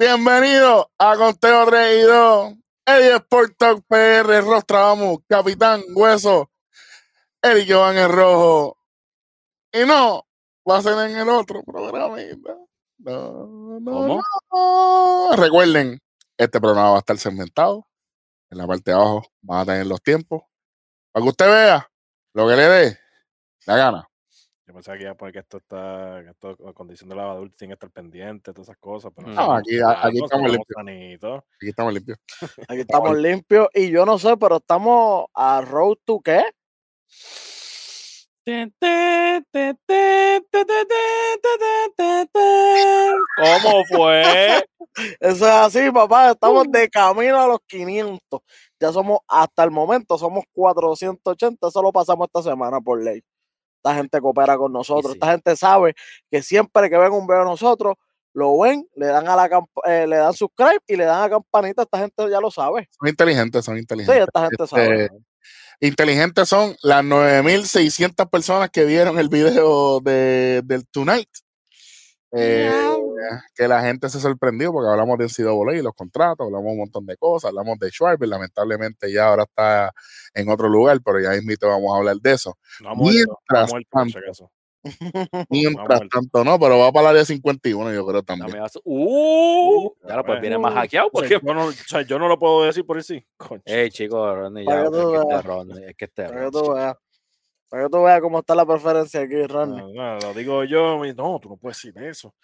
Bienvenido a Conteo 3 y 2. Eddie Sport Talk PR, Rostradamus, Capitán Hueso, Eric Jovan el Rojo. Y no, va a ser en el otro programa. No, no, ¿Cómo? no. Recuerden, este programa va a estar segmentado. En la parte de abajo van a tener los tiempos. Para que usted vea lo que le dé la gana. Yo pensaba que iba a poner que esto está, que esto con condición de la adulta tiene que estar pendiente, todas esas cosas. Pero No, nosotros aquí- estamos aquí sanos, estamos estamos limpios. Aquí estamos limpios. Aquí estamos limpios y yo no sé, pero estamos a road to qué? ¿Cómo fue? Eso es así, papá. Estamos de camino a los 500. Ya somos, hasta el momento, somos 480. Eso lo pasamos esta semana por ley. Esta gente coopera con nosotros. sí. Esta gente sabe que siempre que ven un video de nosotros, lo ven, le dan a la eh, le dan subscribe y le dan a campanita. Esta gente ya lo sabe. Son inteligentes, son Sí, inteligentes. esta gente Este, sabe. inteligentes son las 9600 personas que vieron el video de, del Tonight. Eh, que la gente se sorprendió porque hablamos de NCAA y los contratos, hablamos un montón de cosas, hablamos de Schwarber, lamentablemente ya ahora está en otro lugar, pero ya invito vamos a hablar de eso. No no Mientras muerto, tanto, acaso. Mientras tanto, no, pero va para la área 51, yo creo también. Uh, ya lo pues viene más hackeado O sea, porque. yo, no, o sea, yo no lo puedo decir por sí. Concha. Ey, chicos, Ronnie, ya. Es que este. Ronnie, es que este Para que Ronnie. tú veas. Para que tú veas cómo está la preferencia aquí, Ronnie. No, no, lo digo yo. No, tú no puedes decir eso.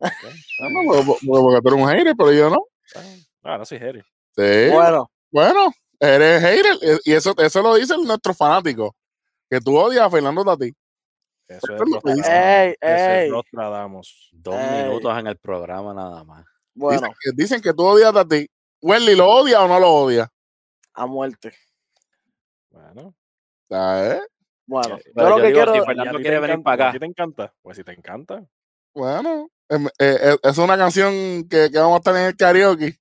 Ah, no, porque, porque- tú eres un hater, pero yo no. Ah, no soy Jerry. Sí, Bueno, bueno, eres hater, eh, y eso, eso lo dicen nuestros fanáticos, que tú odias a Fernando Tati. Eso es es lo que dicen. Nostradamus. Ey, Eso es ey. Dos Ey. minutos en el programa nada más. bueno, Dicen, que, dicen que tú odias a Tati. Welly, ¿lo odia o no lo odia? a muerte. Bueno. ¿Sabes? Bueno, Eh, yo lo que digo, quiero. si ¿y a Fernando ti quiere venir encanta? para ¿A acá. ti te encanta? Pues si te encanta. Bueno, eh, eh, es una canción que, que vamos a estar en el karaoke.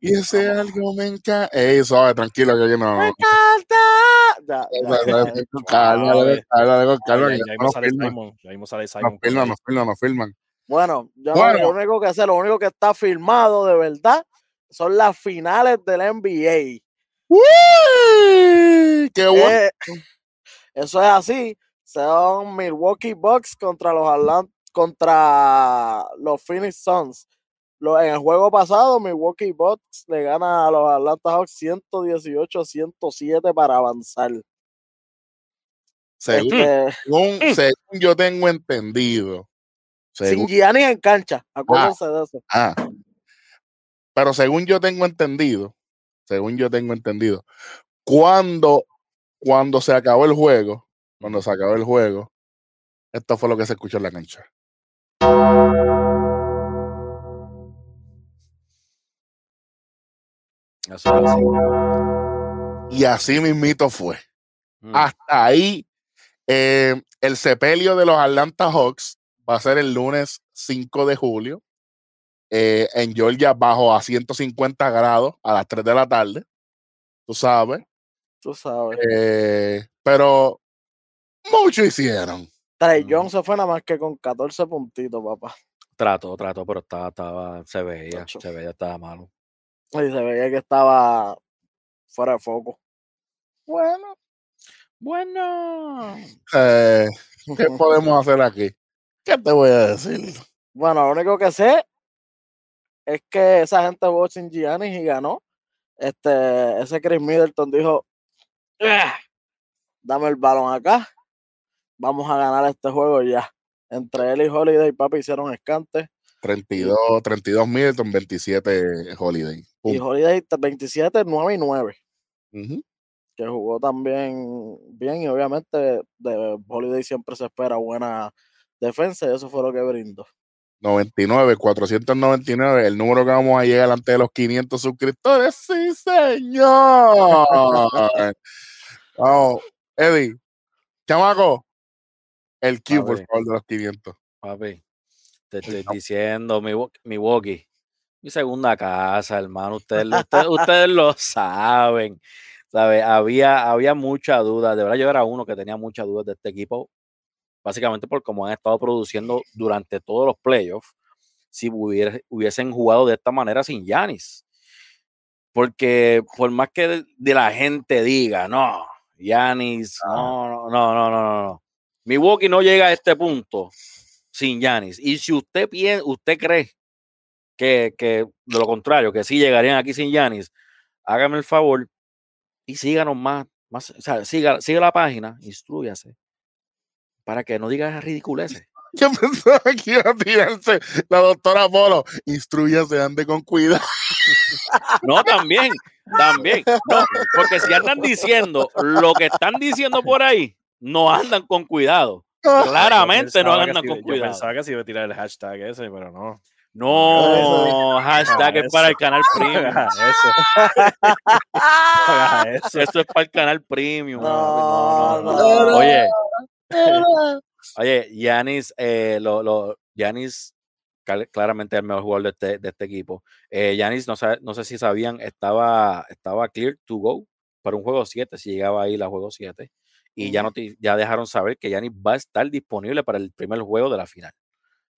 Y ese algo me encanta. Ey, suave, tranquilo, que yo no. ¡Me no. encanta! Calma, calma, calma, ya, no mismo sale filman, Simon. Ya mismo sale Simon. filman, nos filman, nos filman. Bueno, yo Bueno. lo único que sé, lo único que está filmado de verdad son las finales del NBA. ¡Uy! ¡Qué bueno! Eh, eso es así. Son Milwaukee Bucks contra los Atlant- contra los Phoenix Suns. En el juego pasado, Milwaukee Bucks le gana a los Atlanta Hawks 118-107 para avanzar. Según, Este, según- según yo tengo entendido. sin Según, Giannis en cancha, acuérdense de eso. ah, pero según yo tengo entendido, según yo tengo entendido, cuando, cuando se acabó el juego, cuando se acabó el juego, esto fue lo que se escuchó en la cancha. Eso es así. Y así mismito fue. Mm. Hasta ahí, eh, el sepelio de los Atlanta Hawks va a ser el lunes 5 de julio eh, en Georgia bajo a 150 grados a las 3 de la tarde. Tú sabes. Tú sabes. eh, pero mucho hicieron. Trey Mm. Young se fue nada más que con 14 puntitos, papá. Trató, trató, pero estaba, estaba, se veía, Ocho. se veía, estaba malo. Y se veía que estaba fuera de foco. Bueno, Bueno. eh, ¿qué podemos hacer aquí? ¿Qué te voy a decir? Bueno, lo único que sé es que esa gente jugó sin Giannis y ganó. Este, ese Chris Middleton dijo, "Ah, dame el balón acá, vamos a ganar este juego ya. Entre él y Holiday, papi, hicieron escante. 32, 32 Middleton, 27 Holiday. Y Pum. Holiday 27, 9 y 9, Ujú. que jugó también bien. Y obviamente de Holiday siempre se espera buena defensa y eso fue lo que brindó. 99, 499, el número que vamos a llegar antes de los 500 suscriptores. ¡Sí, señor! Vamos, Eddie, chamaco, el Q, por favor, de los 500. Papi, te estoy diciendo, Milwaukee, mi segunda casa, hermano. Ustedes, lo- ustedes, ustedes lo saben. ¿sabe? Había, había mucha duda. De verdad, yo era uno que tenía muchas dudas de este equipo. Básicamente por cómo han estado produciendo durante todos los playoffs. si hubiera- hubiesen jugado de esta manera sin Yanis. Porque por más que de, de la gente diga, no, Yanis, no, no, no, no, no, no, no. Milwaukee no llega a este punto sin Yanis. Y si usted piensa, usted cree que, que de lo contrario, que sí llegarían aquí sin Yanis, hágame el favor y síganos más, más o sea, siga, siga la página, instruyase, para que no diga esas ridiculeces. Yo pensaba que iba a tirarse la doctora Polo. Instruyase, ande con cuidado. No, también, también. No, porque si andan diciendo lo que están diciendo por ahí, no andan con cuidado. Claramente no Yo andan con Yo cuidado. pensaba que se iba a tirar el hashtag ese, pero no. No, hashtag es para el canal premium. eso. Eso. Es para el canal premium. No, no, no, no. no. Oye, oye, Yanis, eh, lo, lo, Giannis claramente el mejor jugador de este, de este equipo. Eh, Giannis, no, sé- no sé si sabían, estaba, estaba clear to go para un juego 7, si llegaba ahí la juego 7. Y ya, no ti- ya dejaron saber que Giannis va a estar disponible para el primer juego de la final.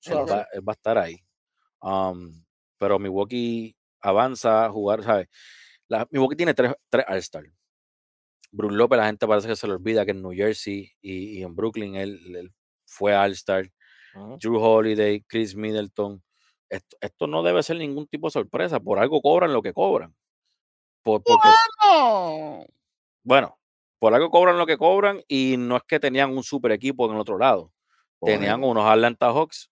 Él sí. va, él va a estar ahí. Um, pero Milwaukee avanza a jugar, ¿sabes? La, Milwaukee tiene tres, tres All-Star. Bruce López, la gente parece que se le olvida que en New Jersey y, y en Brooklyn él, él fue All-Star. Drew Holiday, Chris Middleton. Esto, esto no debe ser ningún tipo de sorpresa. Por algo cobran lo que cobran. Por, porque, No. bueno, por algo cobran lo que cobran y no es que tenían un super equipo en el otro lado. Tenían unos Atlanta Hawks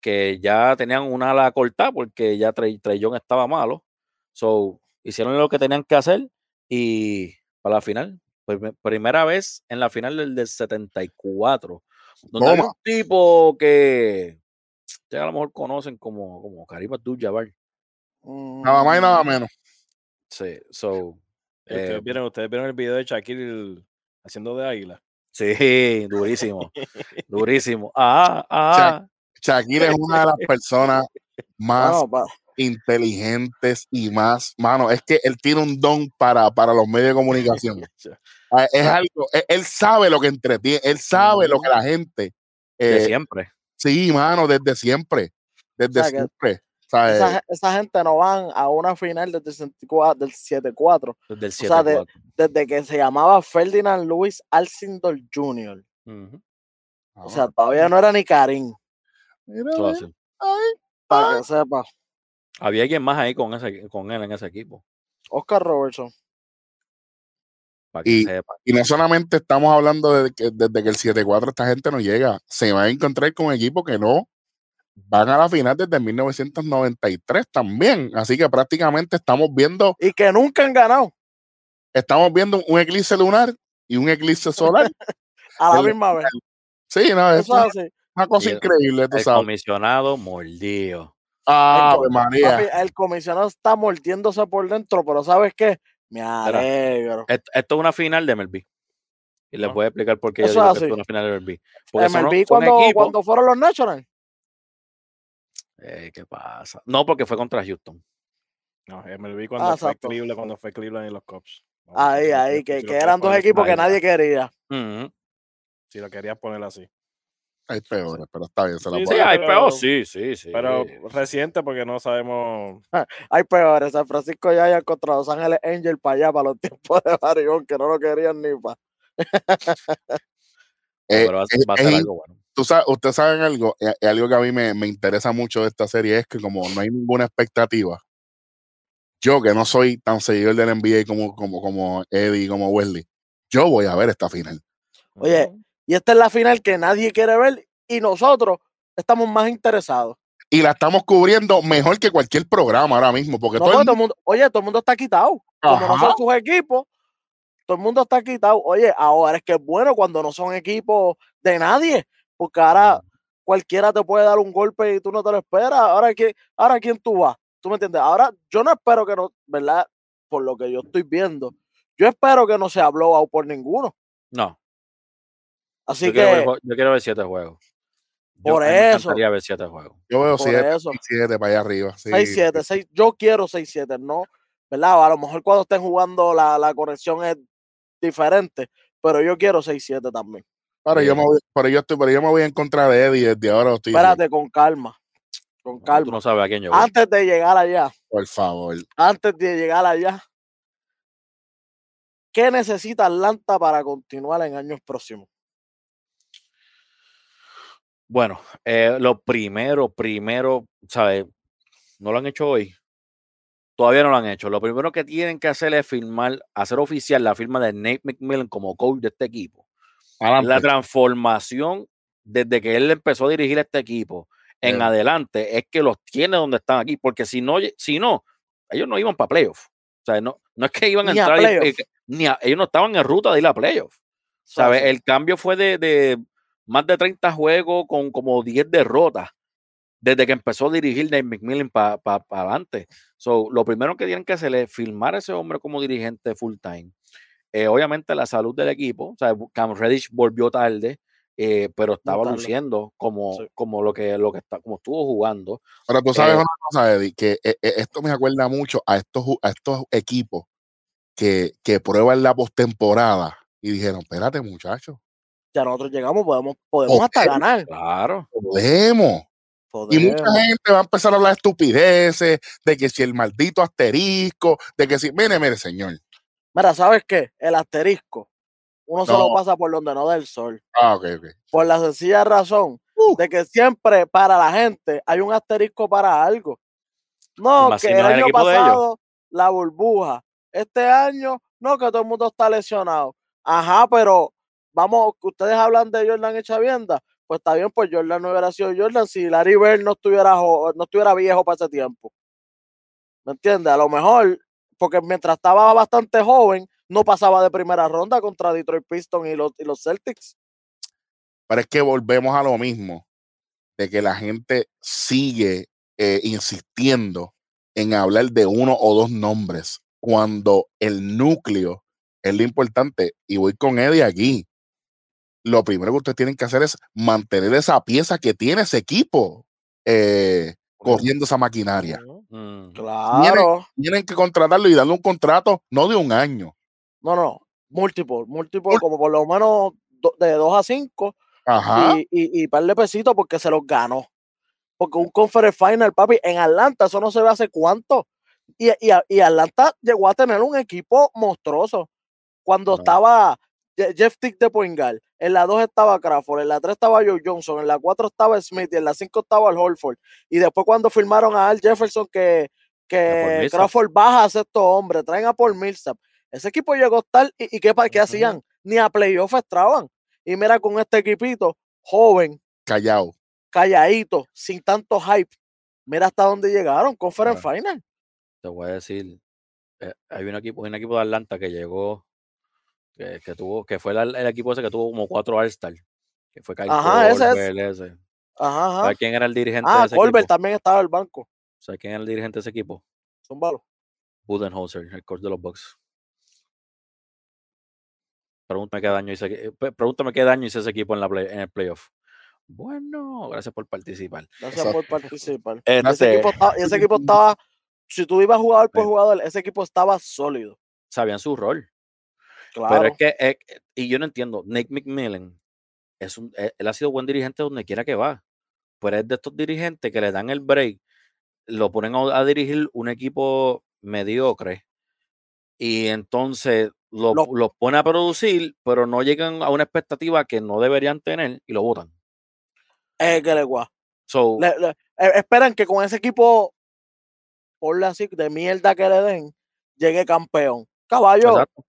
que ya tenían una ala cortada porque ya Trey, Trey Young estaba malo. So, hicieron lo que tenían que hacer y para la final, prime- primera vez en la final del, del 74, donde Toma. un tipo que ustedes a lo mejor conocen como, como Karim Abdul-Jabbar. Nada más y nada Mm, menos. Sí, so, Ustedes, eh, vieron, ustedes vieron el video de Shaquille haciendo de águila. sí, durísimo, durísimo. Ah, ah, Shakira es una de las personas más No, inteligentes y más, mano, es que él tiene un don para, para los medios de comunicación. Ah, Es algo, él, él sabe lo que entretiene, él sabe lo que la gente. de eh, siempre. sí, mano, desde siempre. Desde O sea, que siempre. Esa, esa gente no van a una final del 64 del 7-4 Desde el sea, de- 7-4. desde que se llamaba Ferdinand Luis Alcindor Jr. O sea, todavía no era ni Karim, Mira, ay, para que sepa. Había alguien más ahí con, ese, con él en ese equipo, Oscar Robertson. para que Y- sepa. Y no solamente estamos hablando de que desde que el 7-4 esta gente no llega, se va a encontrar con equipos que no van a la final desde 1993 también. Así que prácticamente estamos viendo, Y que nunca han ganado estamos viendo un eclipse lunar y un eclipse solar. a la misma vez. Sí, no, es Eso es así. una cosa Y el- increíble, tú El sabes. comisionado mordido. Ave co- María. Papi, el comisionado está mordiéndose por dentro, pero ¿sabes qué? Me alegro. Esto, esto es una final de MLB. Y les Ah. voy a explicar por qué yo digo es que esto es una final de MLB. Porque son, MLB son cuando, equipos- cuando fueron los Nationals. Eh, ¿Qué pasa? No, porque fue contra Houston. No, MLB cuando Ah, fue exacto. Cleveland, cuando fue Cleveland y los Cubs. No, Ahí, lo ahí, que, si lo que quieres eran dos equipos que nadie quería. Si lo querías poner así. Hay peores, pero está bien, se la Sí, hay pero- peor, sí, sí, sí. Pero reciente porque no sabemos. Hay peores. San Francisco Giants contra Los Ángeles Angels para allá, para los tiempos de Barigón, que no lo querían ni para. Eh, pero va, a- va a ser algo bueno. Tú sabes, ustedes saben algo, Eh, eh, algo que a mí me, me interesa mucho de esta serie es que como no hay ninguna expectativa, yo que no soy tan seguidor del NBA como, como, como Eddie, como Wesley, yo voy a ver esta final. Oye, Y esta es la final que nadie quiere ver y nosotros estamos más interesados. Y la estamos cubriendo mejor que cualquier programa ahora mismo, porque No, todo el todo el mundo, oye, todo el mundo está quitado. Como no Ajá. son sus equipos, todo el mundo está quitado. Oye, ahora es que es bueno cuando no son equipos de nadie, porque ahora cualquiera te puede dar un golpe y tú no te lo esperas. Ahora, ¿quién, ahora ¿quién tú vas? ¿Tú me entiendes? Ahora yo no espero que no, ¿verdad? Por lo que yo estoy viendo, yo espero que no sea blowout por ninguno. No, Así yo, quiero ver, que, yo quiero ver siete juegos. Yo- Por me eso. encantaría ver siete juegos. yo veo por 7 eso. 7 para allá arriba. sí. 6-7, 6, yo quiero 6-7, no, ¿verdad? A lo mejor cuando estén jugando la, la corrección es diferente, pero yo quiero 6-7 también. Pero yo, me voy, pero, yo estoy, pero yo me voy en contra de Eddie desde ahora. estoy. Espérate con calma, Con Tú calma. no sabes a quién yo voy. Antes de llegar allá, Por favor. antes de llegar allá, ¿qué necesita Atlanta para continuar en años próximos? Bueno, eh, lo primero, primero, ¿sabes? No lo han hecho hoy. Todavía no lo han hecho. Lo primero que tienen que hacer es firmar, hacer oficial la firma de Nate McMillan como coach de este equipo. La transformación desde que él empezó a dirigir este equipo en adelante es que los tiene donde están aquí, porque si no, si no, ellos no iban para playoff. O sea, no, no es que iban a Ni entrar, y- ni a- ellos no estaban en ruta de ir a playoff. ¿Sabes? El cambio fue de, de más de 30 juegos con como 10 derrotas desde que empezó a dirigir Dave McMillan para adelante. So, lo primero que tienen que hacer es firmar a ese hombre como dirigente full time. Eh, obviamente la salud del equipo, o sea, Cam Reddish volvió tarde, eh, pero estaba luciendo como, Sí. como lo que lo que está, como estuvo jugando. Pero tú sabes Eh, una cosa, Eddie, que esto me acuerda mucho a estos, a estos equipos que, que prueban la postemporada y dijeron, espérate, muchachos, Ya nosotros llegamos, podemos, podemos hasta ganar. Claro. podemos. Y mucha podemos. gente va a empezar a hablar de estupideces, de que si el maldito asterisco, de que si, mire, mire, señor. Mira, ¿sabes qué? El asterisco. Uno No. pasa por donde no da el sol. Ah, ok, ok. Por la sencilla razón Uh. de que siempre para la gente hay un asterisco para algo. No, más que el año pasado la burbuja. Este año, no, que todo el mundo está lesionado. Ajá, pero vamos, ustedes hablan de Jordan Echavienda. Pues está bien, pues Jordan no hubiera sido Jordan si Larry Bird no estuviera, no estuviera viejo para ese tiempo. ¿Me entiendes? A lo mejor, porque mientras estaba bastante joven, no pasaba de primera ronda contra Detroit Pistons y los, y los Celtics. Pero es que volvemos a lo mismo, de que la gente sigue eh, insistiendo en hablar de uno o dos nombres, cuando el núcleo es lo importante. Y voy con Eddie aquí. Lo primero que ustedes tienen que hacer es mantener esa pieza que tiene ese equipo eh, corriendo esa maquinaria. Mm. Claro. Tienen que contratarlo y darle un contrato no de un año. No, no, múltiple, múltiple, Mul- como por lo menos do- de 2 a 5 Ajá. y, y, y par de pesitos porque se los ganó. Porque un conference final, papi, en Atlanta, eso no se ve hace cuánto. Y, y, y Atlanta llegó a tener un equipo monstruoso. Cuando estaba Je- Jeff Tick de Poingal, en la 2 estaba Crawford, en la 3 estaba Joe Johnson, en la 4 estaba Smith y en la 5 estaba el Holford. Y después cuando firmaron a Al Jefferson que, que. Crawford baja a sexto hombre, traen a Paul Millsap. Ese equipo llegó tal y, y ¿qué, qué hacían? Ni a playoff entraban. Y mira con este equipito joven, Callao. calladito, sin tanto hype. Mira hasta dónde llegaron, Conference Final. Te voy a decir, eh, hay un equipo, un equipo de Atlanta que llegó, que, que tuvo, que fue el, el equipo ese que tuvo como cuatro All-Star, que fue Kyle Ajá, ese es. Colbert, ese. Ajá, ajá. ¿Sabes quién era el dirigente de Ah, ese Colbert equipo? también estaba en el banco. ¿Sabes quién era el dirigente de ese equipo? Zúmbalo. Budenholzer, el coach de los Bucks. Pregúntame qué daño hizo, eh, pregúntame qué daño hizo ese equipo en, la play- en el playoff. Bueno, gracias por participar. Gracias Exacto. por participar. Este, Ese equipo, estaba, ese equipo estaba, si tú ibas jugador por jugador, ese equipo estaba sólido. sabían su rol. Claro. Pero es que, eh, y yo no entiendo, Nick McMillan, es un, eh, él ha sido buen dirigente donde quiera que va, pero es de estos dirigentes que le dan el break, lo ponen a, a dirigir un equipo mediocre y entonces lo, Lo- los pone a producir, pero no llegan a una expectativa que no deberían tener y lo votan. Es que le guá. So, Le- le- eh, esperan que con ese equipo, por de mierda que le den, llegue campeón. Caballo, exacto,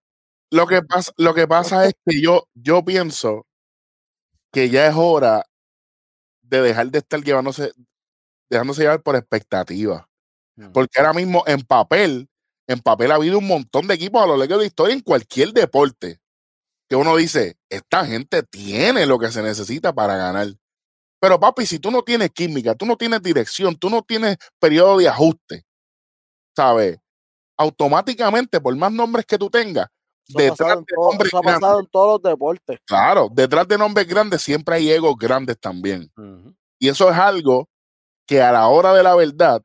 Lo que pasa, lo que pasa es que yo, yo pienso que ya es hora de dejar de estar llevándose, dejándose llevar por expectativas. mm, Porque ahora mismo en papel, en papel ha habido un montón de equipos a lo largo de la historia en cualquier deporte. Que uno dice, esta gente tiene lo que se necesita para ganar. Pero papi, si tú no tienes química, tú no tienes dirección, tú no tienes periodo de ajuste, ¿sabes? Automáticamente, por más nombres que tú tengas, detrás de nombres eso ha grandes, pasado en todos los deportes. claro, detrás de nombres grandes siempre hay egos grandes también. Y eso es algo que a la hora de la verdad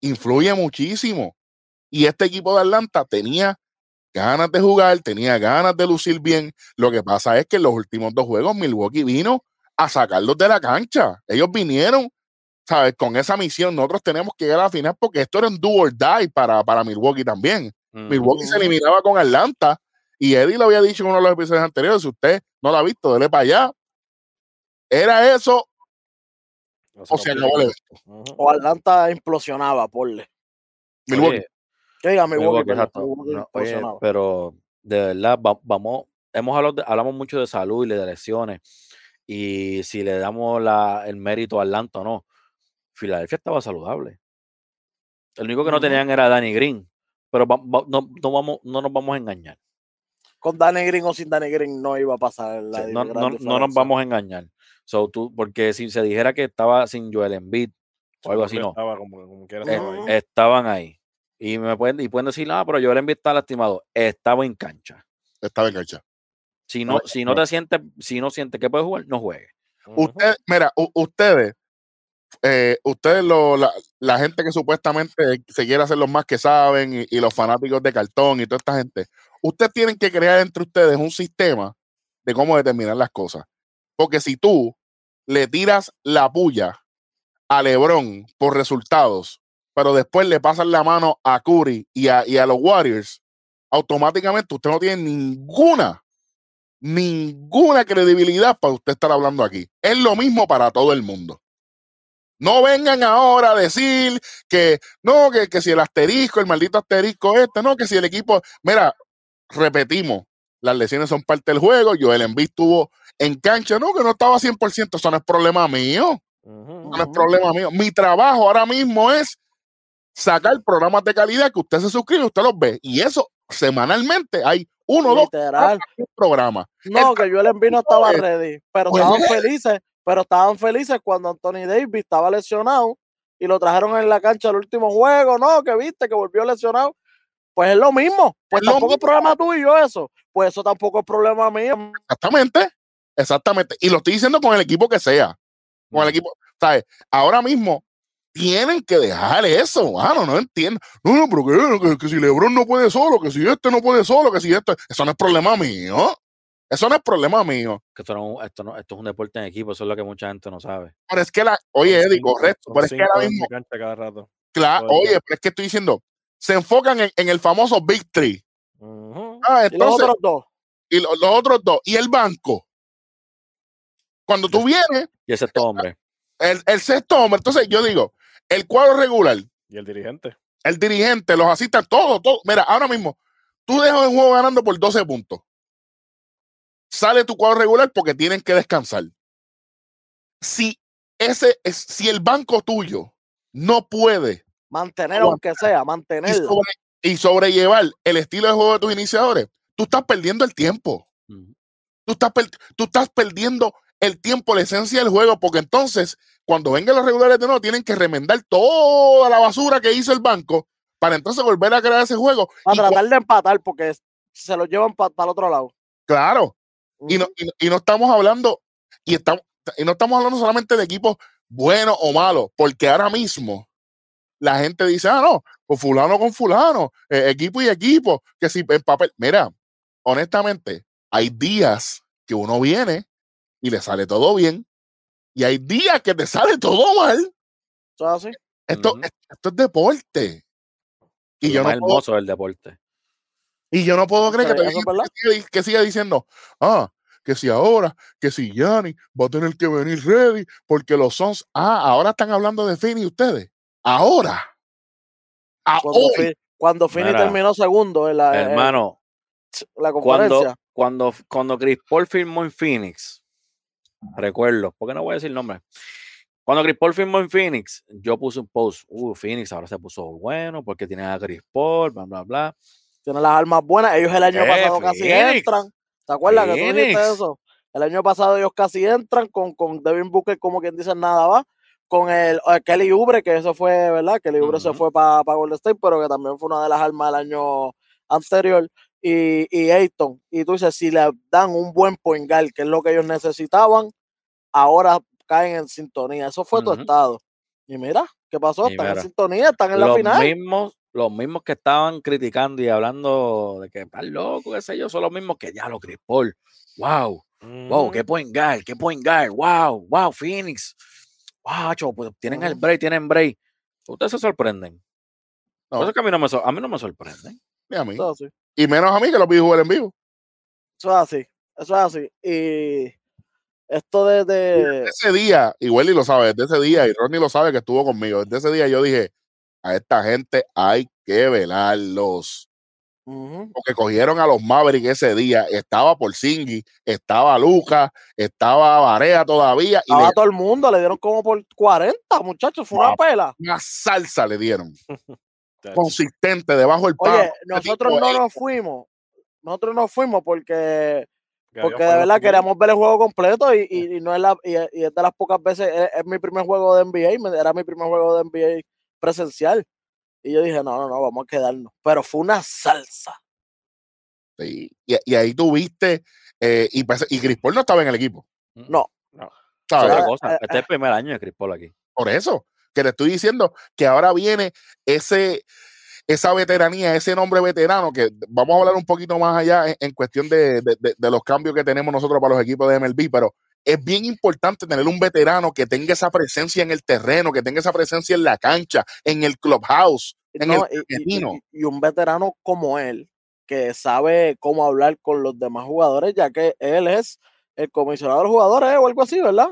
influye muchísimo. Y este equipo de Atlanta tenía ganas de jugar, tenía ganas de lucir bien. Lo que pasa es que en los últimos dos juegos Milwaukee vino a sacarlos de la cancha. Ellos vinieron ¿sabes? Con esa misión, nosotros tenemos que llegar a la final porque esto era un do or die para, para Milwaukee también. Milwaukee se eliminaba con Atlanta y Eddie lo había dicho en uno de los episodios anteriores. Si usted no lo ha visto, dele para allá. Era eso. o sea, no vale O Atlanta implosionaba, porle. Milwaukee. Milwaukee, pero de verdad, vamos, hemos hablado hablamos mucho de salud y de lesiones. Y si le damos la, el mérito a Atlanta o no, Filadelfia estaba saludable. El único que no tenían era Danny Green. Pero no, no, vamos, no nos vamos a engañar. Con Danny Green o sin Danny Green no iba a pasar la no, no, no, nos vamos a engañar. So, tú, porque si se dijera que estaba sin Joel Embiid o algo así, no. Eh, estaban ahí. Y me pueden, y pueden decir, ah, pero Joel Embiid está lastimado. Estaba en cancha. Estaba en cancha. Si no, si no te sientes, si no sientes que puedes jugar, no juegue. Usted, mira, ustedes, eh, ustedes, lo, la, gente que supuestamente se quiere hacer los más que saben y, los fanáticos de cartón y toda esta gente, ustedes tienen que crear entre ustedes un sistema de cómo determinar las cosas. Porque si tú le tiras la puya a Lebron por resultados, pero después le pasas la mano a Curry y a, y a los Warriors, automáticamente usted no tiene ninguna, ninguna credibilidad para usted estar hablando aquí. Es lo mismo para todo el mundo. No vengan ahora a decir que no, que, que si el asterisco, el maldito asterisco este, no, que si el equipo. Mira, repetimos, las lesiones son parte del juego. Yo el Embiid estuvo en cancha, no, que no estaba 100%, eso no es problema mío. no es problema mío. Mi trabajo ahora mismo es sacar programas de calidad que usted se suscribe, usted los ve. Y eso semanalmente hay uno, dos, programas. No, que yo el envío no estaba ready, pero pues estaban felices, pero estaban felices cuando Anthony Davis estaba lesionado y lo trajeron en la cancha el último juego, no, que viste que volvió lesionado. Pues es lo mismo, pues tampoco es problema tuyo eso, pues eso tampoco es problema mío. Exactamente, exactamente. Y lo estoy diciendo con el equipo que sea, con el equipo, ¿sabes? Ahora mismo tienen que dejar eso, mano, no entiendo. No, no, pero que, si Lebron no puede solo, que si este no puede solo, que si este, eso no es problema mío. Eso no es problema mío. Que esto, no, esto, no, esto es un deporte en equipo, eso es lo que mucha gente no sabe. Pero es que la, oye, Eddie, correcto, pero es que ahora mismo. Cada rato. Claro, oye, pero es que estoy diciendo, se enfocan en, en el famoso Big Three. ah, entonces, y los otros dos. Y los, otros dos. Y el banco. Cuando tú vienes. Y ese hombre. El, el sexto hombre. Entonces yo digo, el cuadro regular. ¿Y el dirigente? El dirigente, los asistas, todo, todo. Mira, ahora mismo, tú dejas el juego ganando por 12 puntos. Sale tu cuadro regular porque tienen que descansar. Si ese es, si el banco tuyo no puede mantener, aunque sea, mantener y, sobrellevar el estilo de juego de tus iniciadores, tú estás perdiendo el tiempo. tú, estás tú estás perdiendo el tiempo, la esencia del juego, porque entonces cuando vengan los regulares de nuevo, tienen que remendar toda la basura que hizo el banco para entonces volver a crear ese juego. Para tratar de empatar, porque se lo llevan para el otro lado. Claro. y, no, y, no estamos hablando, y, estamos, y no estamos hablando solamente de equipos buenos o malos, porque ahora mismo la gente dice, ah, no, con fulano con fulano, eh, equipo y equipo, que si en papel, mira, honestamente, hay días que uno viene y le sale todo bien, y hay días que te sale todo mal. Así? Esto, esto es deporte. Y yo no hermoso puedo, deporte. Y yo no puedo creer que, que, siga, diciendo, ah, que si ahora, que si Yanni va a tener que venir ready, porque los Sons, ah, ahora están hablando de Fini ustedes. Ahora. cuando, Fini terminó segundo en la, Hermano, la conferencia. Cuando, cuando, cuando Chris Paul firmó en Phoenix, recuerdo, porque no voy a decir el nombre. Cuando Chris Paul firmó en Phoenix, yo puse un post, uh, Phoenix ahora se puso bueno porque tiene a Chris Paul, bla, bla, bla. Tiene las armas buenas, ellos el año eh, pasado casi entran. ¿Te acuerdas que tú dijiste eso? El año pasado ellos casi entran con, con Devin Booker, como quien dice nada va, con el, eh, Kelly Ubre, que eso fue, ¿verdad? Kelly Ubre se fue para Golden State, pero que también fue una de las armas del año anterior y, y Ayton. Y tú dices, si le dan un buen point guard, que es lo que ellos necesitaban, ahora caen en sintonía. Eso fue tu estado. Y mira, ¿qué pasó? están en sintonía, están en la final. Mismos, los mismos que estaban criticando y hablando de que están loco, qué sé yo, son los mismos que ya lo Chris Wow, wow, qué point guard, qué point guard, wow, wow, Phoenix. Pues tienen el break, tienen break. Ustedes se sorprenden. No. Por eso que a mí no me, sor- a mí no me sorprende. Ni a mí. Eso es así. Y menos a mí que lo vi jugar en vivo. Eso es así. Eso es así. Y esto de, de- Ese día, y Welly lo sabe, desde ese día, y Ronnie lo sabe que estuvo conmigo, desde ese día yo dije, a esta gente hay que velarlos. Porque cogieron a los Mavericks ese día. Estaba Porzingis, estaba Lucas, estaba Varea todavía, y Estaba le- todo el mundo, le dieron como por 40, muchachos, fue una pela. una salsa le dieron. Consistente, debajo del palo. Oye, nosotros tipo no es- nos fuimos. Nosotros nos fuimos porque, porque de verdad queríamos ver el juego completo y, y- y no es la, y, es de las pocas veces, es, es mi primer juego de NBA, era mi primer juego de NBA presencial. Y yo dije, no, no, no, vamos a quedarnos. Pero fue una salsa. Sí, Y, y ahí tuviste, eh, y, pues- y Chris Paul no estaba en el equipo. No. ¿sabes? Otra cosa, eh, este es el primer año de Chris Paul aquí. Por eso, que te estoy diciendo que ahora viene ese, esa veteranía, ese nombre veterano, que vamos a hablar un poquito más allá en, en cuestión de, de- de- de los cambios que tenemos nosotros para los equipos de MLB, pero es bien importante tener un veterano que tenga esa presencia en el terreno, que tenga esa presencia en la cancha, en el clubhouse, en No, el y- y, camerino. y- y un veterano como él, que sabe cómo hablar con los demás jugadores, ya que él es el comisionado de los jugadores ¿eh? o algo así, ¿verdad?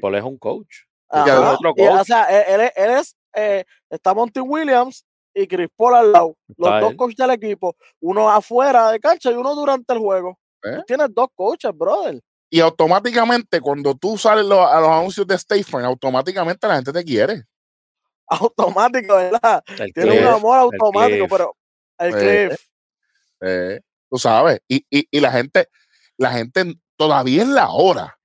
Paul es un coach. Ajá, otro y, o sea, él, él es- él es, eh, está Monty Williams y Chris Paul al lado, los Está dos él. coaches del equipo, uno afuera de cancha y uno durante el juego. ¿Eh? Tú tienes dos coaches, brother. Y automáticamente, cuando tú sales lo- a los anuncios de State Farm, automáticamente la gente te quiere. Automático, ¿verdad? El Tiene Cliff, un amor automático, pero el Eh, Cliff. Eh, tú sabes, y, y, y la gente, la gente todavía es la hora.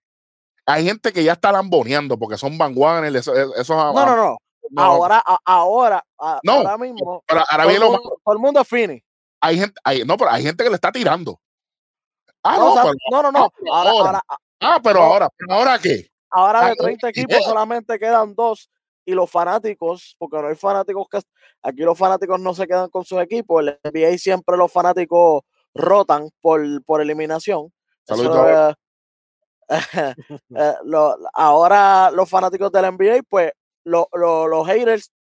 Hay gente que ya está lamboneando porque son vanguardias, esos, esos No, no, no. no, Ahora, a- ahora, No, ahora mismo, pero ahora todo viene el, lo mundo, todo el mundo es Fini. hay gente, hay, no, pero hay gente que le está tirando. Ah, No, no, pero, no, no, no. ah, pero Ahora, ahora. ahora, ah, pero no. ahora, ahora qué? ahora Ah, de 30 ¿qué? equipos solamente quedan dos. Y los fanáticos, porque no hay fanáticos que aquí los fanáticos no se quedan con sus equipos. El NBA siempre los fanáticos rotan por, por eliminación. Eso, eh, eh, lo- ahora los fanáticos del NBA, pues lo- lo- los haters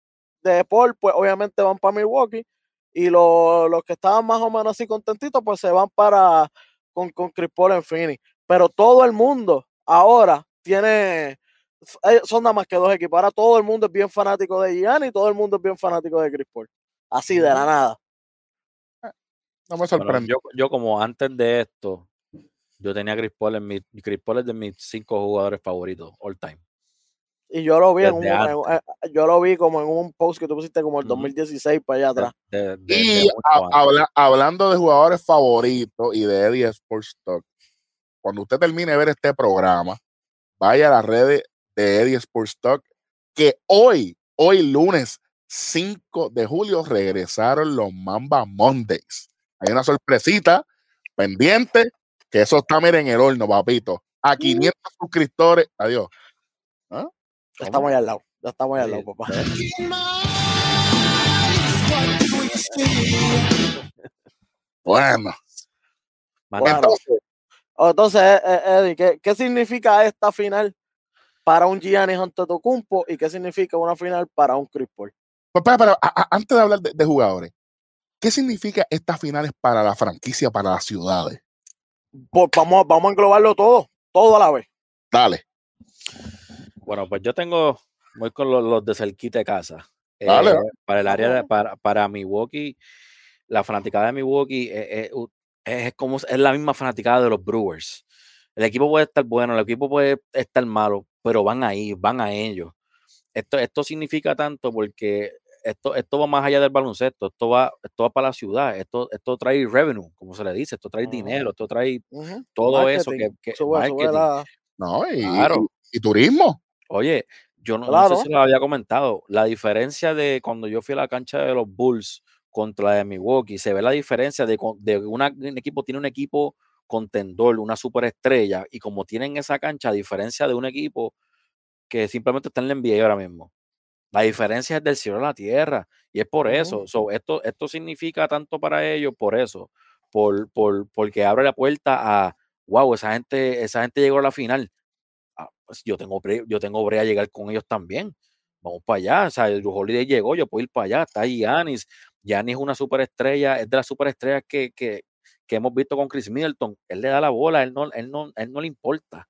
de Paul, pues obviamente van para Milwaukee. Y lo- los que estaban más o menos así contentitos, pues se van para con, con Chris Paul en Phoenix. Pero todo el mundo ahora tiene, eh, son nada más que dos equipos. Ahora todo el mundo es bien fanático de Gianni y todo el mundo es bien fanático de Chris Paul. Así de la nada. No me Bueno, sorprende. yo, yo como antes de esto, yo tenía a Chris Paul en mi, Chris Paul es de mis cinco jugadores favoritos all time. Y yo lo vi en un, en- eh, yo lo vi como en un post que tú pusiste como el Ujú. 2016 para allá atrás. De- de- de y a- habla- hablando de jugadores favoritos y de Eddie Sports Talk, cuando usted termine de ver este programa, vaya a las redes de Eddie Sports Talk, que hoy, hoy lunes 5 de julio, regresaron los Mamba Mondays. Hay una sorpresita pendiente, que eso está, miren, en el horno, papito. A 500 suscriptores. Adiós. Ya estamos ahí al lado. Ya estamos ahí al lado, papá. Bueno, Bueno, entonces, Oh, eh, eh, Eddie, ¿qué, qué significa esta final para un Giannis Antetokounmpo y qué significa una final para un Chris Paul? Pues, a- a- antes de hablar de, de jugadores, ¿qué significa estas finales para la franquicia, para las ciudades? Pues vamos, vamos a englobarlo todo, todo a la vez. Dale. Bueno, pues yo tengo, voy con los, los de cerquita de casa. Eh, dale. para el área de, para, para Milwaukee, la fanaticada de Milwaukee eh, eh, u- es, como es la misma fanaticada de los Brewers. El equipo puede estar bueno, el equipo puede estar malo, pero van ahí, van a ellos. Esto, esto significa tanto porque esto, esto va más allá del baloncesto, esto va, esto va para la ciudad, esto, esto trae revenue, como se le dice, esto trae Ujú. dinero, esto trae Ujú. todo eso que, Marketing. que Sube- sube marketing. la- No, y, Claro. y- y turismo. Oye, yo no, sé si lo había comentado. La diferencia de cuando yo fui a la cancha de los Bulls contra la de Milwaukee, se ve la diferencia de, de una, un equipo tiene un equipo contendor, una superestrella, y como tienen esa cancha, a diferencia de un equipo que simplemente está en la NBA ahora mismo. La diferencia es del cielo a la tierra, y es por eso. So, esto, esto significa tanto para ellos, por eso, por, por, porque abre la puerta a, wow, esa gente, esa gente llegó a la final. Pues, yo tengo, yo tengo brea llegar con ellos también. Vamos para allá. O sea, el Holiday llegó, yo puedo ir para allá. Está ahí Yanis. Yanis es una superestrella, es de las superestrellas que, que, que hemos visto con Chris Middleton. Él le da la bola, él no, él no, él no le importa.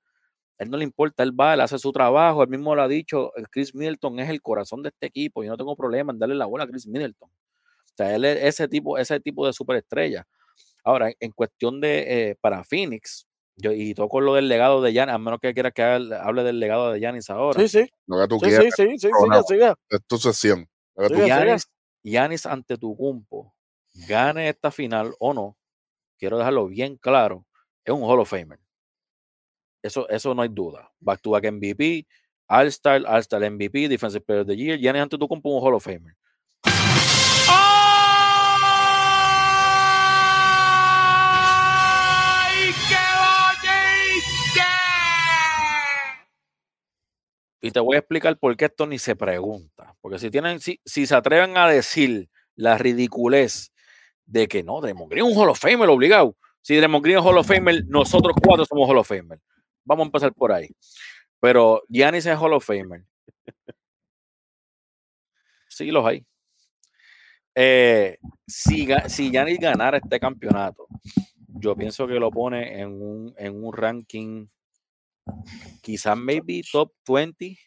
Él no le importa, él va, él hace su trabajo, él mismo lo ha dicho, Chris Middleton es el corazón de este equipo, yo no tengo problema en darle la bola a Chris Middleton. O sea, él es ese tipo, ese tipo de superestrella. Ahora, en cuestión de eh, para Phoenix, yo, y toco lo del legado de Yanis, a menos que quiera que hable del legado de Yanis ahora. Sí, sí. Lo que tú Sí, quieras. sí, sí, sí, sigue, sigue. Es tu sesión. Quieras. Yanis, ante tu cumpo, gane esta final o no, quiero dejarlo bien claro, es un Hall of Famer. Eso, eso no hay duda. Back to back MVP, All-Star, All-Star MVP, Defensive Player of the Year, Giannis ante tu cumpo un Hall of Famer. Y te voy a explicar por qué esto ni se pregunta. Porque si tienen, si, si se atreven a decir la ridiculez de que no, Draymond Green es un Hall of Famer obligado. Si Draymond Green es Hall of Famer, nosotros cuatro somos Hall of Famer. Vamos a empezar por ahí. Pero Giannis es Hall of Famer. Sí, los hay. Eh, si, si Giannis ganara este campeonato, yo pienso que lo pone en un, en un ranking, quizás maybe top 20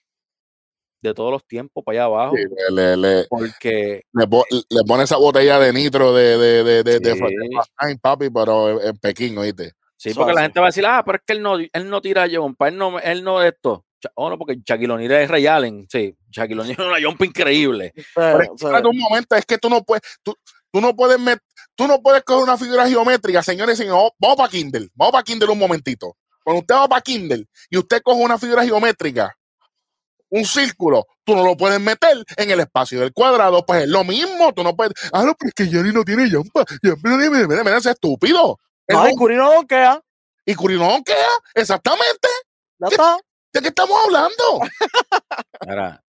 de todos los tiempos para allá abajo, Sí, le, porque le po- le pone esa botella de nitro de, de, de, de, Sí. Papi, pero en, en Pekín, ¿oíste? Sí, porque la gente va a decir, ah, pero es que él no, él no tira jumpa, él no, él no esto. Oh, no, porque Shaquille O'Neal es Ray Allen, sí, Shaquille O'Neal es una jumpa increíble. Pero es Eh, que o sea, espérate un momento, es que tú no puedes, tú, tú no puedes met- tú no puedes coger una figura geométrica, señores y señores, vamos para Kindle, vamos para Kindle un momentito. Cuando usted va para Kindle y usted coge una figura geométrica, un círculo, tú no lo puedes meter en el espacio del cuadrado, pues es lo mismo, tú no puedes, ah, no, pero es que Jerry no tiene jumpa, Jerry no tiene, mira, mira, mira, ese estúpido. no, Es y un- Curry no donkea, y Curinón queda, exactamente, ya está. ¿de qué estamos hablando? Ahora,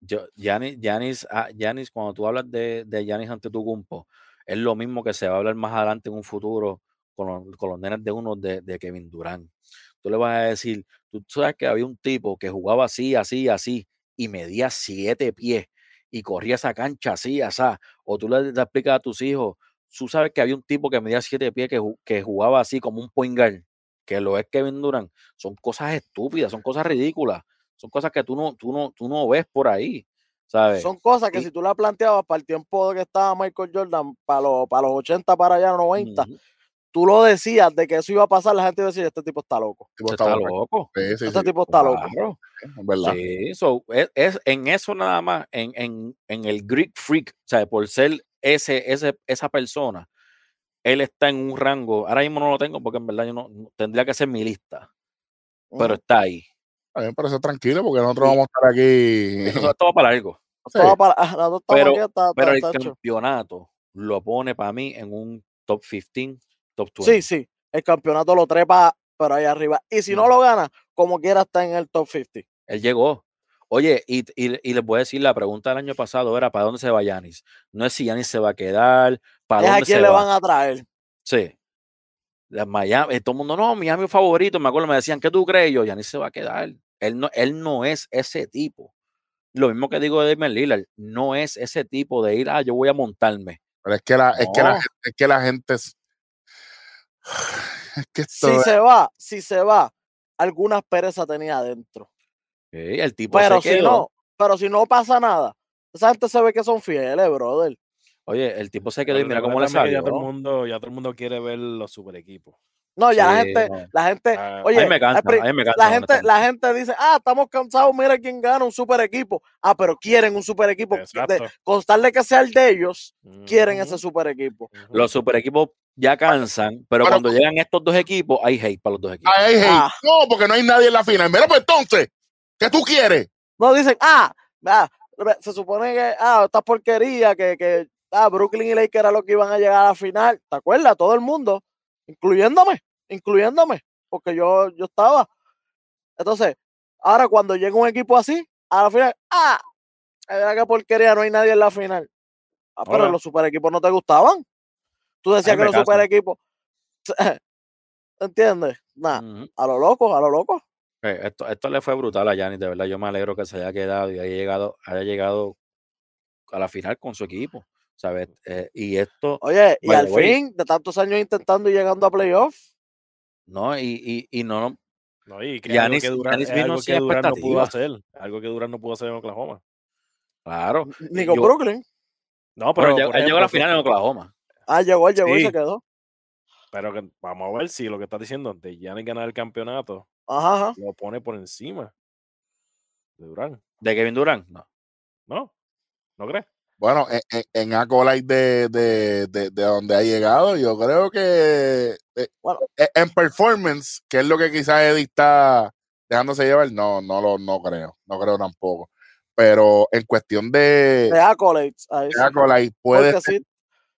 yo, Giannis, Giannis, ah, Giannis, cuando tú hablas de, de Giannis ante tu cumpo, es lo mismo que se va a hablar más adelante en un futuro con los, con los nenes de uno de, de Kevin Durant. Tú le vas a decir, tú sabes que había un tipo que jugaba así, así, así, y medía siete pies y corría esa cancha así, así. O tú le, le explicas a tus hijos, tú sabes que había un tipo que medía siete pies que, ju- que jugaba así como un point guard, que lo es Kevin Durant. Son cosas estúpidas, son cosas ridículas son cosas que tú no, tú no, tú no ves por ahí, ¿sabes? Son cosas que y- si tú la planteabas para el tiempo que estaba Michael Jordan, para los, para los 80, para allá, 90, Ujú, tú lo decías de que eso iba a pasar, la gente iba a decir, este tipo está loco. Tipo, está está loco. loco. Sí, sí, Este sí, tipo está loco. Claro, es verdad. sí, so, es, es- en eso nada más, en, en, en el Greek Freak, o sea, por ser ese, ese, esa persona, él está en un rango, ahora mismo no lo tengo porque en verdad yo no, no- tendría que ser mi lista, pero está ahí. A mí me parece tranquilo porque nosotros Sí. vamos a estar aquí. Esto, esto va para Sí. Estaba para- ah, Pero- aquí pero el campeonato lo pone para mí en un top 15, top 20. Sí, sí, el campeonato lo trepa, pero ahí arriba. Y si no lo gana, como quiera está en el top 50. Él llegó. Oye, y, y, y les voy a decir, la pregunta del año pasado era ¿para dónde se va Yanis? No es si Yanis se va a quedar, ¿para Es a dónde quién se le va? van a traer. Sí. La Miami, eh, todo el mundo, no, Miami favorito, me acuerdo, me decían, ¿qué tú crees? Yo, Yanis se va a quedar. Él no, él no es ese tipo. Lo mismo que digo de Damian Lillard, no es ese tipo de ir, ah, yo voy a montarme. Pero es que la, es que la, No. gente- es que la gente es, es que esto Si es- se va, si se va, algunas perezas tenía adentro. El tipo Pero se si quedó. no, pero si no pasa nada, esa gente se ve que son fieles, brother. Oye, el tipo se quedó y mira cómo le salió. Ya todo, el mundo, ya todo el mundo quiere ver los super equipos. No, ya la gente, no. la gente, Ah, oye, a mí me cansa, pri- a mí me cansa, la gente, la gente dice, ah, estamos cansados, mira quién gana un super equipo. Ah, pero quieren un super equipo. De, constarle que sea el de ellos, quieren ese super equipo. Los super equipos ya cansan, pero cuando llegan estos dos equipos, hay hate para los dos equipos. Ay, hey, Ah. No, porque no hay nadie en la final. Mira, pues entonces, ¿qué tú quieres? No dicen, ah, ah, se supone que, ah, esta porquería, que, que ah, Brooklyn y Lakers era lo que iban a llegar a la final. ¿Te acuerdas? Todo el mundo, incluyéndome, incluyéndome, porque yo, yo estaba. Entonces, ahora cuando llega un equipo así, a la final, ah, que porquería, no hay nadie en la final. Ah, pero Hola. los super equipos no te gustaban. Tú decías que los super equipos, ¿entiendes? Nada, a lo loco, a lo loco. Eh, esto, esto le fue brutal a Yanis, de verdad. Yo me alegro que se haya quedado y haya llegado, haya llegado a la final con su equipo. ¿Sabes? Eh, y esto, Oye, y al way, fin, de tantos años intentando y llegando a playoff, ¿no? Y, y, y no, No, y que algo Giannis- que es vino algo que Durant no pudo hacer. Algo que Durant no pudo hacer en Oklahoma. claro. ni con Brooklyn. No, Pero él llegó a la final en Oklahoma. Ah, llegó, él llegó y se quedó. Pero que, vamos a ver si lo que estás diciendo de Giannis ganar el campeonato Ajá, ajá. lo pone por encima de Durant. ¿De Kevin Durant? No. ¿No? ¿No crees? Bueno, en, en, en Acolyte de, de, de, de donde ha llegado, yo creo que eh, Bueno. eh, en performance, que es lo que quizás Eddie está dejándose llevar, no, no lo no creo, no creo tampoco. Pero en cuestión de, De accolades. Ahí de sí. Acolyte, puede Porque ser- sí.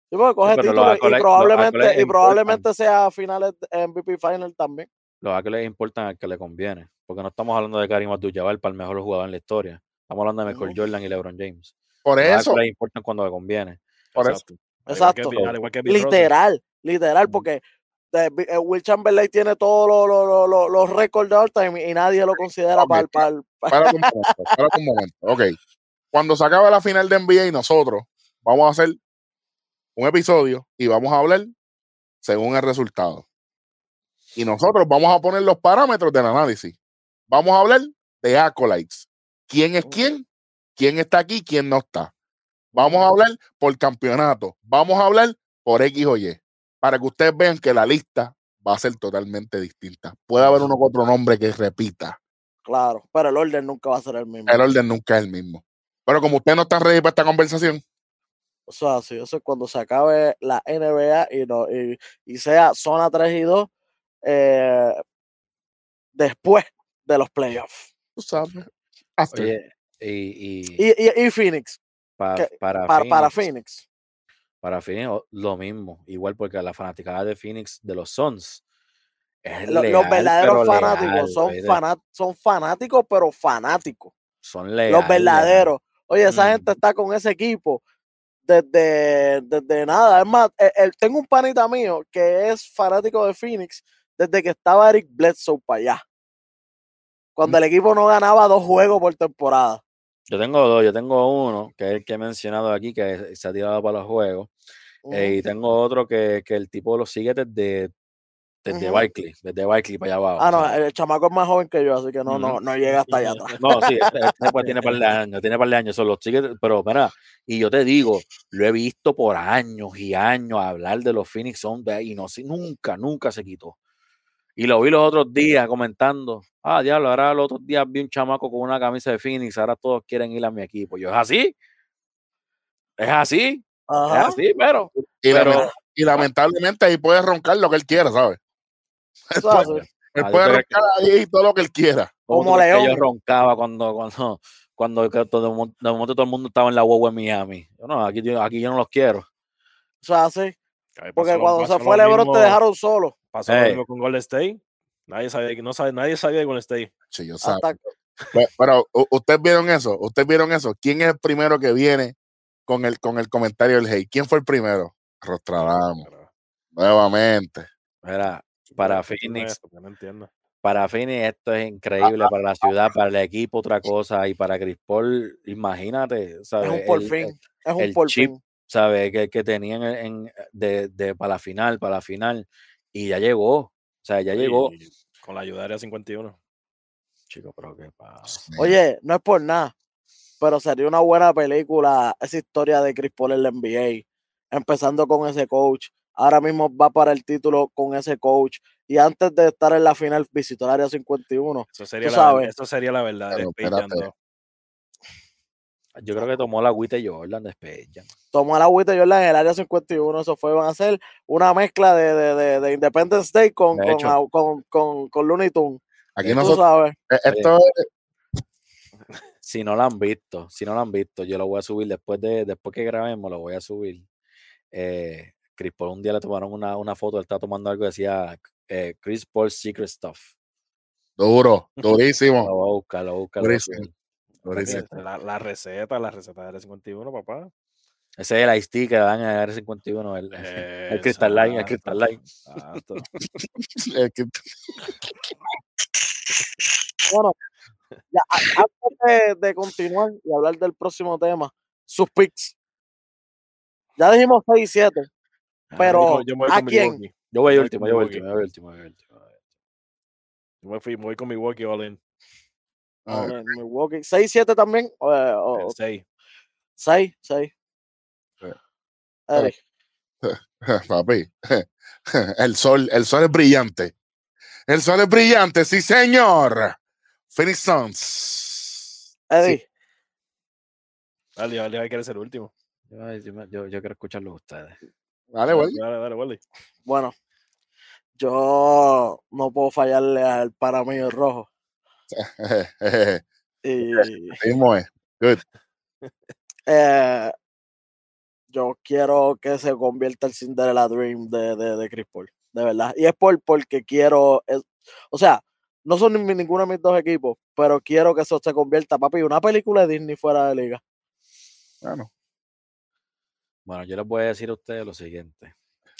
Sí, porque coge los títulos y probablemente, y probablemente sea finales MVP final también. Los accolades importan al que le conviene. Porque no estamos hablando de Karim Abdul-Jabbar para el mejor jugador en la historia. Estamos hablando de Michael. Jordan y LeBron James. Por Los eso, accolades importan cuando le conviene. Por eso. Al igual que Exacto. Bill- al igual que Bill Russell. Literal, literal, porque Bi- eh, Will Chamberlain tiene todos los los- los- los- los récords de all time y nadie lo considera Ok, para el. para un momento, para un momento. Ok. Cuando se acabe la final de NBA, nosotros vamos a hacer un episodio y vamos a hablar según el resultado. Y nosotros vamos a poner los parámetros del análisis. Vamos a hablar de acolytes. ¿Quién es quién? ¿Quién está aquí? ¿Quién no está? Vamos a hablar por campeonato. Vamos a hablar por X o Y. Para que ustedes vean que la lista va a ser totalmente distinta. Puede haber uno con otro nombre que repita. Claro, pero el orden nunca va a ser el mismo. el orden nunca es el mismo. Pero como ustedes no están ready para esta conversación, Eso es así, eso es cuando se acabe la NBA y, no, y, y sea zona 3 y 2 eh, después de los playoffs. tú sabes. after. Oye, y, y Y, Phoenix, pa- que- para, para, para Phoenix, Phoenix. para Phoenix, lo mismo. Igual porque la fanaticada de Phoenix de los Suns es Lo- leal, los verdaderos fanáticos leal, son, fanat- son fanáticos, pero fanáticos. son leales. los verdaderos. Oye, esa Mm. gente está con ese equipo desde, desde nada. Es más, eh, eh, tengo un panita mío que es fanático de Phoenix desde que estaba Eric Bledsoe para allá. Cuando el equipo no ganaba dos juegos por temporada. Yo tengo dos, yo tengo uno, que es el que he mencionado aquí, que se ha tirado para los juegos. eh, y tengo otro que, que el tipo lo sigue desde, desde Ujú. Barkley, desde Barkley para allá abajo. Ah, no, el chamaco es más joven que yo, así que no, no, no llega hasta allá atrás. No, sí, este, este pues tiene par de años, tiene par de años, son los sigue, pero mira, y yo te digo, lo he visto por años y años hablar de los Phoenix Suns y no nunca, nunca se quitó. Y lo vi los otros días comentando, ah, diablo, ahora los otros días vi un chamaco con una camisa de Phoenix, ahora todos quieren ir a mi equipo. Yo, es así, es así, es Ajá. así, pero, y, pero lament- y lamentablemente ahí puede roncar lo que él quiera, ¿sabes? Él es puede, él Ah, puede que- roncar ahí todo lo que él quiera. ¿cómo tú Como que yo León. roncaba cuando, cuando, cuando de momento todo el mundo estaba en la huevo en Miami. Yo, no, aquí, yo- aquí yo no los quiero. Es así. Ahí Porque cuando pasó se fue LeBron te dejaron solo. Pasó lo mismo con Golden State. Nadie sabía, no sabe, nadie sabía de Golden State. Sí, yo. Hasta, Pe- Pero, u- ¿ustedes vieron eso? ¿Ustedes vieron eso? ¿Quién es el primero que viene con el, con el comentario del hate? ¿Quién fue el primero? Rostradamo, Pero, nuevamente. Mira, para ¿qué tiene Phoenix, no entiendo. para Phoenix esto es increíble, para la ciudad, para el equipo otra cosa, y para Chris Paul, imagínate, es un por El- fin. Es un el por chip fin. ¿sabes? Que, que tenían en, en- de, de para la final, para la final, y ya llegó, o sea, ya llegó. Con la ayuda de Área 51. Chico, pero qué pasa. Oye, no es por nada, pero sería una buena película esa historia de Chris Paul en la NBA, empezando con ese coach. Ahora mismo va para el título con ese coach. Y antes de estar en la final, visitó el área 51. Eso sería, Tú la, sabes. eso sería la verdad. Pero espérate. 2. Yo creo que tomó la agüita Jordan de Space Jam. Tomó la agüita Jordan en el área 51. Eso fue, van a ser una mezcla de, de, de, de Independence Day con, De con, con, con, con Looney Tunes. Aquí Tú nosotros, sabes. eh, esto Si no la han visto, si no la han visto, yo lo voy a subir después de después que grabemos, lo voy a subir. Eh, Chris Paul un día le tomaron una, una foto, él estaba tomando algo que decía eh, Chris Paul Secret Stuff. duro, Lo durísimo. voy a buscar, lo voy a buscar. lo voy a subir. durísimo. La, la receta, la receta de Área 51, papá. Ese es el Ice Tea que dan en el R51, el, el Crystal Line, el Crystal Line. Bueno, ya, antes de, de continuar y hablar del próximo tema, sus picks. Ya dijimos 6 y 7. Pero, yo me voy ¿a quién? Yo voy yo último, yo voy último, yo voy último. Yo me, fui, me voy con Milwaukee all in. Ah, Ok, Milwaukee. 6 y 7 también. O, o- El 6. 6, 6. Sí. Eric, Papi, el sol, el sol es brillante. El sol es brillante, sí, señor. Phoenix Suns. Eddie, Dale, dale, hay que ser el último. Yo, yo, quiero escucharlo a ustedes. Dale, güey. Dale, dale, dale. bueno, yo no puedo fallarle al para mí el rojo. Y Mismo es. Good. eh, yo quiero que se convierta el Cinderella Dream de, de, de Chris Paul, de verdad. Y es por, porque quiero, es- o sea, no son ni- ninguno de mis dos equipos, pero quiero que eso se convierta, papi, una película de Disney fuera de liga. Bueno, Bueno, yo les voy a decir a ustedes lo siguiente.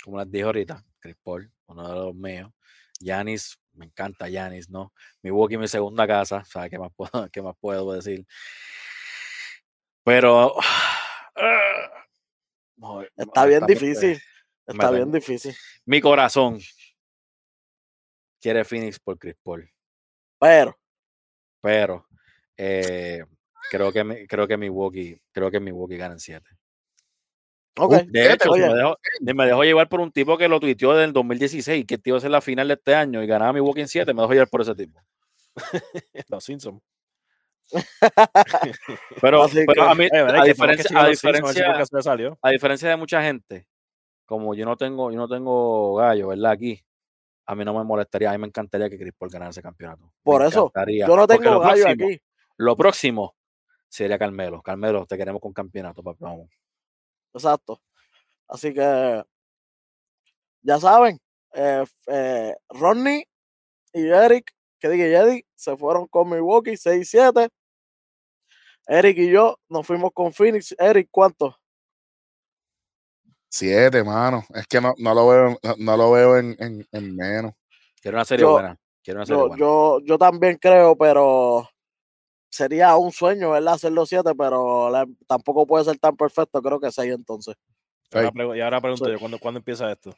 Como les dije ahorita, Chris Paul, uno de los míos. Yanis, me encanta Yanis, ¿no? Milwaukee, mi segunda casa, ¿sabes qué más puedo, qué más puedo decir? Pero. no, Está bien difícil, está bien difícil. Mi corazón quiere Phoenix por Chris Paul, Pero, pero eh, creo que mi- creo que Milwaukee, creo que Milwaukee gana en 7. Ok, Uh, De hecho, me dejó, me dejó llevar por un tipo que lo tuiteó del 2016, que tío en la final de este año y ganaba mi Walking 7, me dejó llevar por ese tipo. Los Simpsons. Pero, a, mí, Eh, a, diferencia, a, a diferencia, a diferencia de mucha gente, como yo no tengo, yo no tengo gallo, ¿verdad? Aquí, a mí no me molestaría, a mí me encantaría que Chris Paul ganara ese campeonato. Me Por eso, encantaría, yo no tengo lo gallo próximo- aquí. Lo próximo sería Carmelo. Carmelo, te queremos con campeonato, papi. Vamos. Exacto. Así que, ya saben, eh, eh, Ronnie y Eric, que diga y Eddie, se fueron con Milwaukee 6-7. Eric y yo nos fuimos con Phoenix. Eric, ¿cuánto? siete, mano. Es que no, no lo veo, no, no lo veo en, en, en menos. Quiero una serie Yo- buena. Quiero una serie Yo, buena. yo, yo también creo, pero sería un sueño, ¿verdad? Hacerlo 7, pero la- tampoco puede ser tan perfecto. Creo que 6 entonces. Ahora Ey. pregu- y ahora pregunto Sí. yo, ¿cuándo, ¿cuándo empieza esto?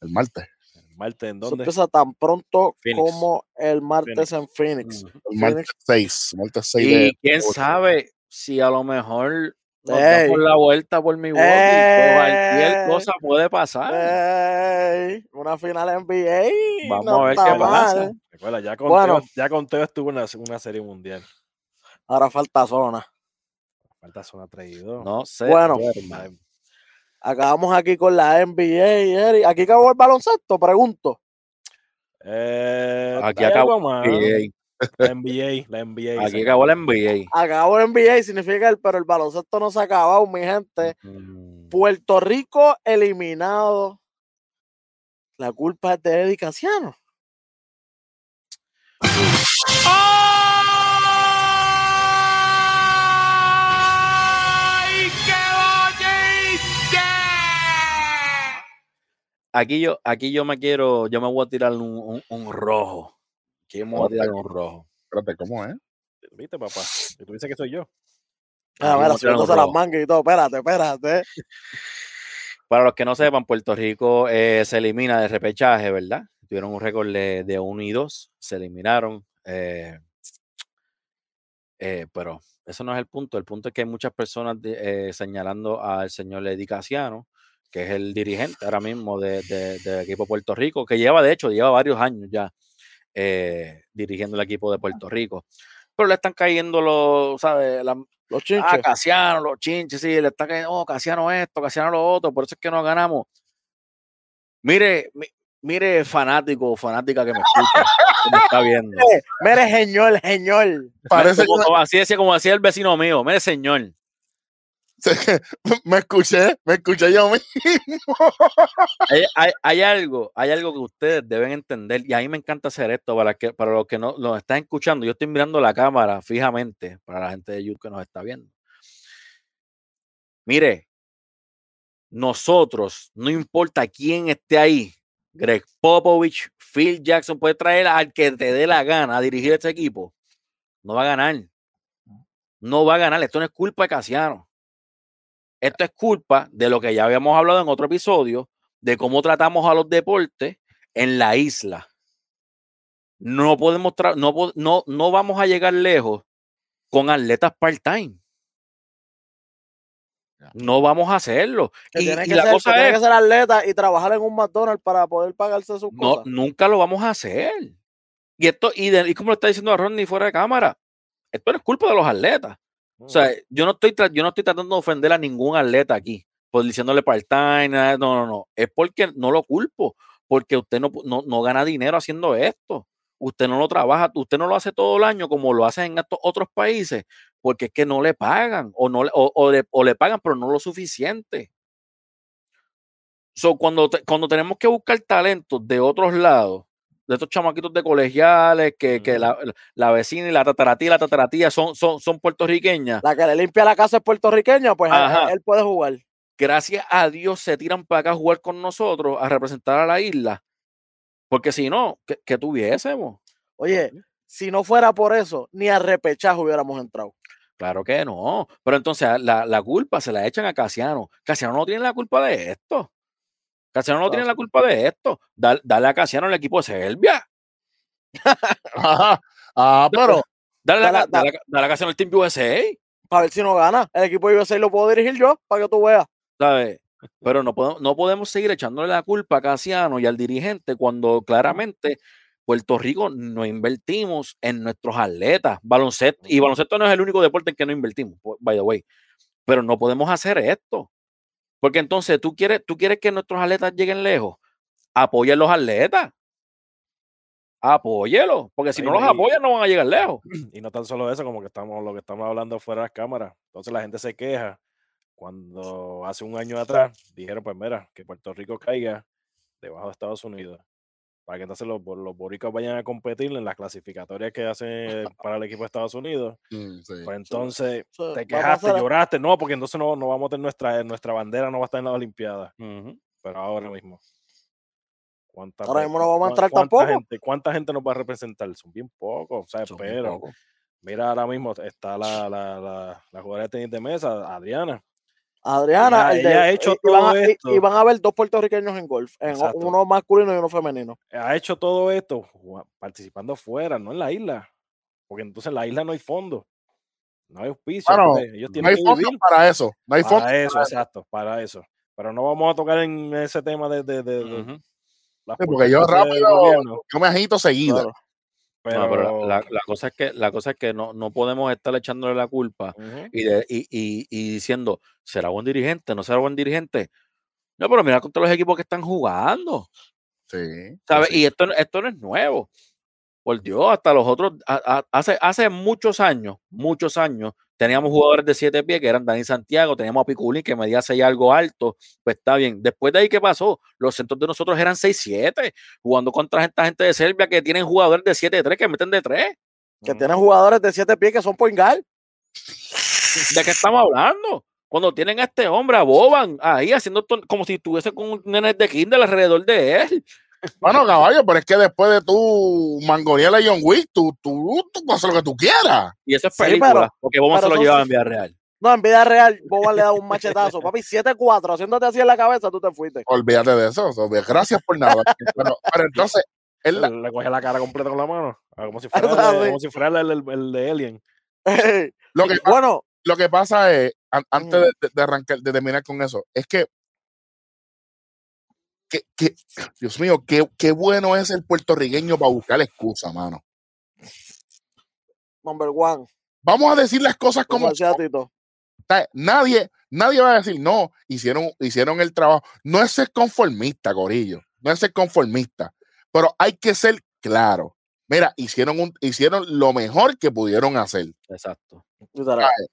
El martes. ¿El martes en dónde? empieza tan pronto Phoenix. como el martes Phoenix. en Phoenix. Ujú. El martes Phoenix. 6. Martes 6 Y de. quién sabe si a lo mejor Ey. damos la vuelta por Milwaukee. Cualquier cosa puede pasar. Ey, una final NBA. Vamos no a ver qué pasa. Recuerda, ya con Bueno. Ya con Teo estuvo en una, una serie mundial. Ahora falta zona. Falta zona traído. No sé. Bueno. duerma. Acabamos aquí con la NBA. Eric. Aquí acabó el baloncesto, pregunto. Eh, Aquí acabó. NBA. La NBA, la NBA. Aquí acabó la NBA. Acabó el NBA, significa el, pero el baloncesto no se ha acabado, mi gente. Mm. Puerto Rico eliminado. La culpa es de Eddie Casiano. Aquí yo, aquí yo me quiero, yo me voy a tirar un, un- un rojo. Aquí me voy a tirar un rojo. Espérate, ¿cómo es? ¿Viste, papá? Y tú dices que soy yo. Ah, mira, subiéndose las mangas y todo. Espérate, espérate. Para los que no sepan, Puerto Rico eh, se elimina de repechaje, ¿verdad? Tuvieron un récord de, de 1 y 2, se eliminaron. eh, eh, pero eso no es el punto. El punto es que hay muchas personas de- señalando al señor Eddie Casiano, que es el dirigente ahora mismo de- de- del equipo de Puerto Rico, que lleva, de hecho, lleva varios años ya eh, dirigiendo el equipo de Puerto Rico. Pero le están cayendo los, ¿sabes? La- Los Ah, chinches. Casiano, los chinches, sí, le está cayendo, oh, Casiano esto, Casiano lo otro, por eso es que no ganamos. Mire, mi- mire, fanático o fanática que me escucha, que me está viendo. Eh, Mire, señor, señor. Parece Como- como así decía, como decía el vecino mío, mire, señor. me escuché, me escuché yo mismo. Hay algo, hay algo que ustedes deben entender, y a mí me encanta hacer esto para que, para los que no nos están escuchando. Yo estoy mirando la cámara fijamente para la gente de YouTube que nos está viendo. Mire, nosotros, no importa quién esté ahí, Greg Popovich, Phil Jackson, puede traer al que te dé la gana a dirigir este equipo. No va a ganar. No va a ganar. Esto no es culpa de Casiano. Esto es culpa de lo que ya habíamos hablado en otro episodio, de cómo tratamos a los deportes en la isla. No podemos, no, no, no vamos a llegar lejos con atletas part-time. No vamos a hacerlo. y, la cosa es que ser atleta y trabajar en un McDonald's para poder pagarse sus no, Nunca lo vamos a hacer. Y esto, y, y como lo está diciendo a Ronnie fuera de cámara, esto no es culpa de los atletas. O sea, yo no estoy, yo no estoy tratando de ofender a ningún atleta aquí, por diciéndole part-time, no, no, no. Es porque no lo culpo, porque usted no, no, no gana dinero haciendo esto usted no lo trabaja, usted no lo hace todo el año como lo hacen en estos otros países, porque es que no le pagan o, no, o, o, le, o le, pagan, pero no lo suficiente. So, cuando, cuando tenemos que buscar talentos de otros lados, de estos chamaquitos de colegiales, que, que la, la, vecina y la tataratía y la tataratía son, son, son puertorriqueñas. La que le limpia la casa es puertorriqueña, pues él, él, puede jugar. Gracias a Dios se tiran para acá a jugar con nosotros, a representar a la isla porque si no, ¿qué, tuviésemos? Oye, si no fuera por eso, ni a repechaje hubiéramos entrado. Claro que no. Pero entonces la, la, culpa se la echan a Casiano. Casiano no tiene la culpa de esto. Casiano no tiene la culpa de esto. dale a Casiano el equipo de Serbia. ah, pero. Dale, dale, dale, dale a Casiano el Team USA. Para ver si no gana. El equipo de USA lo puedo dirigir yo, para que tú veas. ¿Sabes? Pero no podemos, no podemos seguir echándole la culpa a Casiano y al dirigente cuando claramente Puerto Rico no invertimos en nuestros atletas. Baloncesto, y baloncesto no es el único deporte en que no invertimos, by the way. Pero no podemos hacer esto. Porque entonces tú quieres, tú quieres que nuestros atletas lleguen lejos. Apoya a los atletas. Apóyelo, porque si no los apoyan no van a llegar lejos. Y no tan solo eso, como que estamos, lo que estamos hablando fuera de las cámaras. Entonces la gente se queja cuando hace un año atrás dijeron, pues mira, que Puerto Rico caiga debajo de Estados Unidos, para que entonces los, los boricos vayan a competir en las clasificatorias que hacen para el equipo de Estados Unidos. Mm, pues entonces te quejaste, lloraste, no, porque entonces no, no vamos a tener nuestra, nuestra bandera, no va a estar en la Olimpiadas. Pero ahora mismo. ahora mismo no vamos a entrar tampoco. Gente, ¿Cuánta gente nos va a representar? Son bien pocos, o sea, pero... Mira, ahora mismo está la, la, la, la jugadora de tenis de mesa, Adriana, Adriana, ha hecho y, todo van a, esto. Y, van a haber dos puertorriqueños en golf, en uno masculino y uno femenino. Ha hecho todo esto participando fuera, no en la isla. Porque entonces en la isla no hay fondo. No hay auspicio. ellos no hay fondo para eso. No hay para eso, exacto, para eso. Pero no vamos a tocar en ese tema de, de, de, porque yo rápido, yo me agito seguido. Pero, la, cosa es que, la cosa es que no, no podemos estar echándole la culpa y, de, y, y, y, diciendo, ¿será buen dirigente? ¿No será buen dirigente? No, pero mira contra los equipos que están jugando. Sí. ¿Sabes? Y esto, esto no es nuevo. Por Dios, hasta los otros, hace, hace muchos años, muchos años, teníamos jugadores de siete pies que eran Dani Santiago, teníamos a Piculín que medía seis algo alto, pues está bien. Después de ahí, ¿qué pasó? Los centros de nosotros eran 6-7, jugando contra esta gente de Serbia que tienen jugadores de 7-3 que meten de 3. Que tienen jugadores de siete pies que son poingal. ¿De qué estamos hablando? Cuando tienen a este hombre, a Boban, ahí haciendo como si estuviese con un nene de Kindle alrededor de él. Bueno, caballo, pero es que después de tu mangonear a John Wick, tú, tú, tú haces lo que tú quieras. Y eso es película, porque Boban se lo llevaba en vida real. No, en vida real, Boban le da un machetazo. Papi, 7-4, haciéndote así en la cabeza, tú te fuiste. Olvídate de eso. Gracias por nada. pero, entonces. Él Le coge la cara completa con la mano. Ah, como si fuera, el, como si fuera el, el, de Alien. lo, que, bueno, lo que pasa es, antes de, de, arrancar, de terminar con eso, es que que, Dios mío, qué, qué, bueno es el puertorriqueño para buscar excusa, mano. Number one. Vamos a decir las cosas como. como nadie, nadie va a decir, no, hicieron, hicieron el trabajo. No es ser conformista, Corillo. No es ser conformista. Pero hay que ser claro. Mira, hicieron, un, hicieron lo mejor que pudieron hacer. Exacto.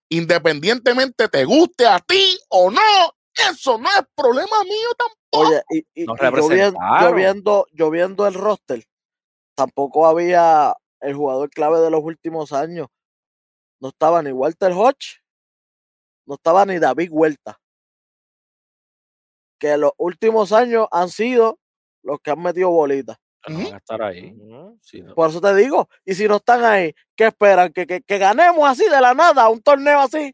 Independientemente te guste a ti o no, eso no es problema mío tampoco. Oye, y, yo, viendo, yo, viendo, el roster, tampoco había el jugador clave de los últimos años. No estaba ni Walter Hodge, no estaba ni David Huerta. Que los últimos años han sido los que han metido bolitas. Pero van a estar ahí. Sí, no. Por eso te digo, y si no están ahí, ¿qué esperan? ¿Que, que, que ganemos así de la nada, un torneo así?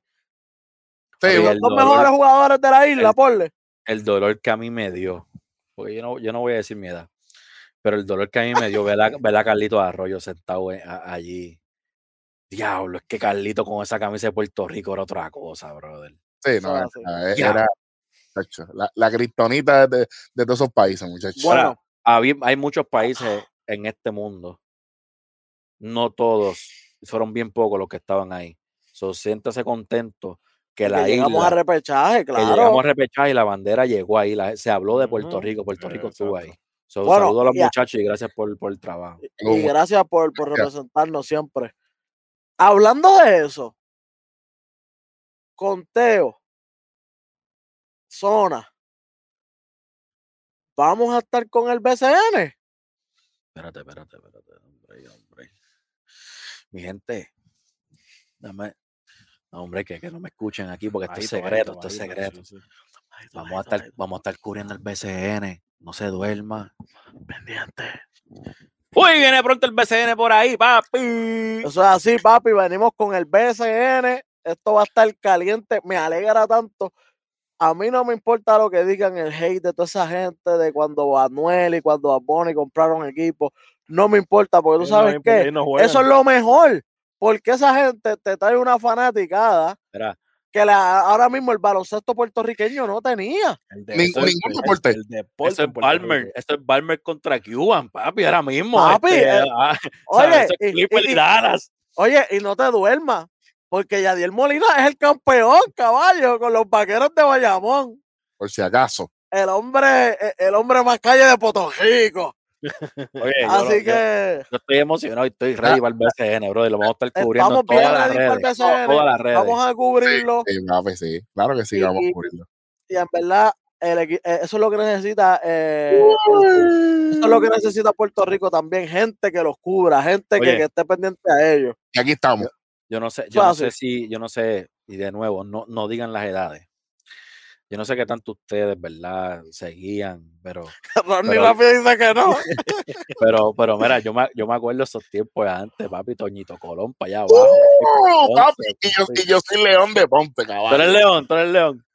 Sí, Los dolor- mejores jugadores de la isla, el- porle. el dolor que a mí me dio, porque yo no, yo no voy a decir mi edad, pero el dolor que a mí me dio ver a, ver a Carlito Arroyo sentado en- a- allí. Diablo, es que Carlito con esa camisa de Puerto Rico era otra cosa, brother. sí, no, era, era- la, la criptonita de, de todos esos países, muchachos. Bueno, había- hay muchos países en este mundo, no todos, fueron bien pocos los que estaban ahí. So, siéntase contento que que la llegamos isla, a repechaje, que claro. llegamos a repechaje y la bandera llegó ahí. la- se habló de Puerto. Rico, Puerto Rico estuvo ahí. So, Bueno, saludo a los y muchachos y gracias por, por el trabajo. Y gracias por, por representarnos siempre. Hablando de eso, conteo, zona, vamos a estar con el BCN. Espérate, espérate, espérate, hombre, hombre. Mi gente, dame. No, hombre, que, que no me escuchen aquí porque esto es secreto, esto es secreto. Vamos a estar, vamos a estar cubriendo el BCN. No se duerma. pendiente. Uy, viene pronto el BCN por ahí, papi. Eso es así, papi. Venimos con el BCN. Esto va a estar caliente. Me alegra tanto. A mí no me importa lo que digan el hate de toda esa gente de cuando Anuel y cuando Bonnie compraron equipo. No me importa, porque tú no sabes no juegan. Eso es lo mejor. Porque esa gente te trae una fanaticada Mira, que la, ahora mismo el baloncesto puertorriqueño no tenía. Ningún el- deporte. El deporte eso es Balmer. Eso es Balmer contra Cuban, papi, ahora mismo. Papi, este, eh, ah, Oye, y-. Oye, y no te duermas, porque Yadiel Molina es el campeón, caballo, con los vaqueros de Bayamón. Por si acaso. El hombre, e- el hombre más calle de Puerto Rico. Oye, Así yo- que yo estoy emocionado y estoy ready para el BCN, bro. Y lo vamos a estar cubriendo estamos todas bien las ready para el. BCN. Todas las redes. Vamos a cubrirlo. Sí, papi, sí. Claro que sí, Y- vamos y- a cubrirlo. Y en verdad, el eh, eso es lo que necesita. eh, eso es lo que necesita Puerto Rico también. Gente que los cubra, gente que, Oye. que esté pendiente a ellos. Y aquí estamos. Yo no sé, yo no sé si, yo no sé, y de nuevo, no, no digan las edades. Yo no sé qué tanto ustedes, ¿verdad? Seguían, pero, Ronnie rápido dice que no. pero, pero mira, yo me, yo me acuerdo esos tiempos de antes, papi, Toñito Colón para allá abajo. ¡Oh, Ponce, papi! Y yo, y yo soy León de Ponte, Tú eres caballo. león, tú eres león.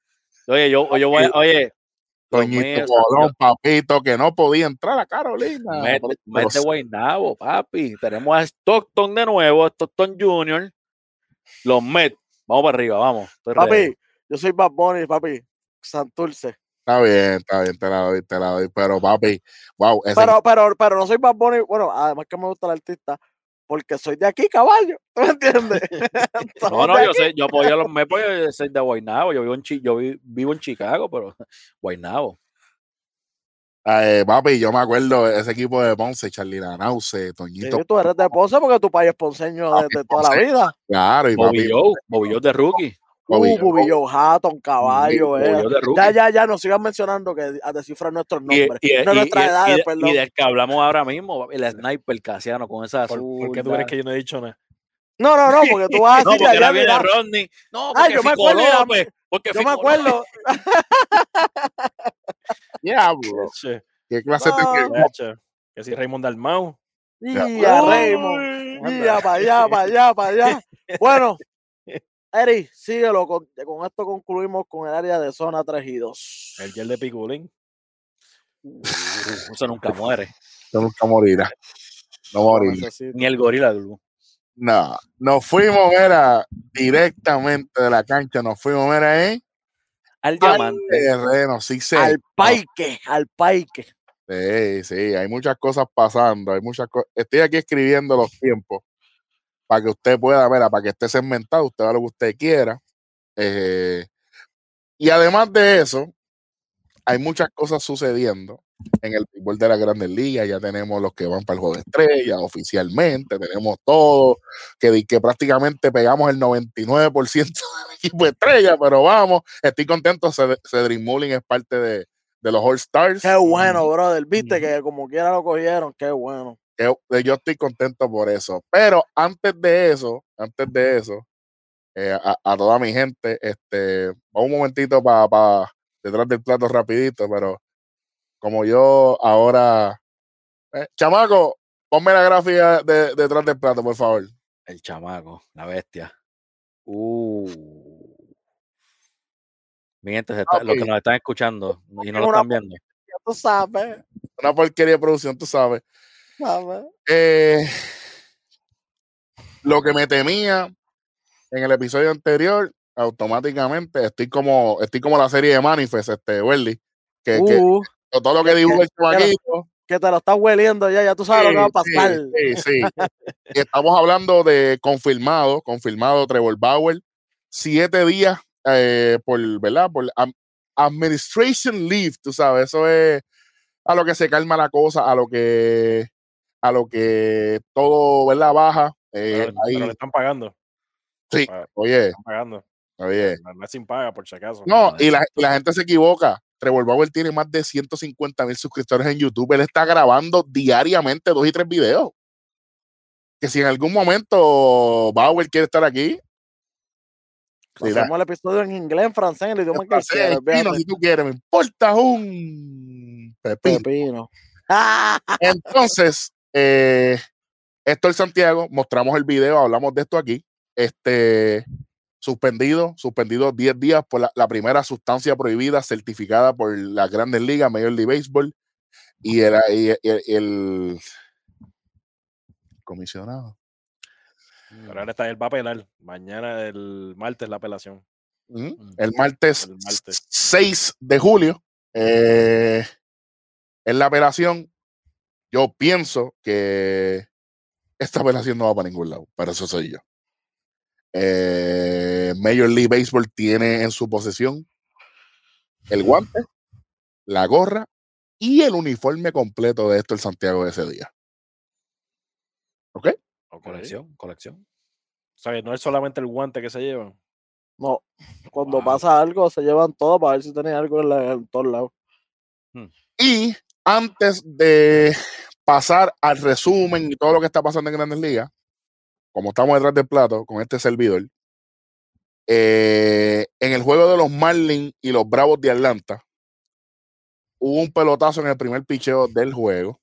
Oye, yo, yo voy, oye, Toñito Colón, papito, que no podía entrar a Carolina. Mete, mete Guaynabo, papi. Tenemos a Stockton de nuevo, Stockton Junior. Los Met. Vamos para arriba, vamos. Estoy ready. Papi, yo soy Bad Bunny, papi. Santurce. Está bien, está bien, te la doy, te la doy. Pero, papi, wow, ese Pero, pero, pero no soy Bad Bunny. Bueno, además que me gusta el artista, porque soy de aquí, caballo. ¿Tú me entiendes? No, no, yo sé, yo apoyo a los porque yo soy de Guaynabo. Yo vivo en, Chi- yo vi- vivo en Chicago, pero Guaynabo. Eh, papi, yo me acuerdo de ese equipo de Ponce, Charlie Lanause, Sí, Toñito, tú eres de Ponce porque tu país es ponceño de, toda la vida. claro, y Bobby papi, Joe, Bobby Joe de rookie. Bobby Uh, Bobby Joe Hatton, caballo, Bobby eh. Ya, ya, ya, nos sigan mencionando que a descifrar nuestros nombres. y- no y- nuestras y- edades, y- perdón. y del que hablamos ahora mismo, el sniper casiano con esa ¿Por, azul. por qué tú crees que yo no he dicho nada? No, no, no, porque tú vas a No, decir porque allá, viene mira, Rodney. No, porque yo me acuerdo López, porque yo me acuerdo. diablo, qué clase No. de que si Raymond Dalmau. Y a Raymond. Y para allá, para allá, para allá. Bueno, Eri, síguelo. Con, con esto concluimos con el área de zona 3 y 2. El gel de Piculín. Uh, eso nunca muere. Yo nunca morirá. No morirá. Ni el gorila. No, nos fuimos, era directamente de la cancha, nos fuimos, era en Al diamante. terreno, sí sé. Al paique, al paique. Sí, sí, hay muchas cosas pasando, hay muchas cosas. Estoy aquí escribiendo los tiempos para que usted pueda, ver, para que esté segmentado, usted haga lo que usted quiera. Eh, y además de eso, hay muchas cosas sucediendo en el fútbol de la Grandes Ligas. Ya tenemos los que van para el juego de estrella oficialmente, tenemos todo, que, que prácticamente pegamos el 99% del equipo de estrella, pero vamos, estoy contento. Ced- Cedric Mullin es parte de, de los All Stars. Qué bueno, brother. Viste que como quiera lo cogieron. Qué bueno. Yo estoy contento por eso. Pero antes de eso, antes de eso, eh, a, a toda mi gente, este, un momentito para detrás del plato rapidito, pero como yo ahora. Eh, chamaco, ponme la gráfica de- detrás del plato, por favor. El chamaco, la bestia. Uh. Mi gente, se está- los que nos están escuchando y no lo están viendo. Tú sabes, Una porquería de producción, tú sabes. Eh, lo que me temía en el episodio anterior, automáticamente estoy como, estoy como la serie de Manifest, este, Welly, que, que Uh, todo lo que dibuja el chamaquito. que te lo estás hueliendo ya, ya tú sabes lo que va a pasar. Sí, sí. Y Estamos hablando de confirmado, confirmado Trevor Bauer, siete días eh, por, ¿verdad? Por administration leave, tú sabes, eso es a lo que se calma la cosa, a lo que, a lo que todo, ¿verdad? Baja. eh, Pero, ahí- pero le están pagando. sí, pa- oye, están pagando. oye. No, no es sin paga, por si acaso. No, no, y la, la gente se equivoca. Trevor Bauer tiene más de 150 mil suscriptores en YouTube. Él está grabando diariamente dos y tres videos. Que si en algún momento Bauer quiere estar aquí, Hacemos el episodio en inglés, en francés, en el idioma que olvídate. si tú quieres, me importa un pepino. Pepino. Entonces, eh, Héctor Santiago, mostramos el video, hablamos de esto aquí. Este suspendido, suspendido 10 días por la, la primera sustancia prohibida certificada por las grandes ligas, Major League Baseball, y el, y el- el comisionado. Pero ahora está, él va a apelar. Mañana, el martes, la apelación. Ujú. Mm. El martes, El martes. 6 de julio, eh, en la apelación, yo pienso que esta apelación no va para ningún lado, pero eso soy yo. Eh, Major League Baseball tiene en su posesión el guante, la gorra y el uniforme completo de esto el Santiago de ese día. ¿Ok? Ok. Colección, colección. O sea, que no es solamente el guante que se lleva. No, cuando Wow. pasa algo, se llevan todo para ver si tienen algo en, la- en todos lados. Y antes de pasar al resumen y todo lo que está pasando en Grandes Ligas, como estamos detrás del plato con este servidor, eh, en el juego de los Marlins y los Bravos de Atlanta, hubo un pelotazo en el primer picheo del juego.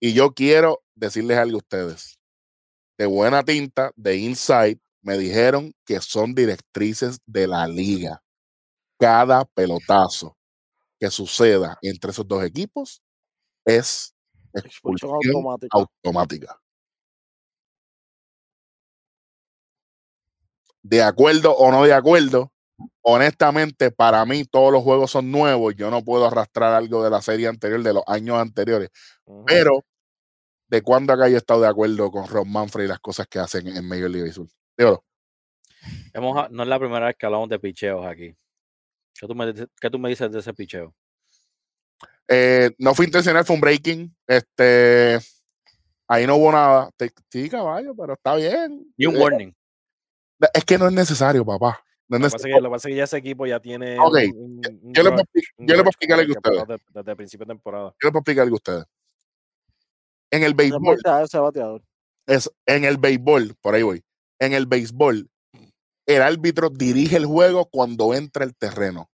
Y yo quiero decirles algo a ustedes. De buena tinta, de Inside, me dijeron que son directrices de la liga. Cada pelotazo que suceda entre esos dos equipos es Expulsión expulsión automática. automática. De acuerdo o no de acuerdo, honestamente, para mí todos los juegos son nuevos. Yo no puedo arrastrar algo de la serie anterior, de los años anteriores. Pero, ¿de cuándo acá yo he estado de acuerdo con Ron Manfred y las cosas que hacen en Major League Baseball? Hemos, a- no es la primera vez que hablamos de picheos aquí. ¿Qué tú me, qué tú me dices de ese picheo? Eh, no fue intencional, fue un breaking. Este, ahí no hubo nada. Sí, caballo, pero está bien. Y un Eh, warning. Es que no es necesario, papá. No es Lo que pasa es necesario. que, lo que pasa es que ya ese equipo ya tiene. Ok, un- un- un Yo le puedo, yo le explicar algo a ustedes. Desde, desde el principio de temporada. Yo les puedo explicar algo a ustedes. En el béisbol, voltea ese bateador. es, en el béisbol, por ahí voy. En el béisbol, el árbitro dirige el juego cuando entra el terreno.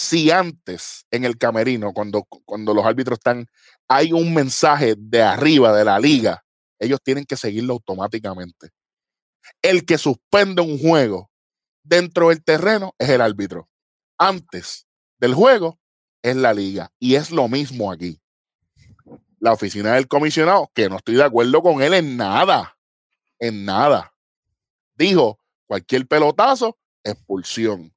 Si antes, en el camerino, cuando, cuando los árbitros están, hay un mensaje de arriba de la liga, ellos tienen que seguirlo automáticamente. El que suspende un juego dentro del terreno es el árbitro. Antes del juego es la liga. Y es lo mismo aquí. La oficina del comisionado, que no estoy de acuerdo con él en nada, en nada. Dijo, cualquier pelotazo, expulsión.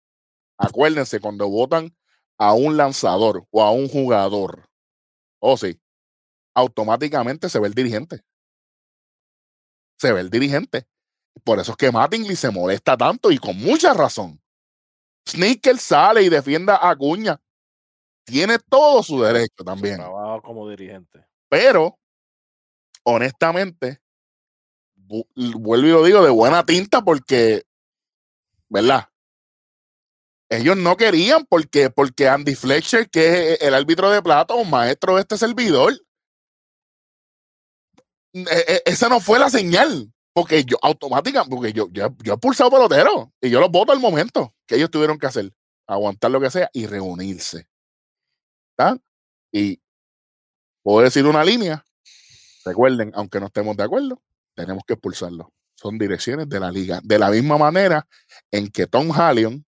Acuérdense, cuando votan a un lanzador o a un jugador, o sí, automáticamente se ve el dirigente. Se ve el dirigente. Por eso es que Mattingly se molesta tanto y con mucha razón. Sneaker sale y defiende a Acuña. Tiene todo su derecho también. trabajo como dirigente. Pero, honestamente, vu- vuelvo y lo digo de buena tinta porque, ¿verdad? Ellos no querían porque, porque Andy Fletcher, que es el árbitro de plata, un maestro de este servidor, e- e- esa no fue la señal. Porque yo automática, porque yo, yo, yo he pulsado pelotero y yo los voto al momento que ellos tuvieron que hacer, aguantar lo que sea y reunirse. ¿Está? Y puedo decir una línea. Recuerden, aunque no estemos de acuerdo, tenemos que expulsarlo. Son direcciones de la liga. De la misma manera en que Tom Hallion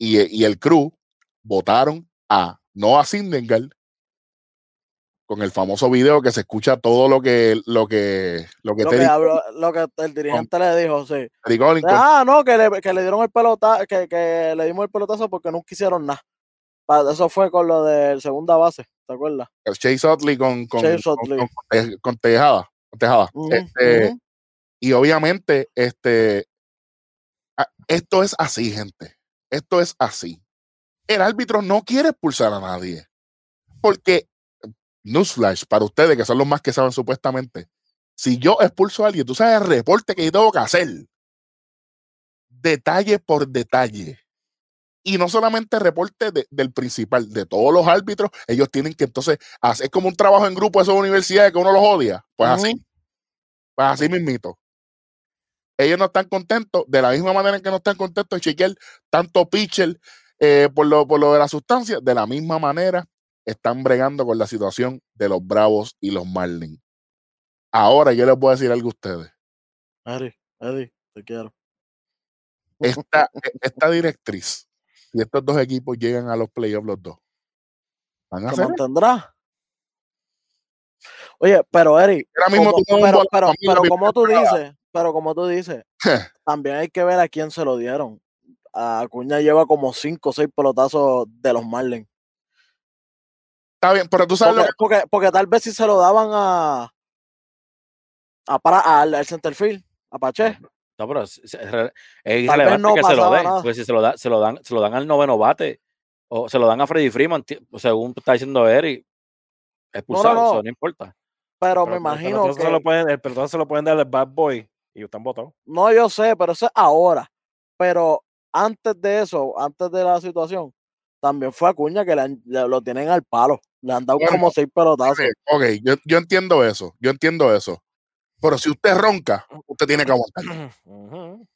y, y el crew votaron a Noah Sindengal con el famoso video que se escucha todo lo que lo que lo que, Lo te que, dijo habló- lo que el dirigente le dijo, sí. Collins, Ah, no, que le, que le dieron el pelotazo, que, que le dimos el pelotazo porque nunca hicieron nada. Eso fue con lo del segunda base, ¿te acuerdas? Chase Utley con, con, Chase con- Utley. con- Tejada, Tejada. Este. Y obviamente, este, a- esto es así, gente. Esto es así. El árbitro no quiere expulsar a nadie. Porque, newsflash, para ustedes que son los más que saben supuestamente, si yo expulso a alguien, tú sabes el reporte que yo tengo que hacer. Detalle por detalle. Y no solamente reporte de- del principal, de todos los árbitros, ellos tienen que entonces hacer es como un trabajo en grupo de esas universidades que uno los odia. Pues así. Pues así mismito. Ellos no están contentos, de la misma manera en que no están contentos de chequear tanto pitcher eh, por, lo, por lo de la sustancia, de la misma manera están bregando con la situación de los Bravos y los Marlins. Ahora yo les voy a decir algo a ustedes. Eddie, Eddie, te quiero. Esta, e- esta directriz, y estos dos equipos llegan a los playoffs los dos, van a ¿Se mantendrá? Oye, pero Eric, mismo como- tú pero, como tú dices, pero como tú dices, también hay que ver a quién se lo dieron. A Acuña lleva como cinco o seis pelotazos de los Marlins. Está bien, pero tú sabes lo Porque, porque, porque tal vez si se lo daban a, a para, al, al centerfield, a Pache. No, pero es, es no que se lo den. nada. Porque si se lo, da, se, lo dan, se lo dan al noveno bate o se lo dan a Freddy Freeman, según está diciendo Eric, expulsado, no. eso no importa. Pero Pero- me imagino que. se lo pueden, el pelotón se lo pueden dar al bad boy y están votados. No, yo sé, pero eso es ahora. Pero antes de eso, antes de la situación, también fue Acuña que le han- le- lo tienen al palo. Le han dado Bueno, como seis pelotazos. Ok, yo, yo entiendo eso, yo entiendo eso. Pero si usted ronca, usted tiene que aguantar.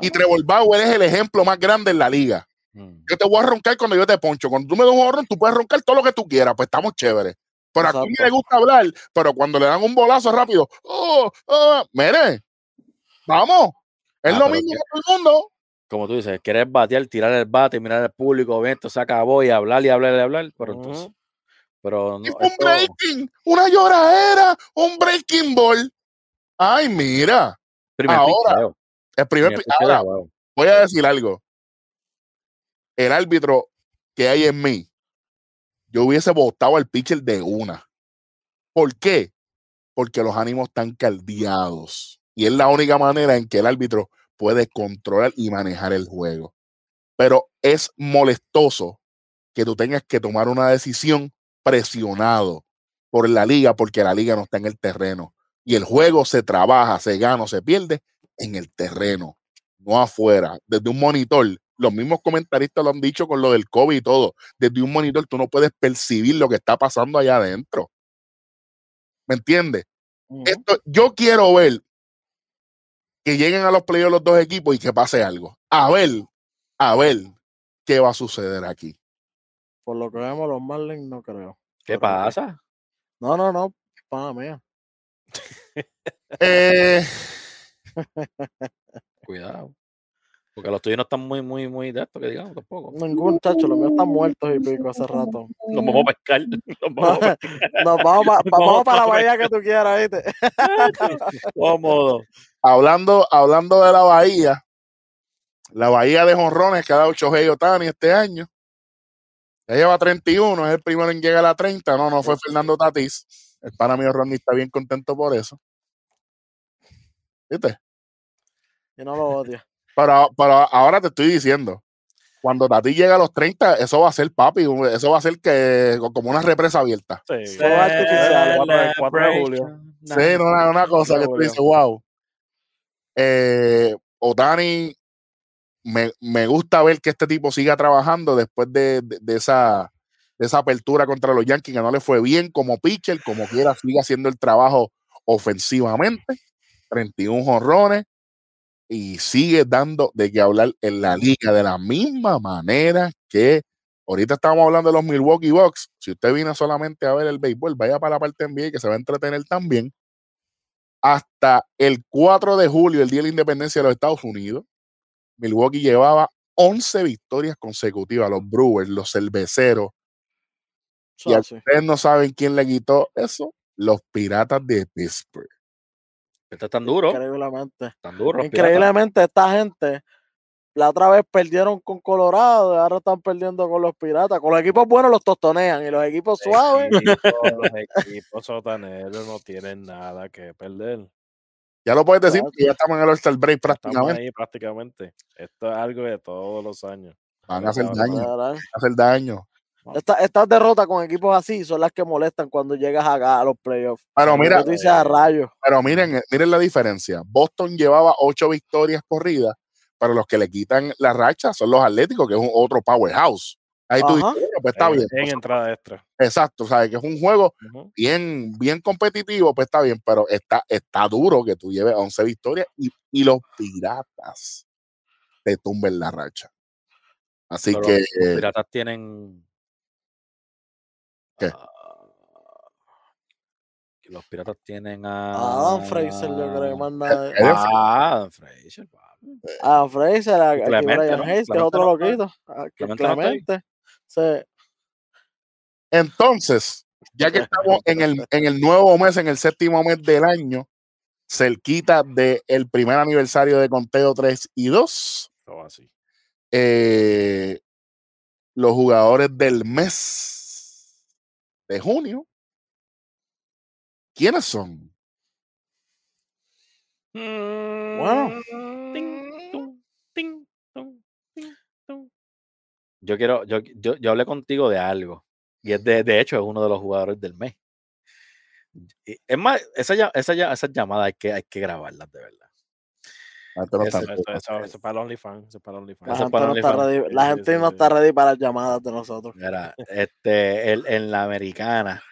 Y Trevor Bauer es el ejemplo más grande en la liga. Mm. Yo te voy a roncar cuando yo te poncho. Cuando tú me das un horror, tú puedes roncar todo lo que tú quieras, pues estamos chéveres. Pero a mí Exacto. le gusta hablar, pero cuando le dan un bolazo rápido, oh, oh, mire, vamos, es Ah, lo mismo que- todo el mundo. Como tú dices, quieres batear, tirar el bate, mirar al público, esto se acabó y hablar y hablar y hablar, pero entonces, pero no, un esto- breaking, una lloradera, un breaking ball. Ay, mira, primer ahora, picheo, el primer, primer picheo ahora, voy a decir algo. El árbitro que hay en mí, yo hubiese votado al pitcher de una. ¿Por qué? Porque los ánimos están caldeados. Y es la única manera en que el árbitro puede controlar y manejar el juego. Pero es molestoso que tú tengas que tomar una decisión presionado por la liga, porque la liga no está en el terreno. Y el juego se trabaja, se gana o se pierde en el terreno, no afuera, desde un monitor. Los mismos comentaristas lo han dicho con lo del COVID y todo. Desde un monitor tú no puedes percibir lo que está pasando allá adentro. ¿Me entiendes? Esto, yo quiero ver que lleguen a los playoffs los dos equipos y que pase algo. A ver, a ver qué va a suceder aquí. Por lo que vemos, los Marlins no creo. ¿Qué Pero- pasa? No, no, no, pana mía. Eh, Cuidado. Porque los tuyos no están muy, muy, muy de esto, que digamos, tampoco. Ningún chacho, los míos están muertos y pico hace rato. Los vamos a pescar. Los vamos a pescar. Nos vamos, pa- pa- Vamos vamos para la bahía que tú quieras, ¿viste? Cómodo. Hablando, hablando de la Bahía, la Bahía de Jonrones que ha dado Shohei Otani este año. Ya lleva 31, es el primero en llegar a la 30. No, no fue Fernando Tatís. El pana mío Ronnie está bien contento por eso. ¿Viste? Y no lo odia. Pero, pero ahora te estoy diciendo, cuando Tatís llega a los 30, eso va a ser papi, eso va a ser que como una represa abierta. Sí. Fuegos artificiales. Cuatro de- cuatro de julio. Sí, no, una, una cosa que tú dices, wow. Eh, Otani, me, me gusta ver que este tipo siga trabajando después de, de- esa, esa apertura contra los Yankees, que no le fue bien como pitcher, como quiera, sigue haciendo el trabajo ofensivamente. 31 jonrones y sigue dando de qué hablar en la liga de la misma manera que Ahorita estábamos hablando de los Milwaukee Bucks. Si usted viene solamente a ver el béisbol, vaya para la parte NBA que se va a entretener también. Hasta el 4 de julio, el Día de la Independencia de los Estados Unidos, Milwaukee llevaba 11 victorias consecutivas. Los Brewers, los cerveceros. Y ustedes no saben quién le quitó eso. Los Piratas de Pittsburgh. Esto es tan duro. Increíblemente. Tan duro. Increíblemente, esta gente la otra vez perdieron con Colorado y ahora están perdiendo con los Piratas. Con los equipos buenos los tostonean y los equipos suaves. los equipos sotaneros no tienen nada que perder. Ya lo puedes decir, ya estamos en el All-Star Break prácticamente. ahí prácticamente. Esto es algo de todos los años. Van a hacer daño. Van a hacer daño. estas derrotas con equipos así son las que molestan cuando llegas acá a los playoffs. Pero mira, a pero miren, miren la diferencia. Boston llevaba ocho victorias corridas pero los que le quitan la racha son los Atléticos, que es un otro powerhouse. Ahí tú dices, pues está bien. En entrada extra. Exacto, sabes que es un juego bien, bien competitivo, pues está bien, pero está, está duro que tú lleves 11 victorias y, y los piratas te tumben la racha. Así que. Los piratas tienen. ¿Qué? Uh, los piratas tienen a. Adam Fraser, yo creo que manda. Ah, Adam Fraser, a Fraser, a, Brian Hayes, que es otro loquito. Clemente. Entonces, ya que estamos en el, en el nuevo mes, en el séptimo mes del año, cerquita del el primer aniversario de Conteo 3 y 2. así. Eh, los jugadores del mes de junio. ¿Quiénes son? Bueno. Yo quiero, yo, yo, yo, hablé contigo de algo. Y es de, de hecho, es uno de los jugadores del mes. Es más, esa, esa, esas llamadas hay que, hay que grabarlas de verdad. Eso, es para OnlyFans. La, gente no está ready para las llamadas de nosotros. Mira, este, el, en la americana,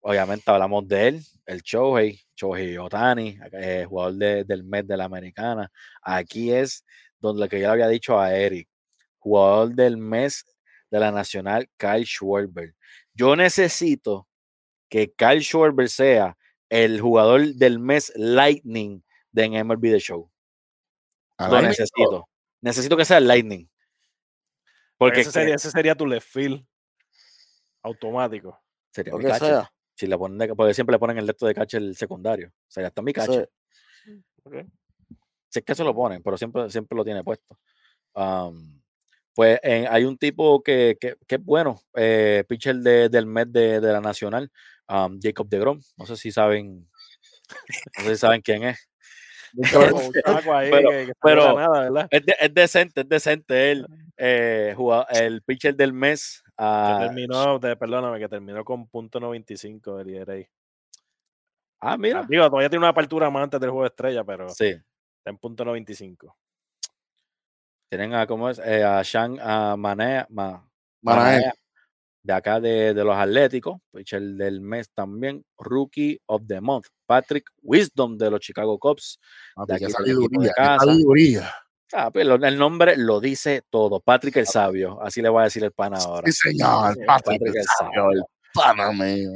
obviamente hablamos de él, el Shohei, Shohei Otani, eh, jugador del mes de la americana. Aquí es donde lo que yo le había dicho a Eric, jugador del mes de la Nacional, Kyle Schwarber. Yo necesito que Kyle Schwarber sea el jugador del mes Lightning de MLB The Show. Lo necesito. Necesito que sea el Lightning. Porque ese sería, ese sería tu left field automático. Sería mi catcher. Si le ponen porque siempre le ponen el lecto de catcher el secundario. O sea, está mi catcher. Si es que se lo ponen, pero siempre, siempre lo tiene puesto. Pues hay un tipo que, que, que es bueno, eh, pitcher de, del mes de, de la Nacional, Jacob de Grom. No sé si saben, no sé si saben quién es. pero, es, es, decente, es decente él, eh, el pitcher del mes. Uh, terminó, perdóname, que terminó con punto .95 el ahí. Ah, mira. digo, todavía tiene una apertura más antes del juego de estrella, pero sí. está en punto .95. Tienen a, ¿cómo es? Eh, a Shang a Manea, Manea, de acá de, de los Atléticos, pitcher del mes también, Rookie of the Month, Patrick Wisdom de los Chicago Cubs. Ah, de aquí sabiduría, sabiduría. Ah, pero pues, el nombre lo dice todo. Patrick el Sabio, así le voy a decir el pana ahora. Sí, señor, Patrick, el, Sabio, el pana mío.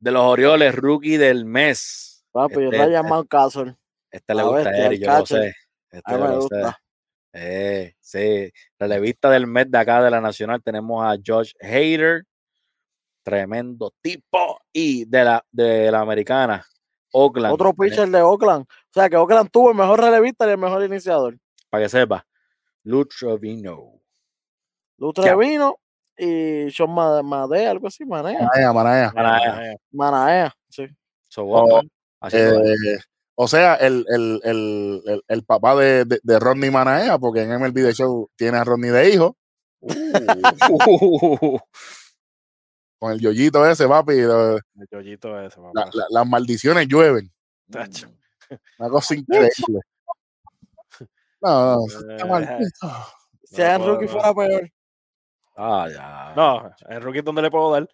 De los Orioles, rookie del mes. Papi, este, yo le he llamado Castle. Este le gusta a Eric, yo lo sé. Este me gusta. Eh, sí, relevista del mes de acá de la Nacional tenemos a Josh Hader, tremendo tipo, y de la, de la americana, Oakland. Otro pitcher de Oakland. O sea que Oakland tuvo el mejor relevista y el mejor iniciador. Para que sepa, Lutrevino. Lutrevino y Sean Madea, algo así, Manea. Manea, Manea. Manea, sí. Oh, eh, o sea, el, el, el, el papá de, de, de, Rodney Manaea, porque en MLB The Show tiene a Rodney de hijo. Uh. Con el yoyito ese, papi. El yoyito ese, papi. La, la, las maldiciones llueven. Tacho. Una cosa increíble. No, no, eh, Si no, en rookie fuera peor. Ah, ya. No, en rookie dónde le puedo dar.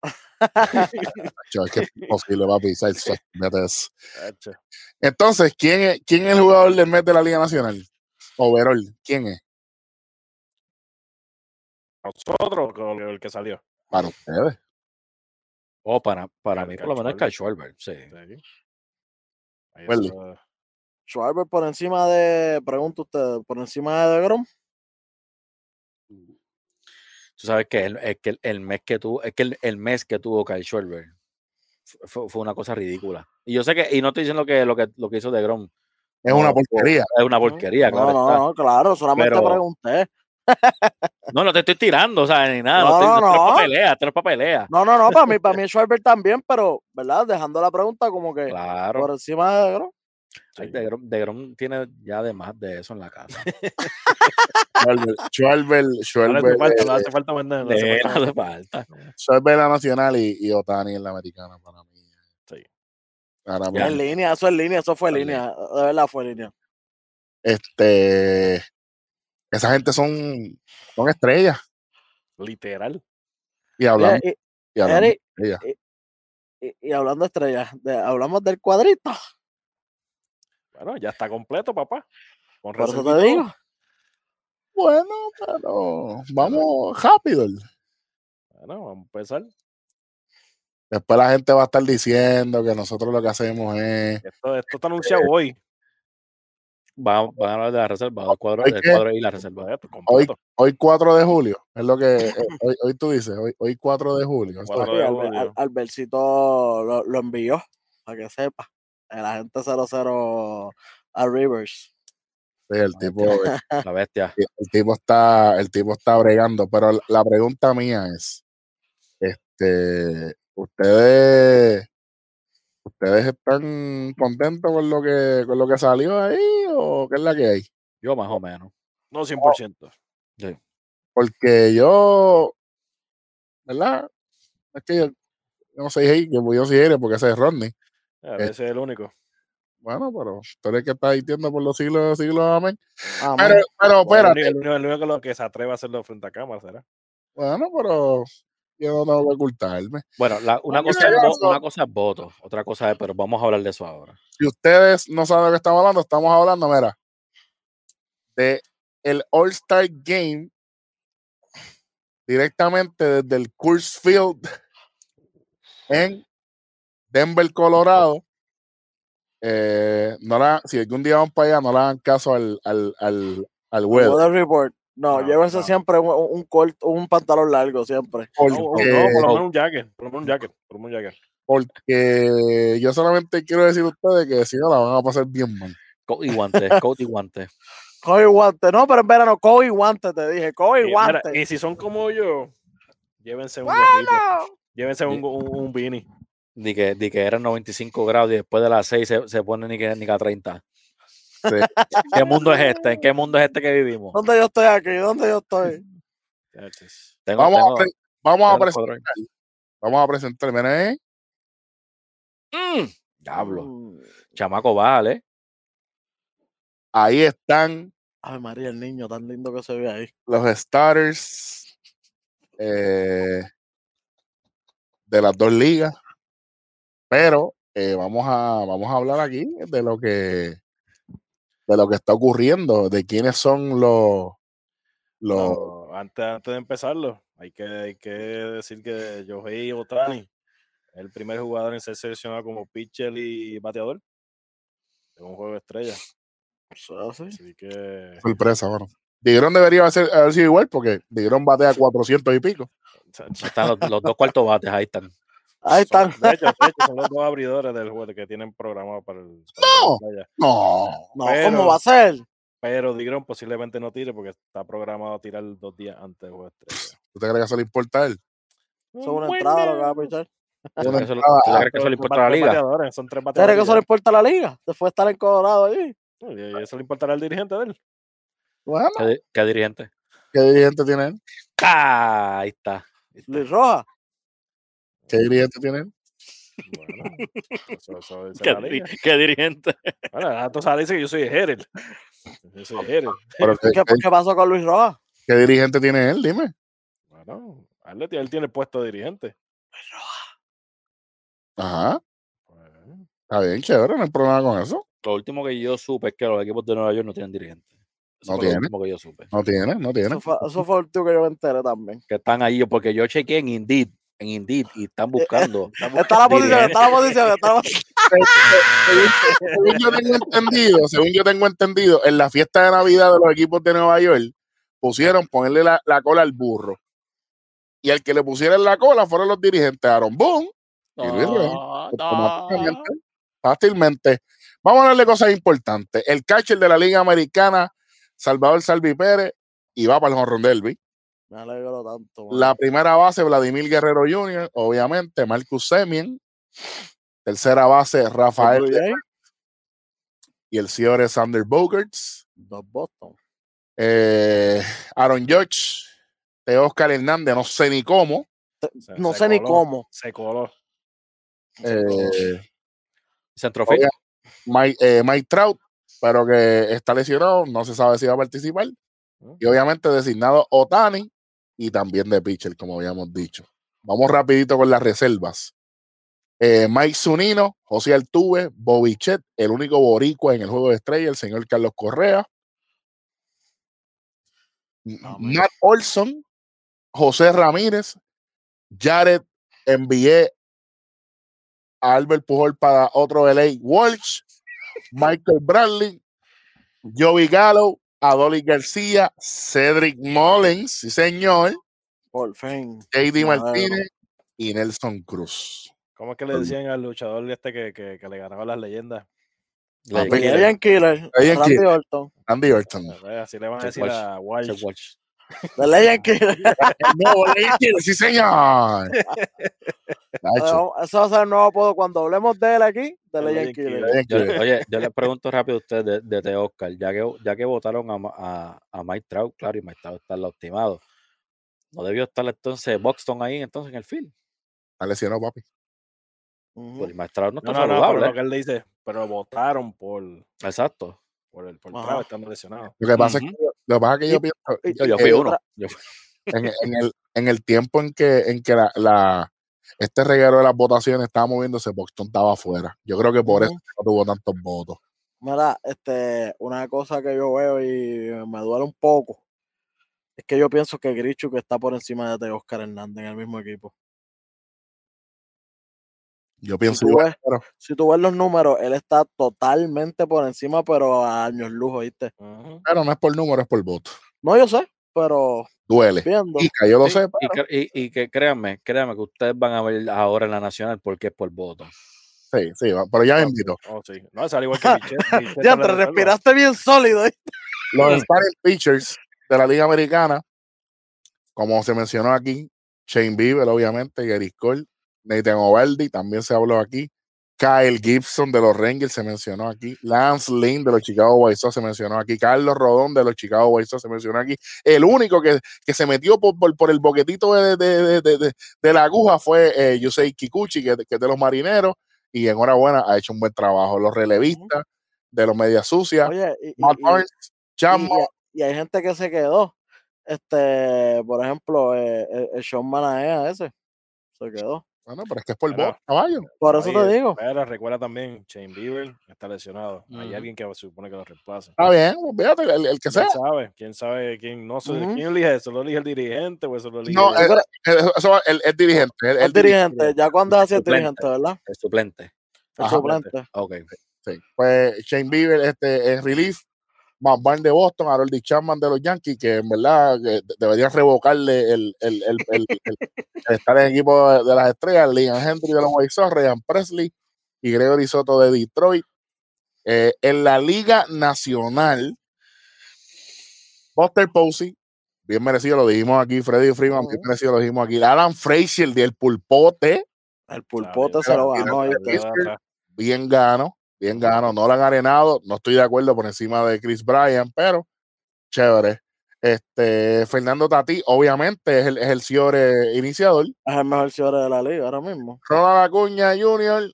Es que es imposible, papi. Entonces, ¿quién es, ¿quién es el jugador del mes de la Liga Nacional? Overall, ¿quién es? nosotros o el que salió. Para ustedes. O Oh, para, para mí, por lo menos, Cal Schwarber. Schwarber, sí. Schwarber por encima de, pregunto usted, por encima de DeGrom. Tú sabes que el, es que el, el mes que tuvo, es que el, el mes que tuvo Kyle Schwarber fue, fue una cosa ridícula. Y yo sé que, y no estoy diciendo que lo que, lo que hizo de Grom Es una porquería. es una porquería, No, claro no, está. no, claro, solamente Pero- pregunté. No, no te estoy tirando, o sea, ni nada. No, No, no, esto no es no. para pelea, esto no. No, no, no, para mí, para mí Schwarber también, pero, ¿verdad? Dejando la pregunta como que Claro. por encima de DeGrom. Ay, Sí. de, Grom, de Grom tiene ya de más de eso en la casa. Schwarber, Schwarber, No hace falta, no hace falta. Schwarber la nacional y, y Otani en la americana para mí. Sí. Ahora Ya. En línea, eso es línea, eso fue línea. De verdad fue línea. Este, esa gente son, son estrellas. Literal. Y hablando, y hablando Eric, y, y hablando de estrellas, de- hablamos del cuadrito. Bueno, ya está completo, papá. Con Por eso te digo. Bueno, pero vamos rápido. Bueno, vamos a empezar. Después la gente va a estar diciendo que nosotros lo que hacemos es. Esto, esto está anunciado hoy. Van, van a hablar de la reserva, el cuadro y la reserva. Completo, Hoy, completo. hoy 4 de julio, es lo que eh, hoy, hoy tú dices, hoy, hoy 4 de julio. Eso- Cuatro Sí, de Alber- julio. Al- Albercito lo, lo envió, para que sepa. El agente 00 a Rivers. sí, el tipo, el, La bestia. tipo está, el tipo está bregando. Pero la- la pregunta mía es: este, ustedes, ustedes están contentos con lo que, con lo que salió ahí, o qué es la que hay? Yo más o menos. No 100%. Porque yo, ¿verdad? Es que yo, yo no soy hey, yo, yo soy Aire porque ese es Rodney. A veces es el único. Bueno, pero tú eres que está diciendo por los siglos de los siglos, amén. Ah, Pero, man. pero, espérate. el, único, el único que se atreve a hacerlo frente a cámara será. Bueno, pero yo no tengo que ocultarme. Bueno, la- una, cosa es, una cosa es voto, otra cosa es, pero vamos a hablar de eso ahora. Si ustedes no saben de qué estamos hablando, estamos hablando, mira, de el All-Star Game directamente desde el Coors Field en Denver, Colorado. Eh, no la, si algún día van para allá, no le hagan caso al, al, al, al weather. Weather report. No, No, llévense no. siempre un, un, corto- un pantalón largo, siempre. No, no, Porque, por lo menos un jacket. Por lo menos un jacket. Por lo menos un jacket. porque yo solamente quiero decir a ustedes que si no la van a pasar bien mal. Coat y guante, coat y guante. Coge guante. No, pero en verano, coge guante, te dije. Coge Y, mira, guante. y si son como yo, llévense un gorrito. Bueno. Llévense un, un, un beanie. Di que, di que eran 95 grados y después de las 6 se, se pone ni que, ni que a 30. Sí. ¿Qué mundo es este? ¿En qué mundo es este que vivimos? ¿Dónde yo estoy aquí? ¿Dónde yo estoy? Tengo, Vamos, tengo- a, pre- vamos, a presentar, vamos a presentar. Miren, ¿eh? Mm, Diablo. Mm. Chamaco, vale. Ahí están Ay, María, el niño tan lindo que se ve ahí. los starters eh, de las dos ligas. Pero eh, vamos a vamos a hablar aquí de lo que de lo que está ocurriendo, de quiénes son los los No, antes, antes de empezarlo, hay que, hay que decir que Yohei Otani el primer jugador en ser seleccionado como pitcher y bateador de un juego de estrella. Así. Que sorpresa, bueno. Digrón debería haber, haber sido igual porque Digrón batea 400 y pico. Están los, los dos cuartos bates, ahí están. Ahí son- están. de, hecho, de hecho, son los dos abridores del juego que tienen programado para el. para No. No, No, Pero- ¿cómo va a ser? Pero Digron posiblemente no tire porque está programado a tirar dos días antes del juego estrella. ¿tú te crees que eso le importa a él? Es una entrada lo que va a pichar. ¿Tú crees que eso- tú crees que le Son importa a la liga? Son tres ¿Sabes que bateadores. eso le importa a la liga? Después de estar en Colorado ahí. Y eso le importará al dirigente de él. Bueno, ¿Qué, di- qué dirigente? ¿qué dirigente tiene él? ¡Ah! Ahí está. Ahí está. Luis Roja. ¿Qué dirigente tiene él? Bueno, eso, eso dice ¿Qué, qué dirigente? Bueno, tú sabes dice que yo soy Herel. Yo soy Herel. Pero ¿qué, ¿Qué, qué- qué pasó con Luis Roja? qué dirigente tiene él? Dime. Bueno, él, tiene el puesto de dirigente. Ajá, Pues, está bien, chévere, no hay problema con eso. Lo último que yo supe es que los equipos de Nueva York no tienen dirigente. Eso No fue lo tiene. último que yo supe. No tiene, no tiene. Eso fue, eso fue el último que yo me enteré también. Que están ahí, porque yo chequeé en Indeed, en Indeed, y están buscando. están Está la buscando posición, está la posición, está la posición. según yo tengo entendido, según yo tengo entendido, en la fiesta de Navidad de los equipos de Nueva York, pusieron ponerle la, la cola al burro. Y al que le pusieron la cola fueron los dirigentes Aaron Boone y Luis Reyes. No, automáticamente, fácilmente. Vamos a darle cosas importantes. El catcher de la Liga Americana, Salvador Salvi Pérez, y va para el Honron Derby. Me alegro tanto. mano. La primera base, Vladimir Guerrero Jr., obviamente, Marcus Semien. Tercera base, Rafael y el señor Sander Bogarts. Los Boston. Eh, Aaron George, de Oscar Hernández, no sé ni cómo. Se- No se sé ni cómo. Se coló. Eh, Centrofield. Oiga, Mike, eh, Mike Trout, pero que está lesionado, no se sabe si va a participar. Y obviamente designado Otani y también de pitcher, como habíamos dicho. Vamos rapidito con las reservas. Eh, Mike Zunino, José Altuve, Bobby Chet, el único boricua en el juego de estrella, el señor Carlos Correa. Amén. Matt Olson, José Ramírez, Jared envié a Albert Pujol para otro LA Walsh, Michael Bradley, Joey Gallo, Adolis García, Cedric Mullins, sí señor, Por fin. JD Martínez y Nelson Cruz. ¿Cómo es que le decían al luchador este que, que, que le ganaba las leyendas? Le- Papi, le- Legend Killer. Killer. Orton. Andy Orton. Así le van a decir a Walsh. The Legend Killer. No, Legend Killer, sí señor. Eso va a ser el nuevo apodo cuando hablemos de él aquí. Yo, Killer. oye, yo le pregunto rápido a usted de, de, de Oscar, ya que, ya que votaron a, a, a Mike Trout, claro, y Mike Trout está lastimado. ¿No debió estar entonces Buxton ahí entonces en el field? Está lesionado, papi. Ujú. Pues Mike Trout no está no, no, saludable. lo que él dice, pero votaron por, Exacto. por el por. Trout estando lesionado. Lo que pasa es que, lo que, pasa es que yo pienso y- Yo, eh, fui y uno. en, en el, en el tiempo en que, en que la, la- este reguero de las votaciones estaba moviéndose, Boston estaba afuera. Yo creo que por eso no tuvo tantos votos. Mira, este, una cosa que yo veo y me duele un poco es que yo pienso que Grichu que está por encima de Oscar Hernández en el mismo equipo. Yo pienso tú igual, ves- pero Si tú ves los números, él está totalmente por encima, pero a años luz, ¿viste? Ujú. pero no es por número, es por voto. No, yo sé, pero Duele. viendo. Y yo lo Sí, sé, y, pero y- y que créanme, créanme que ustedes van a ver ahora en la nacional porque es por voto. sí, sí, pero ya me invito. Oh, sí. No, es al igual que Michelle. Michelle Ya te respiraste bien sólido. ¿eh? Los starting pitchers de la Liga Americana, como se mencionó aquí, Shane Bieber, obviamente, Gary Cole, Nathan Ovaldi, también se habló aquí. Kyle Gibson de los Rangers se mencionó aquí. Lance Lynn de los Chicago White Sox se mencionó aquí. Carlos Rodón de los Chicago White Sox se mencionó aquí. El único que, que se metió por, por, por el boquetito de, de, de, de- la aguja fue eh, Yusei Kikuchi, que, que es de los marineros. Y enhorabuena, ha hecho un buen trabajo. Los relevistas de los Medias Sucias. Oye, y, y- Matt y- Barnes, y- Chapman, y- y hay gente que se quedó. Este, por ejemplo, eh, el, el Sean Manaea ese se quedó. Bueno, pero es que es por Bueno. voto, caballo. Por eso te digo. Pero recuerda también, Shane Bieber está lesionado. Hay alguien que se supone que lo reemplaza. Está bien, fíjate, el, el que sea. ¿Quién sabe? ¿Quién sabe quién? No sé. ¿quién elige eso? ¿Lo elige el dirigente o eso lo elige No, el- eh, eh, eso va- el, el dirigente. El, El el dirigente, ya cuando así el Suplente. dirigente, ¿verdad? El suplente. El Ajá. suplente. Ok. sí. Pues Shane Bieber este, es relief. Van Barn de Boston, Harold. Chapman de los Yankees, que en verdad que de- deberían revocarle el, el, el, el- el- el estar en el equipo de, de las estrellas. Liam Henry de los White Sox, Ryan Presley y Gregory Soto de Detroit. Eh, en la Liga Nacional, Buster Posey, bien merecido, lo dijimos aquí, Freddy Freeman, bien merecido, lo dijimos aquí. Alan Frazier del Pulpote, El pulpote se lo ganó. Pittsburgh. bien gano, bien gano. No lo han arenado, no estoy de acuerdo por encima de Chris Bryan, pero chévere. Este, Fernando Tati, obviamente, es el, es el Ciore iniciador. Es el mejor cierre de la liga ahora mismo. Ronald Acuña Jr.,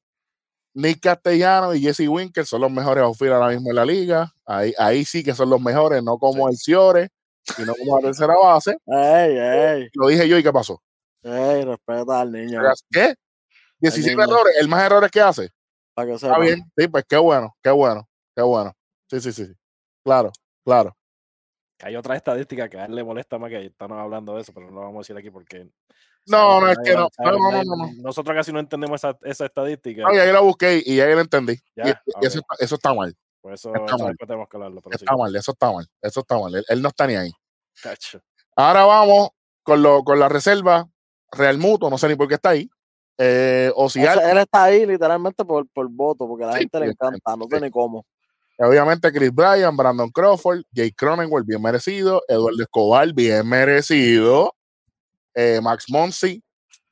Nick Castellano y Jesse Winker son los mejores outfield ahora mismo en la liga. Ahí, ahí sí que son los mejores, no como el Ciore y no como la tercera base. Ey, ey, Lo dije yo y ¿qué pasó? ey, respeta al niño. ¿Qué? 17 niño. errores, el más errores que hace. Para que Está sepa. bien, sí, pues qué bueno, qué bueno, qué bueno. Sí, sí, sí, sí. Claro, claro. Hay otra estadística que a él le molesta más que estamos hablando de eso, pero no lo vamos a decir aquí porque. No, no, es que no. No, no, no, no, no. Nosotros casi no entendemos esa, esa estadística. No, y ahí lo busqué y ahí lo entendí. Y- Ya, y ok. eso, está- eso está mal. Por eso, está eso mal. después tenemos que hablarlo. Pero sí. Está mal, eso está mal. Eso está mal. Él, él no está ni ahí. Cacho. Ahora vamos con, lo, con la reserva. Real Muto, no sé ni por qué está ahí. Eh, o si O sea, él está ahí literalmente por, por voto, porque a la Sí, gente le sí, encanta, no sé sí. ni cómo. obviamente Chris Bryan, Brandon Crawford, Jake Cronenwell, bien merecido. Eduardo Escobar, bien merecido. Eh, Max Monsi,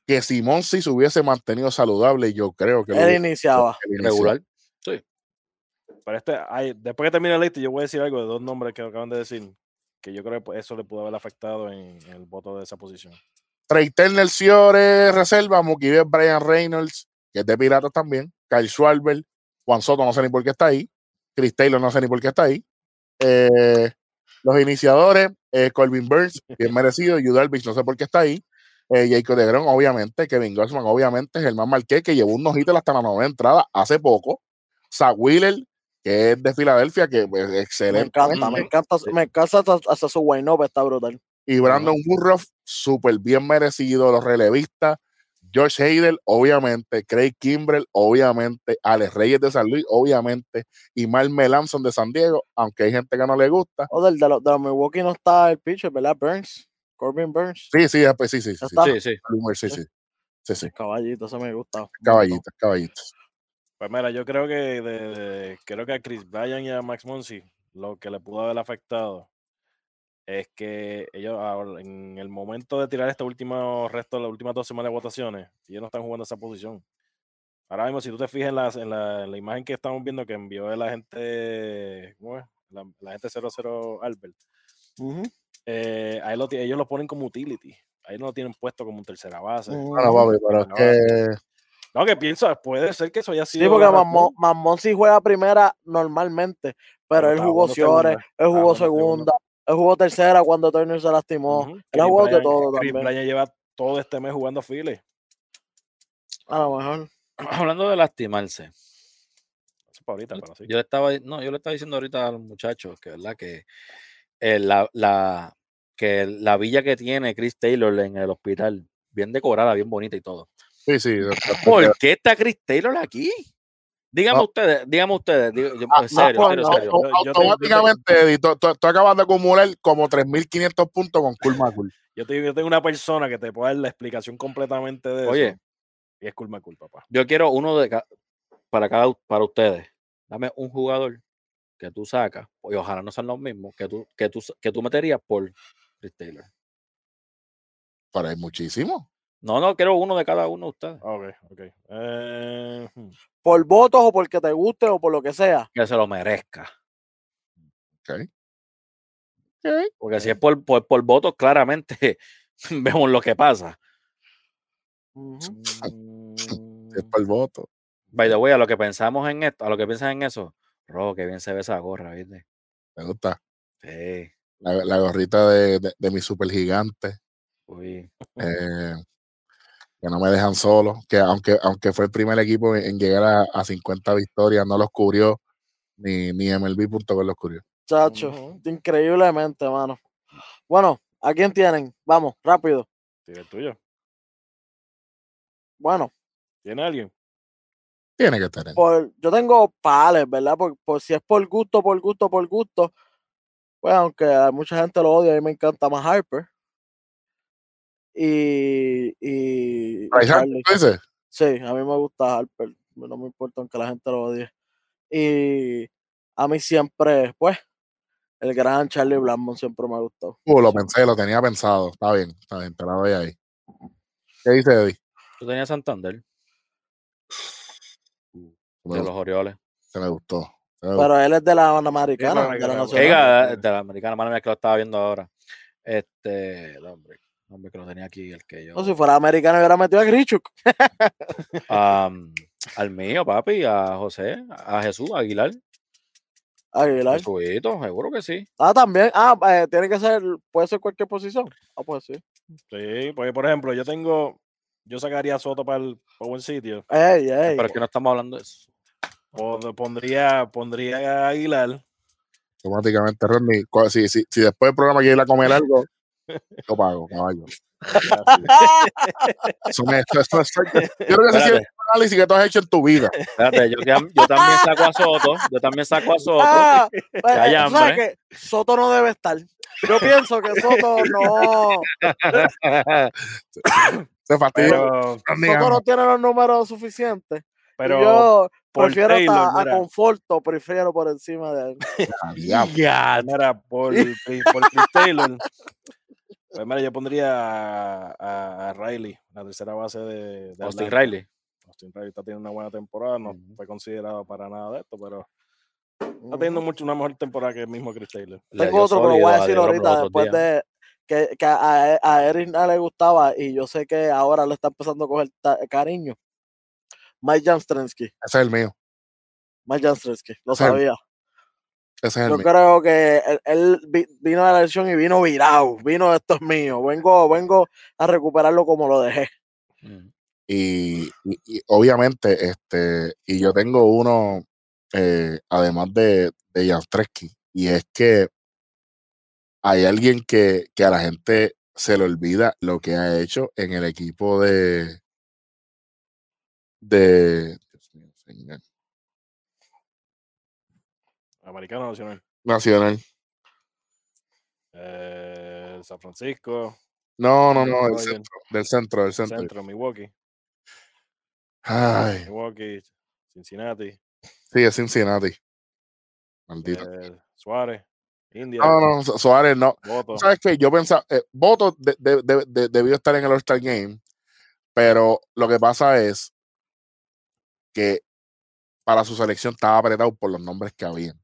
que si Monsi se hubiese mantenido saludable, yo creo que lo Él hubiese- iniciaba. Regular. Pero este, hay, después que termine el lista, yo voy a decir algo de dos nombres que acaban de decir, que yo creo que eso le pudo haber afectado en, en el voto de esa posición. Trey Turner, Ciore, reserva, Mookie Brian Reynolds, que es de Piratas también, Kyle Schwarber, Juan Soto, no sé ni por qué está ahí, Chris Taylor, no sé ni por qué está ahí. Eh, los iniciadores, eh, Colvin Burns, bien merecido, Yu Darvish, no sé por qué está ahí. Eh, Jacob de Grom, obviamente, Kevin Gossman, obviamente, Germán Marquez, que llevó un nojito hasta la novena entrada hace poco. Zach Wheeler, que es de Filadelfia, que pues, Me excelente. encanta, me encanta, me encanta hasta, hasta su wine up, está brutal. Y Brandon Woodruff, súper bien merecido. Los relevistas, Josh Hader, obviamente. Craig Kimbrell, obviamente. Alex Reyes de San Luis, obviamente. Y Mark Melanson de San Diego, aunque hay gente que no le gusta. O del, de, los, de los Milwaukee no está el pitcher, ¿verdad? Burns, Corbin Burns. Sí, sí, pues sí, sí, sí. Sí, está. Sí, sí. sí, sí, sí, sí. Caballito, eso me gusta. Caballitos, caballitos. Pues mira, yo creo que de, de- creo que a Chris Bryan y a Max Monsi lo que le pudo haber afectado es que ellos ahora, en el momento de tirar este último resto, las últimas dos semanas de votaciones, ellos no están jugando esa posición. Ahora mismo, si tú te fijas en, las- en la, en la imagen que estamos viendo que envió el agente, ¿cómo es? La, la gente 00 Albert, Ujú, eh, ahí lo ti- ellos lo ponen como utility. Ahí no lo tienen puesto como un tercera base. es No, que No, que pienso, puede ser que eso haya sido. Sí, porque la Mamón, sí juega primera normalmente, pero Pero él jugó jugando Ciore, segunda, él jugó segunda. Él jugó tercera cuando Turner se lastimó. Ujú. Él ha Chris jugado de todo Chris también. Bryan lleva todo este mes jugando Philly. A lo mejor. Hablando de lastimarse. Eso es para ahorita, pero sí. Yo le estaba, no, yo le estaba diciendo ahorita a los muchachos que verdad que eh, la, la, que la villa que tiene Chris Taylor en el hospital, bien decorada, bien bonita y todo. sí, sí. ¿Por qué está Chris Taylor aquí? Díganme No. ustedes, díganme ustedes, Ah, en serio, no, serio, no, serio. Yo- automáticamente, tú, acabas de acumular como 3.500 puntos con Cool Macul. Yo, te- yo tengo una persona que te puede dar la explicación completamente de Oye. eso. Y es culpa, culpa, papá. Yo quiero uno de ca- para cada para ustedes. Dame un jugador que tú sacas, y ojalá no sean los mismos, que tú, que tú, que tú meterías por Chris Taylor. Pero hay muchísimo. No, no, quiero uno de cada uno de ustedes. Ok, ok. Eh, hmm. Por votos o porque te guste o por lo que sea. Que se lo merezca. Ok. Porque si es por, por, por votos, claramente vemos lo que pasa. Es para el voto. By the way, a lo que pensamos en esto, a lo que piensan en eso, Rojo, que bien se ve esa gorra, ¿viste? Me gusta. Sí. La, la gorrita de, de, de mi super gigante. Uy. eh, que no me dejan solo. Que aunque, aunque fue el primer equipo en, en llegar a, a 50 victorias, no los cubrió. Ni, ni MLB.com los cubrió. Chacho, increíblemente, mano. Bueno, ¿a quién tienen? Vamos, rápido. Tira el tuyo. Bueno, ¿Tiene alguien? Tiene que tener. por, yo tengo pales, ¿verdad? Por, por si es por gusto, por gusto, por gusto. Pues aunque a mucha gente lo odia, a mí me encanta más Harper. Y, y, Harper, Charlie. ¿tú dices? Sí, a mí me gusta Harper. No me importa aunque la gente lo odie. Y a mí siempre, pues, el gran Charlie Blackmon siempre me ha gustado. Uh, lo pensé, lo tenía pensado. Está bien, está bien, te la doy ahí. ¿Qué dice Eddie? Tú tenías Santander de los Orioles. se me gustó. se me gustó. Pero él es de la americana, Americana, de la nacional. Oiga, sí. de la americana, mala mía, que lo estaba viendo ahora. Este, el hombre, hombre que lo tenía aquí, el que yo. No, si fuera americano hubiera metido a Grichuk. Am, al mío, papi, a José, a Jesús, a Aguilar. Aguilar. Seguro que sí. Ah, también. Ah, eh, tiene que ser, puede ser cualquier posición. Ah, pues sí. Sí, pues por ejemplo, yo tengo. Yo sacaría a Soto para el para buen sitio. Ey, ey. Pero es que no estamos hablando de eso. Pon- Pondría, pondría a Aguilar. Automáticamente, Rodney, si, si, si después del programa quiere ir a comer algo, lo pago, caballo. Eso me- eso- eso- eso- yo creo que ese es el análisis que tú has hecho en tu vida. espérate, yo, tam- yo también saco a Soto, yo también saco a Soto. Ah, pues, eh, sabes que Soto no debe estar. Yo pienso que Soto no. Se fastidia. Soto no tiene los números suficientes. Pero yo por prefiero Taylor, hasta a mira. Conforto, prefiero por encima de él. Ya, Mira, por, por Chris Taylor, pues mira, yo pondría a, a- a Riley, la tercera base de, de Austin Atlanta. Riley. Austin Riley está teniendo una buena temporada, no fue considerado para nada de esto, pero está teniendo mucho una mejor temporada que el mismo Chris Taylor. Le Tengo otro, pero voy a decir ahorita, después días. de que, que a, a Eric no le gustaba y yo sé que ahora le está empezando a coger ta- cariño. Mike Jamstrensky. Ese es el mío. Mike Jamstrensky, lo Sí. sabía. Ese es el Yo mío. creo que él, él vi- vino a la elección y vino virado. Vino, esto es mío. Vengo, vengo a recuperarlo como lo dejé. Mm. Y, y- y obviamente, este, y yo tengo uno, eh, además de, de Jastreski, y es que hay alguien que, que a la gente se le olvida lo que ha hecho en el equipo de de Dios mío, señor, Americano nacional. Nacional. Eh, San Francisco, No, no, no, del centro, del centro, del centro. Centro, Milwaukee, Ay, Milwaukee, Cincinnati, sí, es Cincinnati. Maldito. eh, Suárez, India, No, no, Su- Suárez no. Voto. ¿Sabes qué? Yo pensaba, eh, Voto de- de- de- de- debió estar en el All-Star Game, pero lo que pasa es que para su selección estaba apretado por los nombres que habían.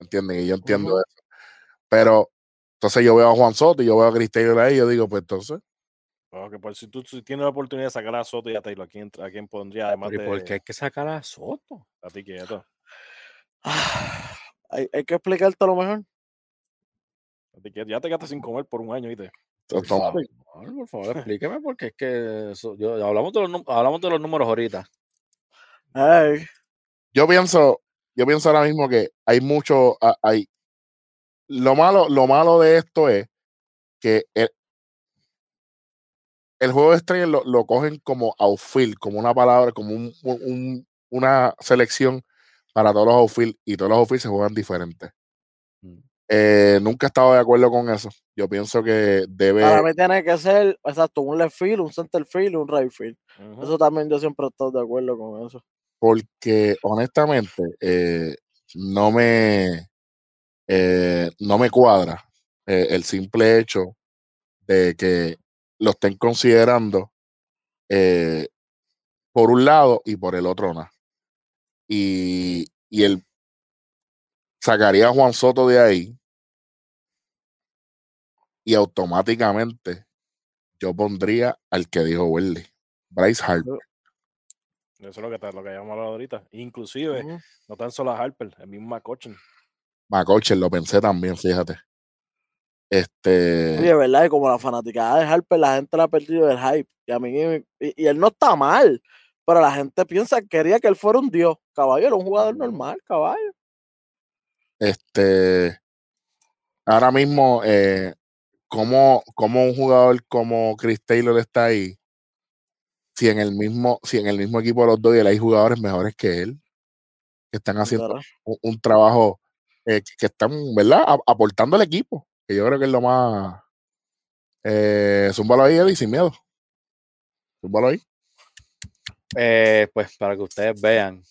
¿Entienden? Y yo entiendo eso. Pero entonces yo veo a Juan Soto y yo veo a Chris Taylor ahí y yo digo, pues entonces, Ok, pues si tú si tienes la oportunidad de sacar a Soto y a Taylor, ¿a quién, a quién pondría además Pero ¿y de por qué hay que sacar a Soto? a ti quieto? hay, hay que explicarte lo mejor. A ti quieto. Ya te quedaste sin comer por un año, ¿viste? Por favor, por favor, explíqueme porque es que eso- yo, hablamos, de los, hablamos de los números ahorita. Yo pienso, yo pienso ahora mismo que hay mucho, a- hay, lo malo, lo malo de esto es que el, el juego de estrellas lo, lo cogen como outfield, como una palabra, como un, un- un- una selección para todos los outfield y todos los outfield se juegan diferentes. Mm. Eh, nunca he estado de acuerdo con eso. Yo pienso que debe, Para mí tiene que ser, exacto, un left field, un center field y un right field. Eso también yo siempre he estado de acuerdo con eso. Porque honestamente eh, no me eh, no me cuadra eh, el simple hecho de que lo estén considerando eh, por un lado y por el otro no. Y, y él sacaría a Juan Soto de ahí y automáticamente yo pondría al que dijo Welly, Bryce Harper. Eso es lo que, te- lo que habíamos hablado ahorita. Inclusive, no tan solo a Harper, el mismo McCutcheon. McCutcheon, lo pensé también, fíjate. Este, Oye, ¿verdad? Y como la fanaticada de Harper, la gente la ha perdido el hype. Y a mí, y, y él no está mal, pero la gente piensa que quería que él fuera un dios. Caballo, era un jugador normal, caballo. este, ahora mismo, eh, como, como un jugador como Chris Taylor está ahí, si en el mismo, si en el mismo equipo de los Dodgers hay jugadores mejores que él, que están haciendo Claro. un, un trabajo eh, que- están, ¿verdad? A- aportando al equipo, que yo creo que es lo más. Eh, zúmbalo ahí, Eddie, sin miedo. Zúmbalo ahí. Eh, pues para que ustedes vean.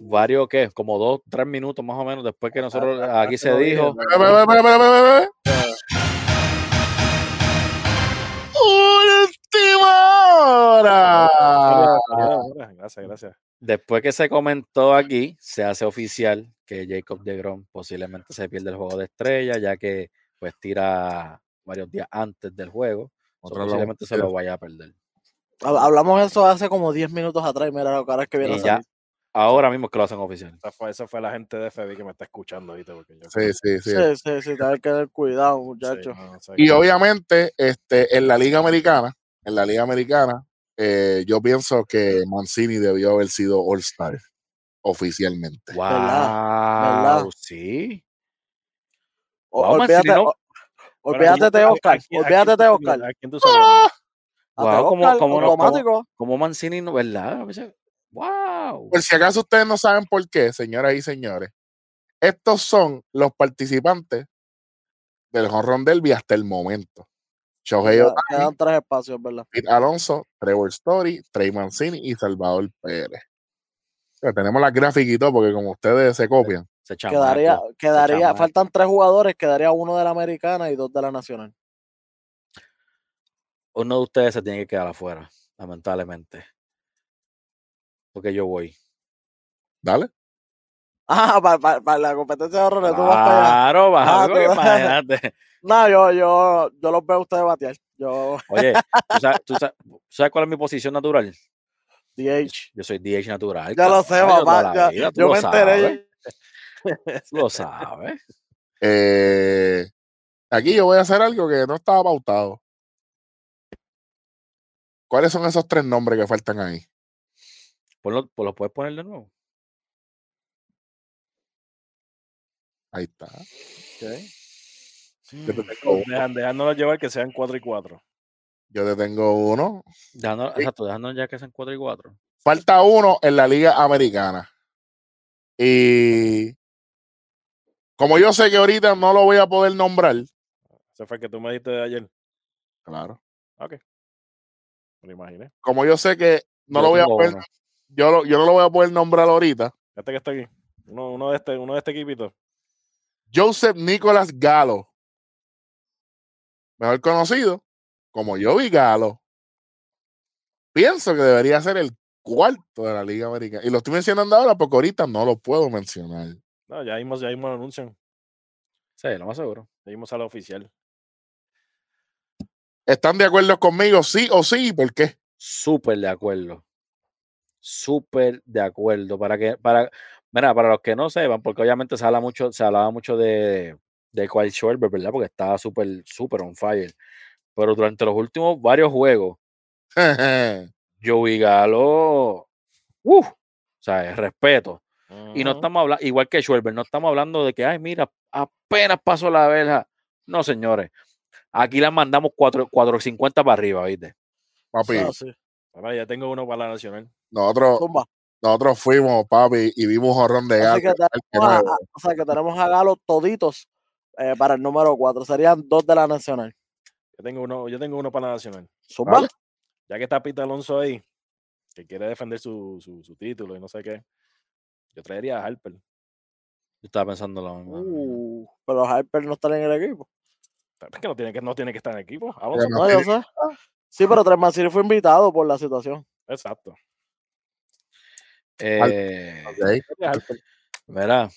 Varios que, como dos, tres minutos más o menos después que nosotros aquí se dijo. Gracias, gracias. Después que se comentó aquí, se hace oficial que Jacob de Grom posiblemente se pierde el juego de estrella, ya que pues tira varios días antes del juego. posiblemente se lo vaya a perder. Hab- Hablamos de eso hace como 10 minutos atrás y mira lo cara es que viene Y a ya, salir. ahora mismo es que lo hacen oficial. Esa fue, esa fue la gente de FB que me está escuchando ahorita. Porque yo Sí, sí, sí. Sí, sí, sí, hay que tener cuidado, Sí, muchachos. no, o sea, Y que- obviamente, este, en la Liga Americana, en la Liga Americana, eh, yo pienso que Mancini debió haber sido All-Star oficialmente. Wow, ¿verdad? sí. O- Wow, olvídate, no- de Oscar. Olvídate de Oscar. ¿A quién tú sabes? Wow, Teo ¿cómo- Oscar, cómo no- cómo- automático. Como Mancini, no, ¿verdad? ¡Wow! Por si acaso ustedes no saben por qué, señoras y señores, estos son los participantes del Honron Derby hasta el momento. Shohei Ohtani, Quedan tres espacios, ¿verdad? Pete Alonso, Trevor Story, Trey Mancini y Salvador Pérez. Tenemos las gráficas y todo, porque como ustedes se copian. Chamaco, Quedaría, quedaría, faltan tres jugadores, quedaría uno de la americana y dos de la nacional. Uno de ustedes se tiene que quedar afuera, lamentablemente. Porque yo voy. Dale. Ah, para, la competencia de horrores, tú vas para allá. Claro, baja, Ah, imagínate. No, yo, yo, yo los veo a ustedes batear. Yo, Oye, ¿tú sabes, tú sabes- ¿sabes cuál es mi posición natural? DH. Yo soy DH natural. Ya lo sé, papá. ya- vida, yo me enteré. tú lo sabes. Eh, aquí yo voy a hacer algo que no estaba pautado. ¿Cuáles son esos tres nombres que faltan ahí? Ponlo, pues lo puedes poner de nuevo. Ahí está. Ok. Yo te tengo uno. Dejan, dejándonos llevar que sean 4 y 4. Yo te tengo uno. Dejando, Sí. Exacto, dejando ya que sean 4 y 4. Falta uno en la Liga Americana. Y como yo sé que ahorita no lo voy a poder nombrar, Ese fue el que tú me dijiste de ayer. claro. Me lo imaginé. Como yo sé que no Yo lo voy a poder, yo, lo- yo no lo voy a poder nombrar ahorita. Este que está aquí. Uno, uno, de, este, uno de este equipito. Joseph Nicolas Galo, mejor conocido como Joey Galo. Pienso que debería ser el cuarto de la Liga Americana. Y lo estoy mencionando ahora porque ahorita no lo puedo mencionar. No, ya mismo, ya mismo lo anuncian. Sí, lo más seguro. Ya mismo sale oficial. ¿Están de acuerdo conmigo? Sí o sí. ¿Por qué? Súper de acuerdo. Súper de acuerdo. Para que, para, mira, para los que no sepan, porque obviamente se habla mucho, se hablaba mucho de, de Kyle Schwarber, ¿verdad? Porque estaba súper, súper on fire. Pero durante los últimos varios juegos, Joey Galo, ¡uh! o sea, respeto. Y no estamos hablando, igual que Schwarber, no estamos hablando de que, ay, mira, apenas pasó la verja. No, señores. Aquí las mandamos 4 450 para arriba, ¿viste? Papi, Ah, sí. Ahora ya tengo uno para la nacional. nosotros, Zumba. Nosotros fuimos, papi, y vimos un jorrón de Así Galo. que tenemos a, a- o sea, que tenemos a Galo toditos eh, para el número 4. Serían dos de la nacional. Yo tengo uno, yo tengo uno para la nacional. Vale. Ya que está Pita Alonso ahí, que quiere defender su, su, su título y no sé qué, yo traería a Harper. Yo estaba pensando lo mismo. Uh, pero Harper no está en el equipo. Es que no tiene que, no tiene que estar en equipo. Alonso, no No, yo sé. Sí, pero Tres fue invitado por la situación. Exacto. Eh. Mira,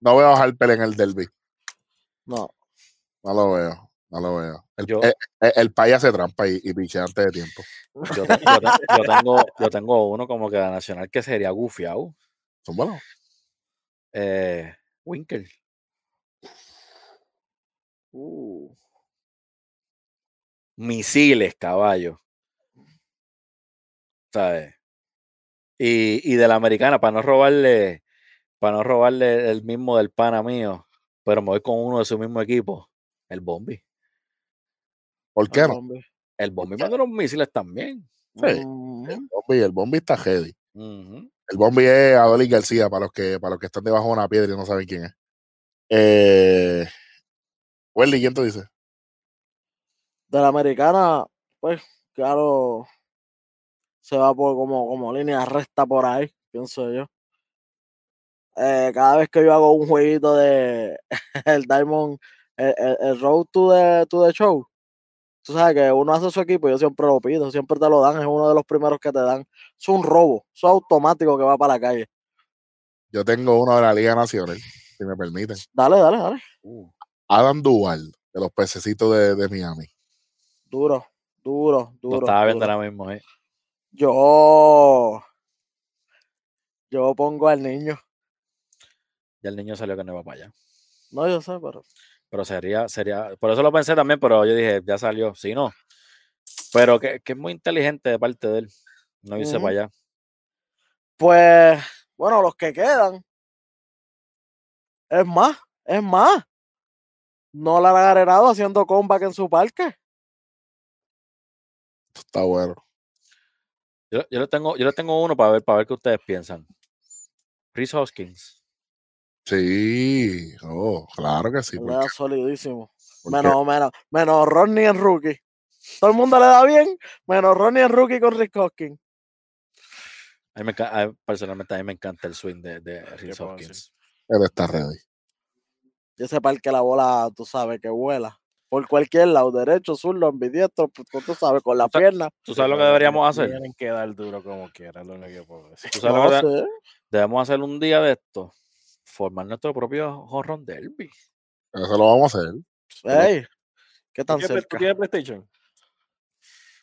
No veo a Harper en el derby. No. No lo veo. No lo veo. El, Yo- eh, eh, el país hace trampa y, y antes de tiempo. yo, te- yo te- yo tengo, yo tengo uno como que la nacional que sería gufiado. Son buenos. Eh, Winkel. Uh, Misiles, caballo. ¿Sabes? Y, y de la americana, para no robarle, para no robarle el mismo del pana mío, pero me voy con uno de su mismo equipo, el Bombi. ¿Por qué no? El Bombi manda unos misiles también. Sí. El Bombi, el Bombi está heavy. El Bombi es Adolis García, para los que, para los que están debajo de una piedra y no saben quién es. Eh, Welly, ¿quién te dice? De la americana, pues, claro, se va por como, como línea recta por ahí, pienso yo. Eh, cada vez que yo hago un jueguito de el Diamond, el, el- el Road to the, to the Show, tú sabes que uno hace su equipo, yo siempre lo pido, siempre te lo dan, es uno de los primeros que te dan. Es un robo, es automático que va para la calle. Yo tengo uno de la Liga Nacional, si me permiten. Dale, dale, dale. Uh, Adam Duval, de los pececitos de, de Miami. Duro, duro, lo duro. estaba viendo duro. ahora mismo. eh. Yo. Yo pongo al niño. Ya el niño salió que no iba para allá. No, yo sé, pero. Pero sería, sería, por eso lo pensé también, pero yo dije, ya salió, si no. Pero que, que es muy inteligente de parte de él. No irse para allá. Pues, bueno, los que quedan. Es más, es más. no la han arenado haciendo comeback en su parque. Está bueno. Yo, yo, le tengo, yo le tengo uno para ver, para ver qué ustedes piensan. Chris Hoskins. Sí, oh, claro que sí. Le ¿por da qué? solidísimo. Menos, menos, menos Ronnie en rookie. Todo el mundo le da bien, menos Ronnie en rookie con Rick Hoskins. A mí me a mí, personalmente, a mí me encanta el swing de, de Chris Hoskins. Él está ready. Y ese parque la bola, tú sabes que vuela. Por cualquier lado, derecho, zurdo, ambidiestro, pues, tú sabes, con la pierna. ¿Tú sabes lo que deberíamos hacer? Tienen que dar duro como quieran, lo único que puedo decir. ¿Tú sabes lo que sé. debemos hacer un día de esto? Formar nuestro propio Horror Derby. Eso lo vamos a hacer. Ey, ¿qué ¿Tú tan tienes, cerca? ¿Tú tienes PlayStation?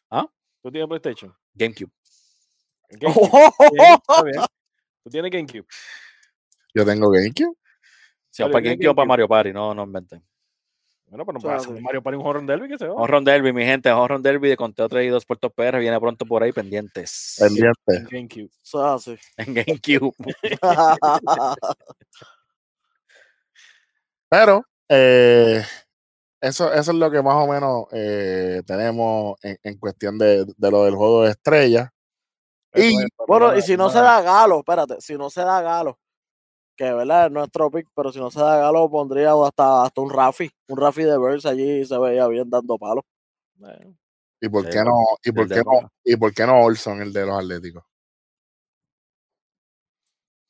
¿Ah? ¿Tú tienes PlayStation? GameCube. GameCube. Bien, está bien. ¿Tú tienes GameCube? Yo tengo GameCube. Si Mario, para ¿tienes GameCube o para? Mario Party, no, no inventen. Bueno, pero no Suave. puedes hacer Mario para un horror derby que se va. Horror Derby, mi gente, Horror Derby de Conteo 3 y 2 Puerto PR viene pronto por ahí pendientes. Pendiente. En GameCube. En GameCube. Pero eh, eso, eso es lo que más o menos eh, tenemos en, en cuestión de, de lo del juego de estrellas. Y, bueno, y si no se da Galo, espérate, si no se da Galo, que verdad es nuestro pick, pero si no se da Galo, pondría hasta, hasta un Rafi, un Rafi de Verse allí se veía bien dando palos. Bueno, ¿Y por qué no? ¿Y por qué no? ¿Y por qué no Olson, el de los Atléticos?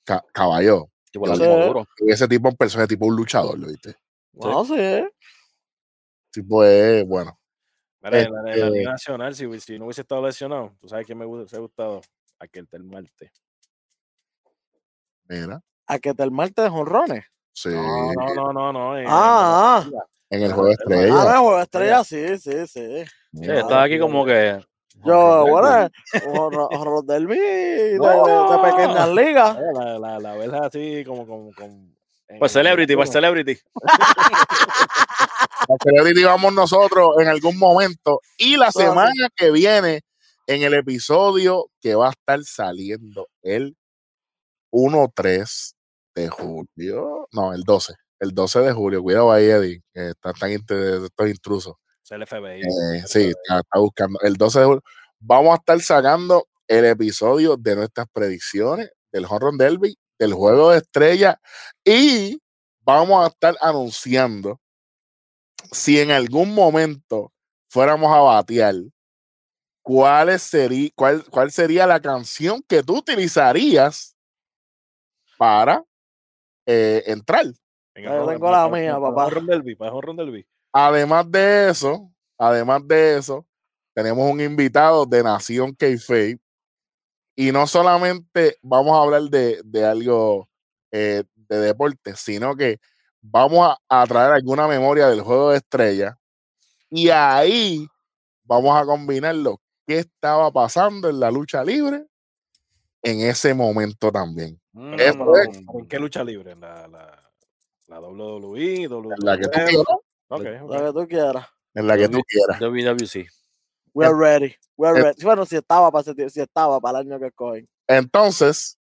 Ca- caballo. Tipo, duro. Ese tipo en persona, tipo un luchador, ¿lo viste? No sé. Tipo es, bueno. mira, en, la, en la Este- Liga Nacional, si, si no hubiese estado lesionado, tú sabes que me hubiese gustado aquel del Marte. Mira. A que te el martes de jonrones. Sí. No, no, no, no, no. en- Ah, ah. En el juego de Ah, estrellas. no, juego de estrella, sí, sí, sí. Sí, estaba aquí como que. Yo, bueno, Horror Derby de, de, No. de pequeñas ligas. Eh, La, la, la ves así como, como, como en Pues el- Celebrity, pues Celebrity. La Celebrity vamos nosotros en algún momento. Y la semana que viene, en el episodio que va a estar saliendo el 1-3 de julio. No, el 12. El 12 de julio. Cuidado ahí, Eddie. Que están tan estos intrusos. Es el FBI. Eh, sí, está, está buscando. El 12 de julio. Vamos a estar sacando el episodio de nuestras predicciones del Horror Derby, del juego de estrella y vamos a estar anunciando si en algún momento fuéramos a batear, ¿cuál sería, cuál, cuál sería la canción que tú utilizarías para eh, entrar? En tengo la mía, papá. Además de eso, además de eso, tenemos un invitado de Nación K-Fape. Y no solamente vamos a hablar de, de algo eh, de deporte, sino que vamos a, a traer alguna memoria del juego de estrella. Y ahí vamos a combinarlo lo que estaba pasando en la lucha libre en ese momento también. Mm. Eso es. ¿Pero ¿En qué lucha libre? ¿En la, la, la WWE? En la que tú quieras. Que tú. En la que tú quieras. WWC. We're ready. We're ready. Bueno, si estaba para si estaba para el año que cogen. Entonces,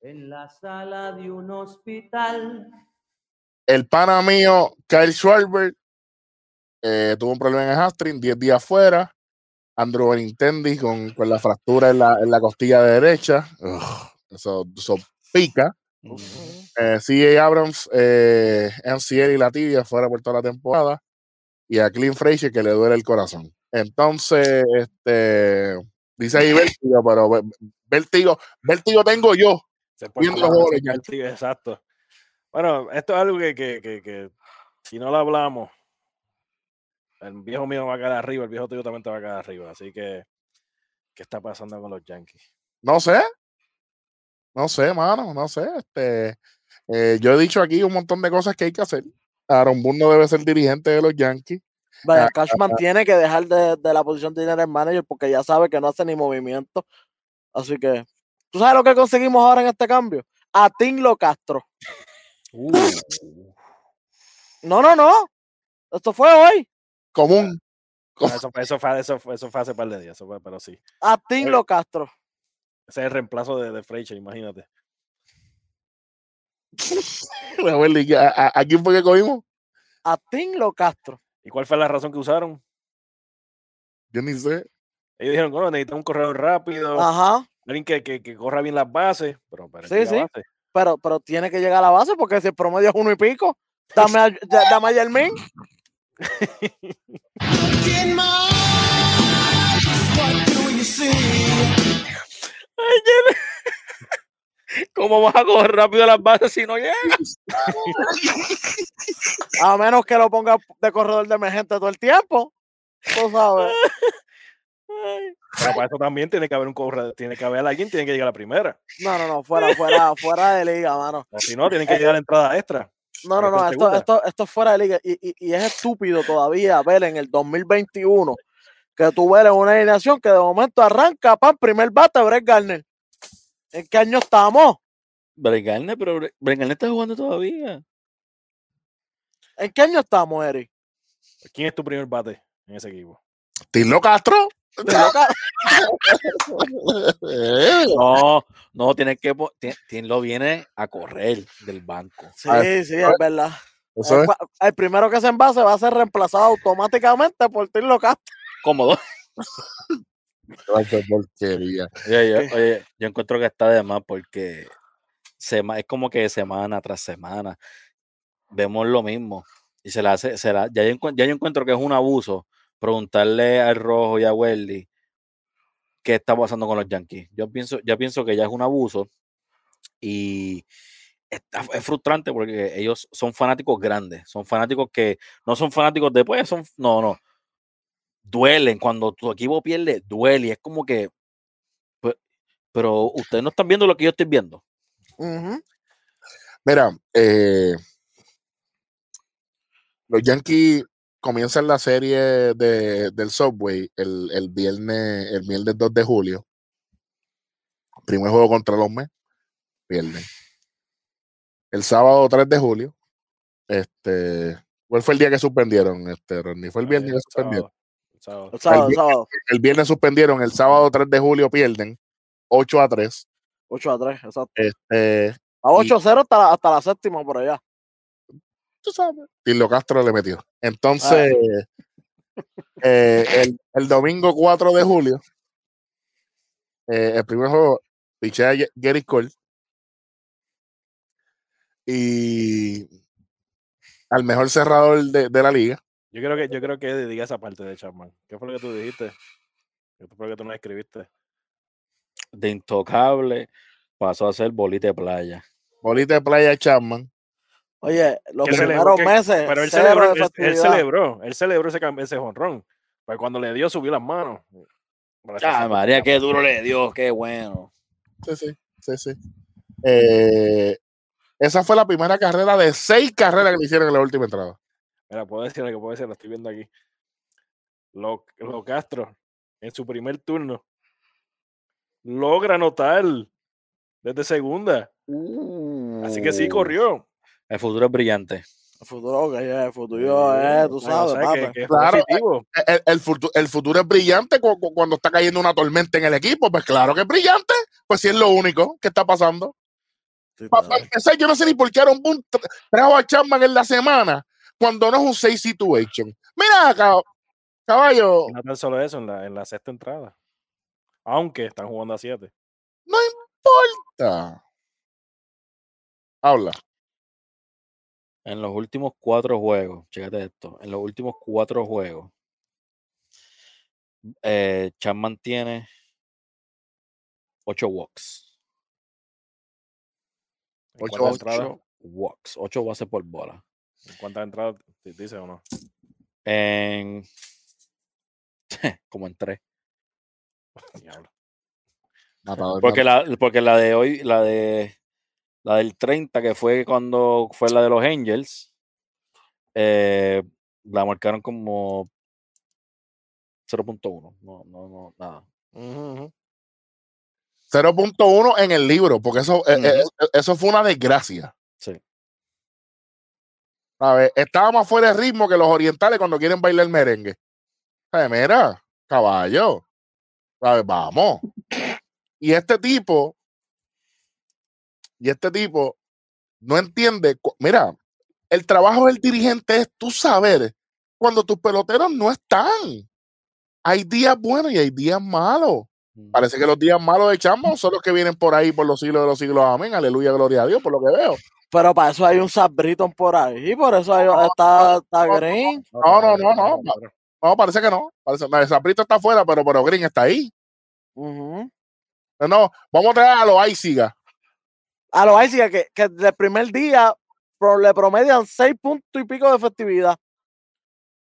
En la sala de un hospital. el pana mío, Kyle Schwarber, eh, tuvo un problema en el hamstring, 10 días fuera. Andrew Benintendi con, con la fractura en la, en la costilla derecha. Ugh, eso, eso pica. Eh, CJ Abrams, eh, MCL y la tibia fuera por toda la temporada. Y a Clint Frazier que le duele el corazón. Entonces, este, dice ahí vértigo, pero vértigo, vértigo tengo yo. Se puede sí, Exacto. Bueno, esto es algo que, que, que, que si no lo hablamos, el viejo mío va a quedar arriba, el viejo tuyo también te va a quedar arriba. Así que, ¿qué está pasando con los Yankees? No sé. No sé, mano, no sé. Este, eh, yo he dicho aquí un montón de cosas que hay que hacer. Aaron Boone no debe ser dirigente de los Yankees. Vaya, Ah, Cashman tiene que dejar de, de la posición de general manager porque ya sabe que no hace ni movimiento. Así que, ¿tú sabes lo que conseguimos ahora en este cambio? A Tinlo Castro. Uh, No, no, no. Esto fue hoy. Común. no, eso, fue- eso, fue, eso, fue- eso fue hace par de días, eso fue- pero sí. A Tinlo Castro. Ese es el reemplazo de, de Freiche, imagínate. A ver, ¿y a, a- a quién fue que cogimos? a Tinlo Castro. ¿Y cuál fue la razón que usaron? Yo ni sé. Ellos dijeron, no, necesitamos un corredor rápido, Ajá. alguien que, que, que corra bien las bases. Pero, pero Sí, ¿qué es la sí. base? Pero, pero tiene que llegar a la base porque si el promedio es uno y pico, dame a, dame a Yermín. ¿Cómo vas a correr rápido las bases si no llegas? A menos que lo ponga de corredor de emergente todo el tiempo. Tú sabes. Pero para eso también tiene que haber un corredor, tiene que haber alguien, tiene que llegar a la primera. No, no, no, fuera, fuera, fuera de liga, mano. O si no, tienen que llegar a la entrada extra. No, no, no, esto, esto, esto es fuera de liga. Y, y, y es estúpido todavía ver en el 2021 que tú ves en una alineación que de momento arranca para primer bate Brett Garner. ¿En qué año estamos? Brengarne, pero Bre- Brengarne está jugando todavía. ¿En qué año estamos, Eric? ¿Quién es tu primer bate en ese equipo? Tilo Castro. No, no, tiene que. po- ti- ti- lo viene a correr del banco. Sí, Ah, sí, es verdad. El, primero que se envase va a ser reemplazado automáticamente por Tilo Castro. Cómodo. Porquería. Oye, yo, ¿Qué? oye, yo encuentro que está de más porque sema- es como que semana tras semana vemos lo mismo. Y se la hace, se la- ya, yo encuent- ya yo encuentro que es un abuso preguntarle al Rojo y a Welly qué está pasando con los Yankees. Yo pienso, ya pienso que ya es un abuso y es frustrante porque ellos son fanáticos grandes, son fanáticos que no son fanáticos después, son, no, no, duelen cuando tu equipo pierde, duele, y es como que, pues, pero ustedes no están viendo lo que yo estoy viendo. Ujú. Mira, eh, los Yankees comienzan la serie de, del Subway el, el viernes, el viernes 2 de julio. Primer juego contra los Mets, pierden. El sábado 3 de julio, este, ¿cuál fue el día que suspendieron? Este, Rodney? ¿Fue el viernes que El suspendieron? sábado, el sábado. El sábado, el vi- sábado. El viernes suspendieron, el sábado 3 de julio pierden 8 a 3. 8 a 3, exacto. Este, A 8-0 hasta, la- hasta la séptima por allá. Tú sabes. Tilo Castro le metió. Entonces, eh, el, el domingo 4 de julio, eh, el primer juego, pichea Ye- Gary Cole. Y al mejor cerrador de, de la liga. Yo creo que yo creo que diga esa parte de Chapman. ¿Qué fue lo que tú dijiste? ¿Qué fue lo que tú no escribiste? De intocable pasó a ser bolita de playa. Bolita de playa Chapman. Oye, los Que celebró, primeros que- meses. Pero él celebró, él, celebró, él celebró ese, jonrón. Pues cuando le dio, subió las manos. Ah, se- María, qué duro le dio, qué bueno. Sí, sí, sí, sí. Eh, esa fue la primera carrera de seis carreras que le hicieron en la última entrada. Mira, puedo decir lo que puedo decir, lo estoy viendo aquí. Lo, lo Castro, en su primer turno, logra anotar desde segunda. Así que sí Uh, corrió. El futuro es brillante. El futuro, el futuro, eh, tú sabes, que- que es Claro, positivo. El, el futu- el futuro es brillante cu- cu- cuando está cayendo una tormenta en el equipo. Pues claro que es brillante. Pues sí es lo único que está pasando. Sí, Para empezar, yo no sé ni por qué Aaron Boone tra- trajo a Chapman en la semana cuando no es un safe situation. Mira, cab- caballo, no tan solo eso, en la, en la sexta entrada. Aunque están jugando a siete. no importa. Habla. En los últimos cuatro juegos, chécate esto, en los últimos cuatro juegos, eh, Chapman tiene ocho walks. ¿En Ocho? Ocho walks, ocho bases por bola. ¿En cuántas entradas di- dice o no? En como en tres. Diablo. Porque la, porque la de hoy, la de la del 30, que fue cuando fue la de los Angels, eh, la marcaron como 0.1. No, no, no, nada. Ujú, ujú. 0.1 en el libro, porque eso, eh, eh, eso fue una desgracia. Sí. A ver, estábamos fuera de ritmo que los orientales cuando quieren bailar merengue. Ay, mira, caballo. A ver, vamos. Y este tipo, y este tipo no entiende. Mira, El trabajo del dirigente es tú saber cuando tus peloteros no están. Hay días buenos y hay días malos. Parece que los días malos de Chamba son los que vienen por ahí por los siglos de los siglos. Amén. Aleluya, gloria a Dios, por lo que veo. Pero para eso hay un Zach Britton por ahí, por eso hay- está, está Green. No, no, no, no. No, parece que no. Parece, no, Saprito está afuera, pero, pero Green está ahí. No, vamos a traer a los Aisiga. A los Isaac que, que del primer día pro- le promedian seis puntos y pico de efectividad.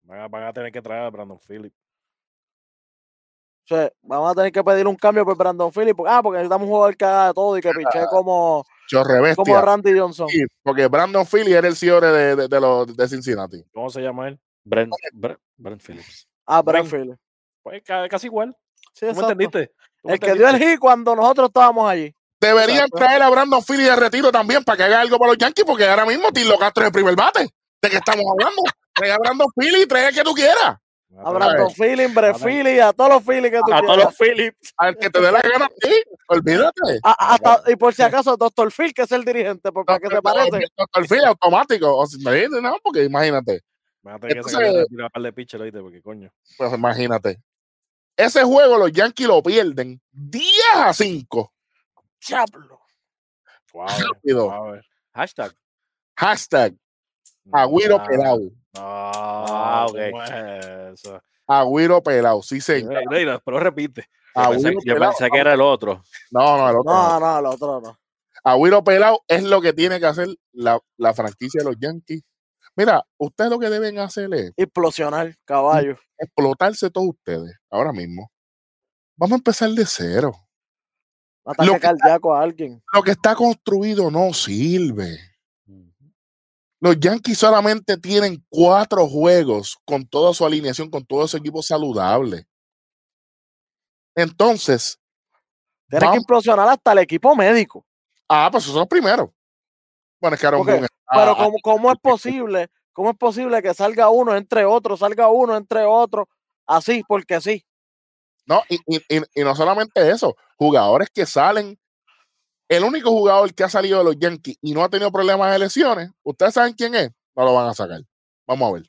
Van a, van a tener que traer a Brandon Phillips. O sea, vamos a tener que pedir un cambio por Brandon Phillips. porque- Ah, porque necesitamos un jugador que haga de todo y que piche como, Chorre como bestia. Randy Johnson. Sí, porque Brandon Philly era el CEO de, de, de los de Cincinnati. ¿Cómo se llama él? Brent, Brent, Brent Phillips. Ah, Brand Brand- Phillips. Pues ca- casi igual. Sí, ¿Tú me exacto. entendiste? ¿Tú me El que dio el hit cuando nosotros estábamos allí. Deberían Exacto. traer a Brandon Philly de retiro también para que haga algo para los Yankees, porque ahora mismo Tilo Castro es el primer bate. ¿De qué estamos hablando? Trae a Brandon Philly y trae el que tú quieras. A Brandon Phillips, Brett a todos los Phillips que tú A todos quieras. los Phillips. Al que te dé la gana a ti. Olvídate. A- hasta- y por si acaso, Doctor Phil, que es el dirigente, porque ¿para qué se parece? Al fin automático. O sea, no, porque imagínate. Que. Porque coño. Pues imagínate. Ese juego los Yankees lo pierden 10 a 5. Rápido. Hashtag. Hashtag Agüiro Nah, pelado. Ah, ok. pelado. Sí, señor. Pero repite. Yo pensé, Agüiro yo pensé que era el otro. No, no, el otro. no. No, no, el otro no. Agüiro pelado es lo que tiene que hacer la, la franquicia de los Yankees. Mira, ustedes lo que deben hacer es Implosionar, caballo. explotarse todos ustedes ahora mismo. Vamos a empezar de cero. Ataque Lo cardíaco a alguien. Lo que está construido no sirve. Los Yankees solamente tienen cuatro juegos con toda su alineación, con todo su equipo saludable. Entonces, Tienes que implosionar hasta el equipo médico. ah, pues esos son los primeros. Bueno, es que Aaron Boone está- Pero ¿cómo, cómo es posible? ¿Cómo es posible que salga uno entre otro, salga uno entre otro? Así, porque sí. No, y, y- y- y no solamente eso, jugadores que salen. El único jugador que ha salido de los Yankees y no ha tenido problemas de lesiones, ¿ustedes saben quién es? No lo van a sacar. Vamos a ver.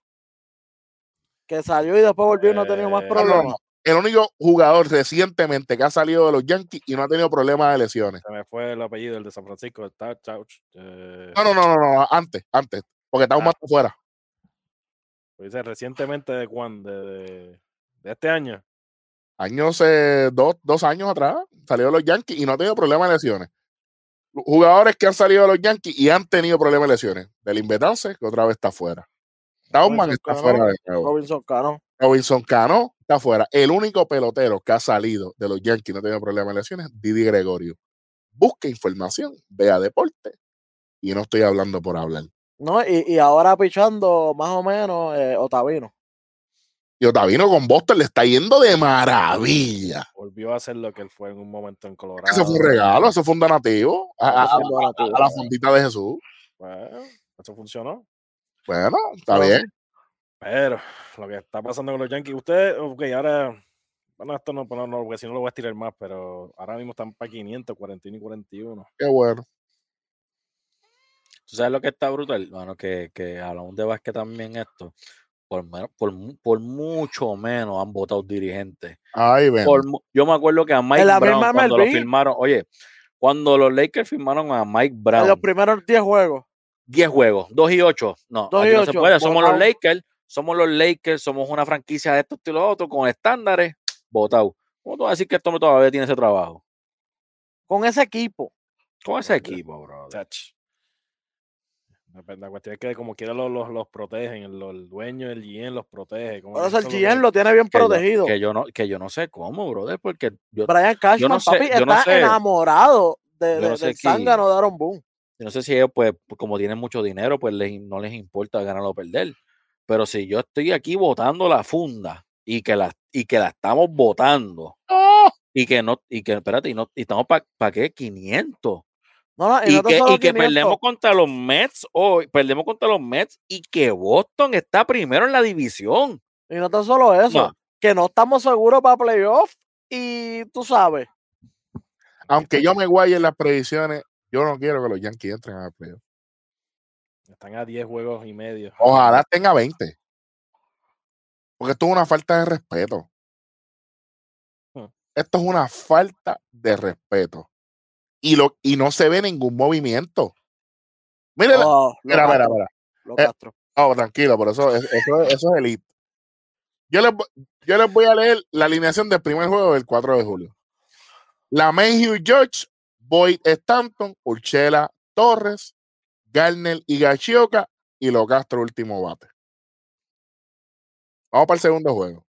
Que salió y después volvió y no ha tenido más Eh, No, no, problemas. no. El único jugador recientemente que ha salido de los Yankees y no ha tenido problemas de lesiones. Se me fue el apellido, el de San Francisco, Tauch, eh, No, no, no, no, no, antes, antes, porque está un Ah. más afuera. pues dice recientemente de cuándo, de, de- de este año. Años, eh, dos, dos años atrás, salió de los Yankees y no ha tenido problemas de lesiones. Jugadores que han salido de los Yankees y han tenido problemas de lesiones. Del Invetance, que otra vez está fuera. Robinson está Cano. fuera de nuevo. Robinson Cano. Robinson Cano está fuera. El único pelotero que ha salido de los Yankees y no ha tenido problemas de lesiones, Didi Gregorio. Busque información, vea deporte. Y no estoy hablando por hablar. ¿no? Y, y ahora pichando más o menos eh, Otavino. Y Otavino con Boston le está yendo de maravilla. Volvió a hacer lo que él fue en un momento en Colorado. Eso fue un regalo, eso fue un donativo a, a- Eso fue un donativo. a- a la fondita de Jesús. Bueno, eso funcionó. Bueno, está Pero bien. Pero lo que está pasando con los Yankees, usted, ok, ahora, bueno, esto no, no, no, porque si no lo voy a estirar más, pero ahora mismo están para 500, 41 y 41. Qué bueno. ¿Tú sabes lo que está brutal? Bueno, que, que hablamos de básquet también esto. Por, mucho menos han votado dirigentes. Ahí ven. Por yo me acuerdo que a Mike la Brown, misma cuando lo firmaron, oye, cuando los Lakers firmaron a Mike En Brown, los primeros 10 juegos. 10 juegos, 2 y 8. No, Dos aquí y no se ocho, puede. Somos los. Lakers, somos los Lakers, somos una franquicia de estos y los otros con estándares, votado. ¿Cómo tú vas a decir que esto todavía tiene ese trabajo? Con ese equipo. Con ese equipo, bro. Chach. La, cuestión es que como quiera los, los, los protegen, el, el dueño, el GM los protege. como eso el GM lo tiene bien Que yo- protegido. Que yo, no, que yo no sé cómo, brother, porque yo, Brian Cashman, no sé- papi, yo no está sé. enamorado de, de- no sé del zángano de Aaron Boone. yo no sé si ellos, pues, como tienen mucho dinero, pues les, no les importa ganar o perder. Pero si yo estoy aquí votando la funda y que la, y que la estamos votando ¡Oh! y que no, y que, espérate, y, no, y estamos para qué, 500. No, no, y, que, y que 500. perdemos contra los Mets hoy, perdemos contra los Mets y que Boston está primero en la división. Y no tan solo eso, No. que no estamos seguros para playoff y tú sabes, Aunque yo me guaye en las predicciones, yo no quiero que los Yankees entren a playoff. Están a 10 juegos y medio. Ojalá tenga 20. Porque esto es una falta de respeto. Hmm. Esto es una falta de respeto. Y, lo, y no se ve ningún movimiento. Mire, la- Oh, mira, mira, mira. Eh, Castro. No, tranquilo, por eso, es- eso, es- eso es elite. Yo les, yo les voy a leer la alineación del primer juego del 4 de julio. La Mayhew George, Boyd Stanton, Urchela Torres, Garner y Gachioca y Lo Castro último bate. Vamos para el segundo juego.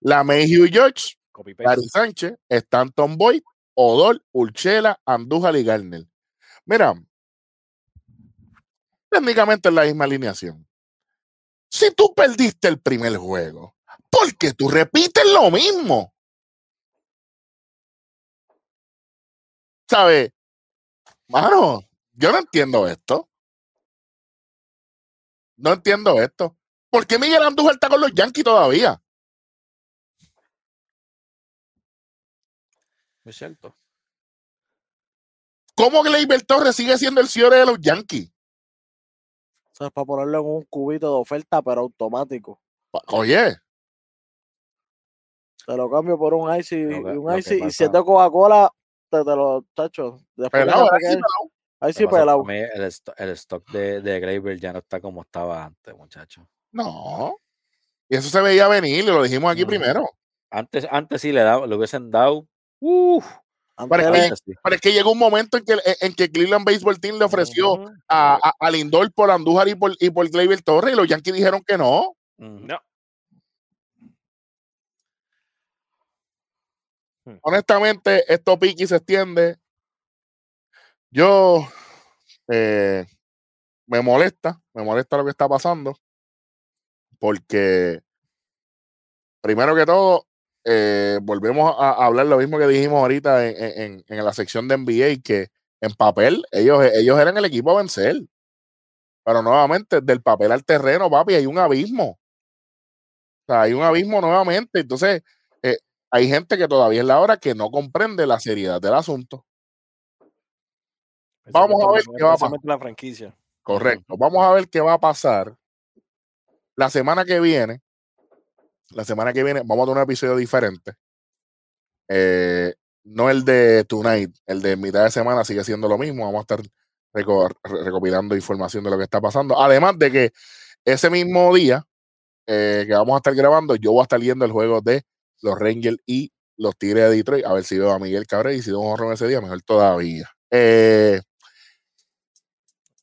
La Mayhew George, Gary. Sánchez, Stanton Boyd, Odor, Urchela, Andújar y Garner. Mira, técnicamente es la misma alineación. Si tú perdiste el primer juego, ¿por qué tú repites lo mismo? ¿Sabes? Mano, yo no entiendo esto. No entiendo esto. ¿Por qué Miguel Andújar está con los Yankees todavía? Es cierto. ¿Cómo Gleyber Torres sigue siendo el cierre de los Yankees? Eso es para ponerlo en un cubito de oferta, pero automático. Oye, Te lo cambio por un ice y, un ice. Y si pasa- es de Coca-Cola, te, te lo tacho. Después pelado, ahí sí, te pelado. Ahí Lo sí, pelado. mí el, sto- el stock de, de Graver ya no está como estaba antes, muchachos. No. Y eso se veía venir, y lo dijimos aquí primero. Antes, antes sí le, da, le hubiesen dado. Uf, Para era- que- antes sí. Pero es que llegó un momento en que, en que Cleveland Baseball Team le ofreció Ujú. a, a, a Lindor por Andújar y por, y por Gleyber Torres y los Yankees dijeron que no. Ujú. No. Honestamente, esto pique y se extiende. Yo eh, me molesta, me molesta lo que está pasando. Porque, primero que todo, eh, volvemos a, a hablar lo mismo que dijimos ahorita en, en- en la sección de NBA, que en papel ellos, ellos eran el equipo a vencer. Pero nuevamente, del papel al terreno, papi, hay un abismo. O sea, hay un abismo nuevamente. Entonces, eh, hay gente que todavía es la hora que no comprende la seriedad del asunto. Vamos a ver qué va a pasar. La franquicia. Correcto. Vamos a ver qué va a pasar. La semana que viene, la semana que viene, vamos a tener un episodio diferente. Eh, no el de Tonight, el de mitad de semana sigue siendo lo mismo. Vamos a estar reco- re- recopilando información de lo que está pasando. Además de que ese mismo día eh, que vamos a estar grabando, yo voy a estar viendo el juego de los Rangers y los Tigres de Detroit. A ver si veo a Miguel Cabrera y si doy un horror ese día, mejor todavía. Eh,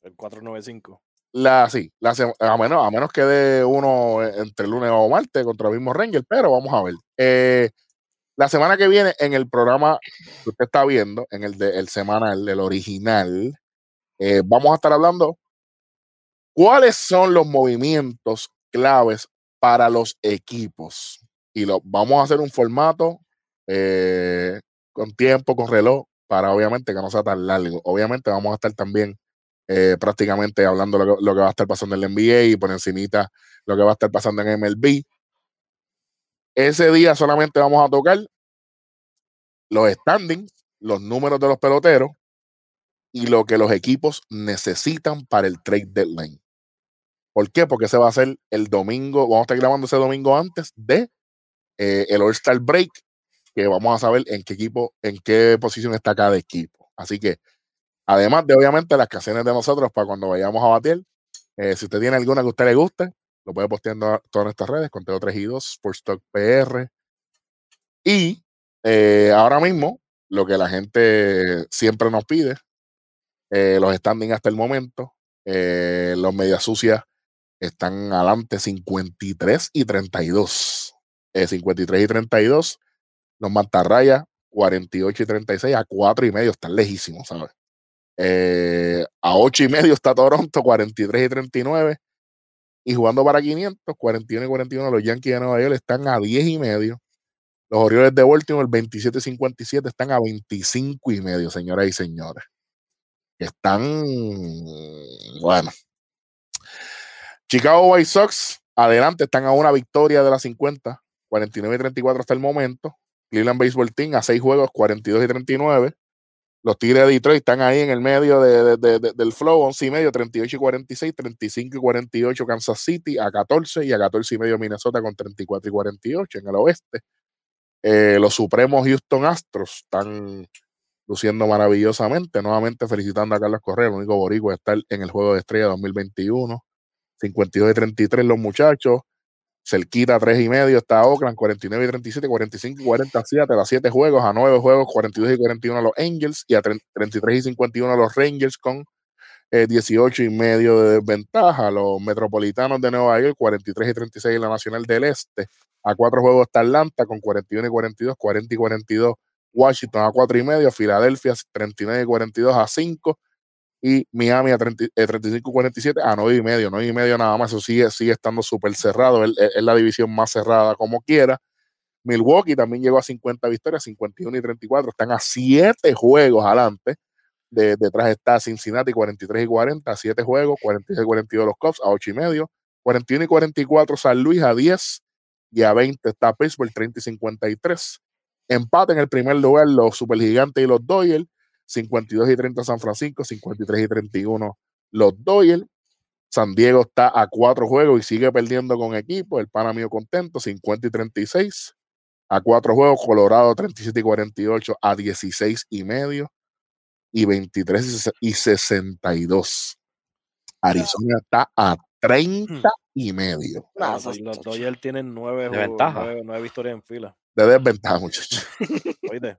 El 495. La, sí, la, a, menos, a menos que dé uno eh, entre lunes o martes contra los mismos Rangers, pero vamos a ver. Eh, la semana que viene, en el programa que usted está viendo, en el, de, el semanal, el original, eh, vamos a estar hablando cuáles son los movimientos claves para los equipos. Y lo, vamos a hacer un formato con tiempo, con reloj, para obviamente que no sea tan largo. Obviamente vamos a estar también eh, prácticamente hablando lo que, lo que va a estar pasando en la NBA y por encimita lo que va a estar pasando en MLB. Ese día solamente vamos a tocar los standings, los números de los peloteros y lo que los equipos necesitan para el trade deadline. ¿Por qué? Porque ese va a ser el domingo, vamos a estar grabando ese domingo antes de eh, el All-Star Break, que vamos a saber en qué equipo, en qué posición está cada equipo. Así que, además de obviamente las canciones de nosotros para cuando vayamos a batir, eh, si usted tiene alguna que usted le guste, lo puede postear en todas nuestras redes, Conteo 3 y 2, Sportstock PR. Y eh, ahora mismo, lo que la gente siempre nos pide, eh, los standings hasta el momento, los medias sucias están adelante 53 y 32. Eh, 53 y 32. Los mantarrayas 48 y 36 a 4 y medio, están lejísimos, ¿sabes? Eh, a 8 y medio está Toronto, 43 y 39. Y jugando para 500, 41 y 41, los Yankees de Nueva York están a 10 y medio. Los Orioles de Baltimore, 27 y 57, están a 25 y medio, señoras y señores. Están, bueno. Chicago White Sox, adelante, están a una victoria de las 50, 49 y 34 hasta el momento. Cleveland Baseball Team a 6 juegos, 42 y 39. Los Tigres de Detroit están ahí en el medio de, de, de, del flow, 11 y medio, 38 y 46, 35 y 48 Kansas City a 14 y a 14 y medio Minnesota con 34 y 48 en el oeste. Eh, los Supremos Houston Astros están luciendo maravillosamente. Nuevamente felicitando a Carlos Correa, el único boricua estar en el Juego de Estrella 2021. 52 y 33 los muchachos. Cerquita 3 y medio está Oakland, 49 y 37, 45 y 47, a 7 juegos, a 9 juegos, 42 y 41 los Angels y a 33 y 51 los Rangers con 18 eh, y medio de desventaja. Los Metropolitanos de Nueva York, 43 y 36 en la Nacional del Este. A 4 juegos está Atlanta con 41 y 42, 40 y 42 Washington a 4 y medio, Filadelfia 39 y 42 a 5 y Miami a 35 y 47 a 9 y medio, 9 y medio nada más, eso sigue, sigue estando súper cerrado, es, la división más cerrada como quiera. Milwaukee también llegó a 50 victorias, 51 y 34, están a 7 juegos adelante. De, detrás está Cincinnati 43 y 40, a 7 juegos, 46 y 42 los Cubs a 8 y medio, 41 y 44 San Luis a 10 y a 20 está Pittsburgh 30 y 53. Empate en el primer lugar los Supergigantes y los Doyle 52 y 30 San Francisco, 53 y 31 los Doyle. San Diego está a cuatro juegos y sigue perdiendo con equipo. El pana mío contento, 50 y 36. A cuatro juegos, Colorado 37 y 48 a 16 y medio. Y 23 y 62. Arizona está a 30 y medio. los Dodgers tienen nueve, nueve, nueve victorias en fila. De desventaja, muchachos. Oíste.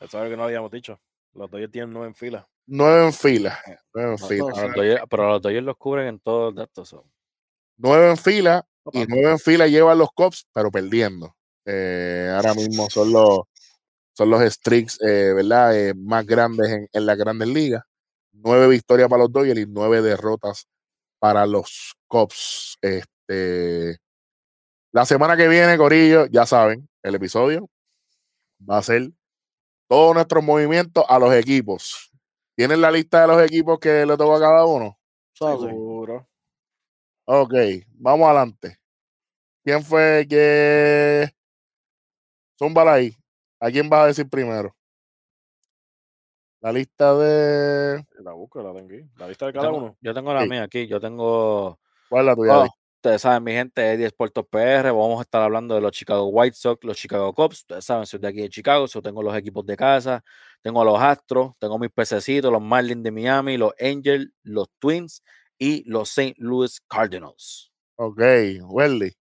Eso es lo que no habíamos dicho. Los Dodgers tienen nueve en fila. Nueve en fila. Nueve en fila. pero los Dodgers los cubren en todos los datos. Nueve en fila y nueve en fila llevan los Cops, pero perdiendo. Eh, ahora mismo son los son los streaks, eh, ¿verdad? Eh, más grandes en, en las grandes ligas. Nueve victorias para los Dodgers y nueve derrotas para los Cops. Este, la semana que viene, Corillo, ya saben, el episodio va a ser todos nuestros movimientos a los equipos. ¿Tienen la lista de los equipos que le toca a cada uno? Seguro. Ok, vamos adelante. ¿Quién fue que... Zúmbala ahí. ¿A quién vas a decir primero? La lista de... La busco, la tengo aquí. La lista de cada uno. Yo tengo la mía aquí. Yo tengo... ¿Cuál es la tuya? Oh, Ustedes saben, mi gente, Eddie Sportos PR, vamos a estar hablando de los Chicago White Sox, los Chicago Cubs. Ustedes saben, soy de aquí de Chicago, yo tengo los equipos de casa, tengo a los Astros, tengo mis pececitos, los Marlins de Miami, los Angels, los Twins y los St. Louis Cardinals. Ok, Welly.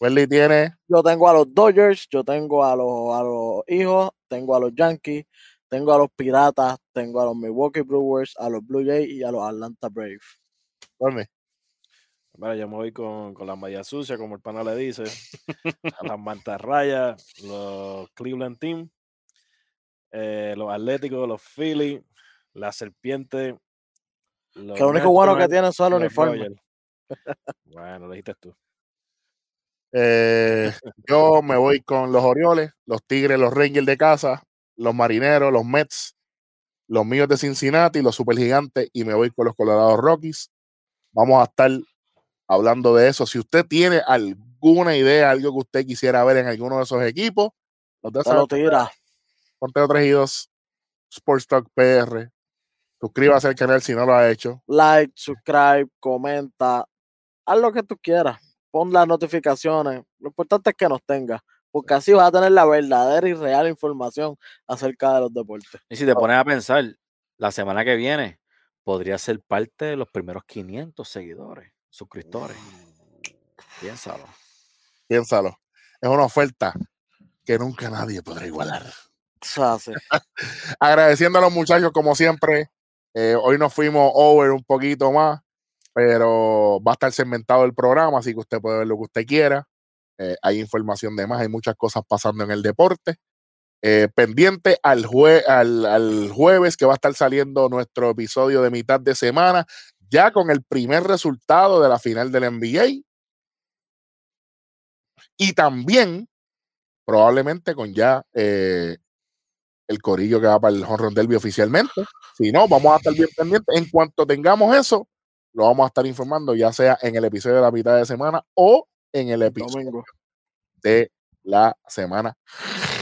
Welly tiene. Yo tengo a los Dodgers, yo tengo a los, a los hijos, tengo a los Yankees, tengo a los Piratas, tengo a los Milwaukee Brewers, a los Blue Jays y a los Atlanta Braves. ¿Dónde? Mira, yo me voy con, con la malla sucia, como el pana le dice, a las mantarrayas, los Cleveland Team, eh, los Atléticos, los Philly, la Serpiente. que lo único bueno que tienen son los uniformes. bueno, lo dijiste tú. Eh, yo me voy con los Orioles, los Tigres, los Rangers de casa, los Marineros, los Mets, los míos de Cincinnati, los Supergigantes y me voy con los Colorado Rockies. Vamos a estar hablando de eso. Si usted tiene alguna idea, algo que usted quisiera ver en alguno de esos equipos, no te lo tira. Conteo 3 y 2, Sports Talk PR. Suscríbase al canal si no lo ha hecho. Like, subscribe, comenta, haz lo que tú quieras. Pon las notificaciones. Lo importante es que nos tenga porque así vas a tener la verdadera y real información acerca de los deportes. Y si te pones a pensar, la semana que viene podría ser parte de los primeros 500 seguidores suscriptores. Piénsalo. Piénsalo. Es una oferta que nunca nadie podrá igualar. Agradeciendo a los muchachos, como siempre. Eh, hoy nos fuimos over un poquito más, pero va a estar segmentado el programa, así que usted puede ver lo que usted quiera. Eh, hay información de más, hay muchas cosas pasando en el deporte. Eh, pendiente al, al, jueves que va a estar saliendo nuestro episodio de mitad de semana ya con el primer resultado de la final del NBA. Y también, probablemente con ya eh, el corillo que va para el Honron Derby oficialmente. Si no, vamos a estar bien pendientes. En cuanto tengamos eso, lo vamos a estar informando, ya sea en el episodio de la mitad de semana o en el episodio de la semana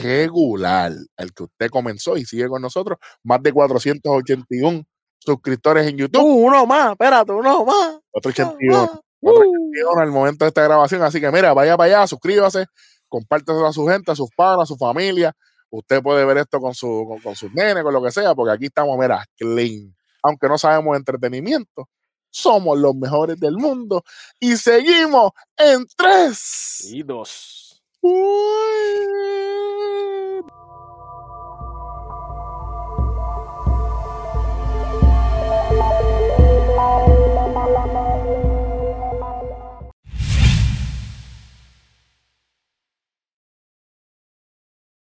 regular, el que usted comenzó y sigue con nosotros. Más de 481 suscriptores en YouTube. Uh, uno más, espérate, uno más. 481. Uh, 481 al momento de esta grabación. Así que mira, vaya para allá, suscríbase, compártelo a su gente, a sus padres, a su familia. Usted puede ver esto con, su, con, con sus nenes, con lo que sea, porque aquí estamos, mira, clean. Aunque no sabemos de entretenimiento, somos los mejores del mundo y seguimos en tres. Y dos. Uy.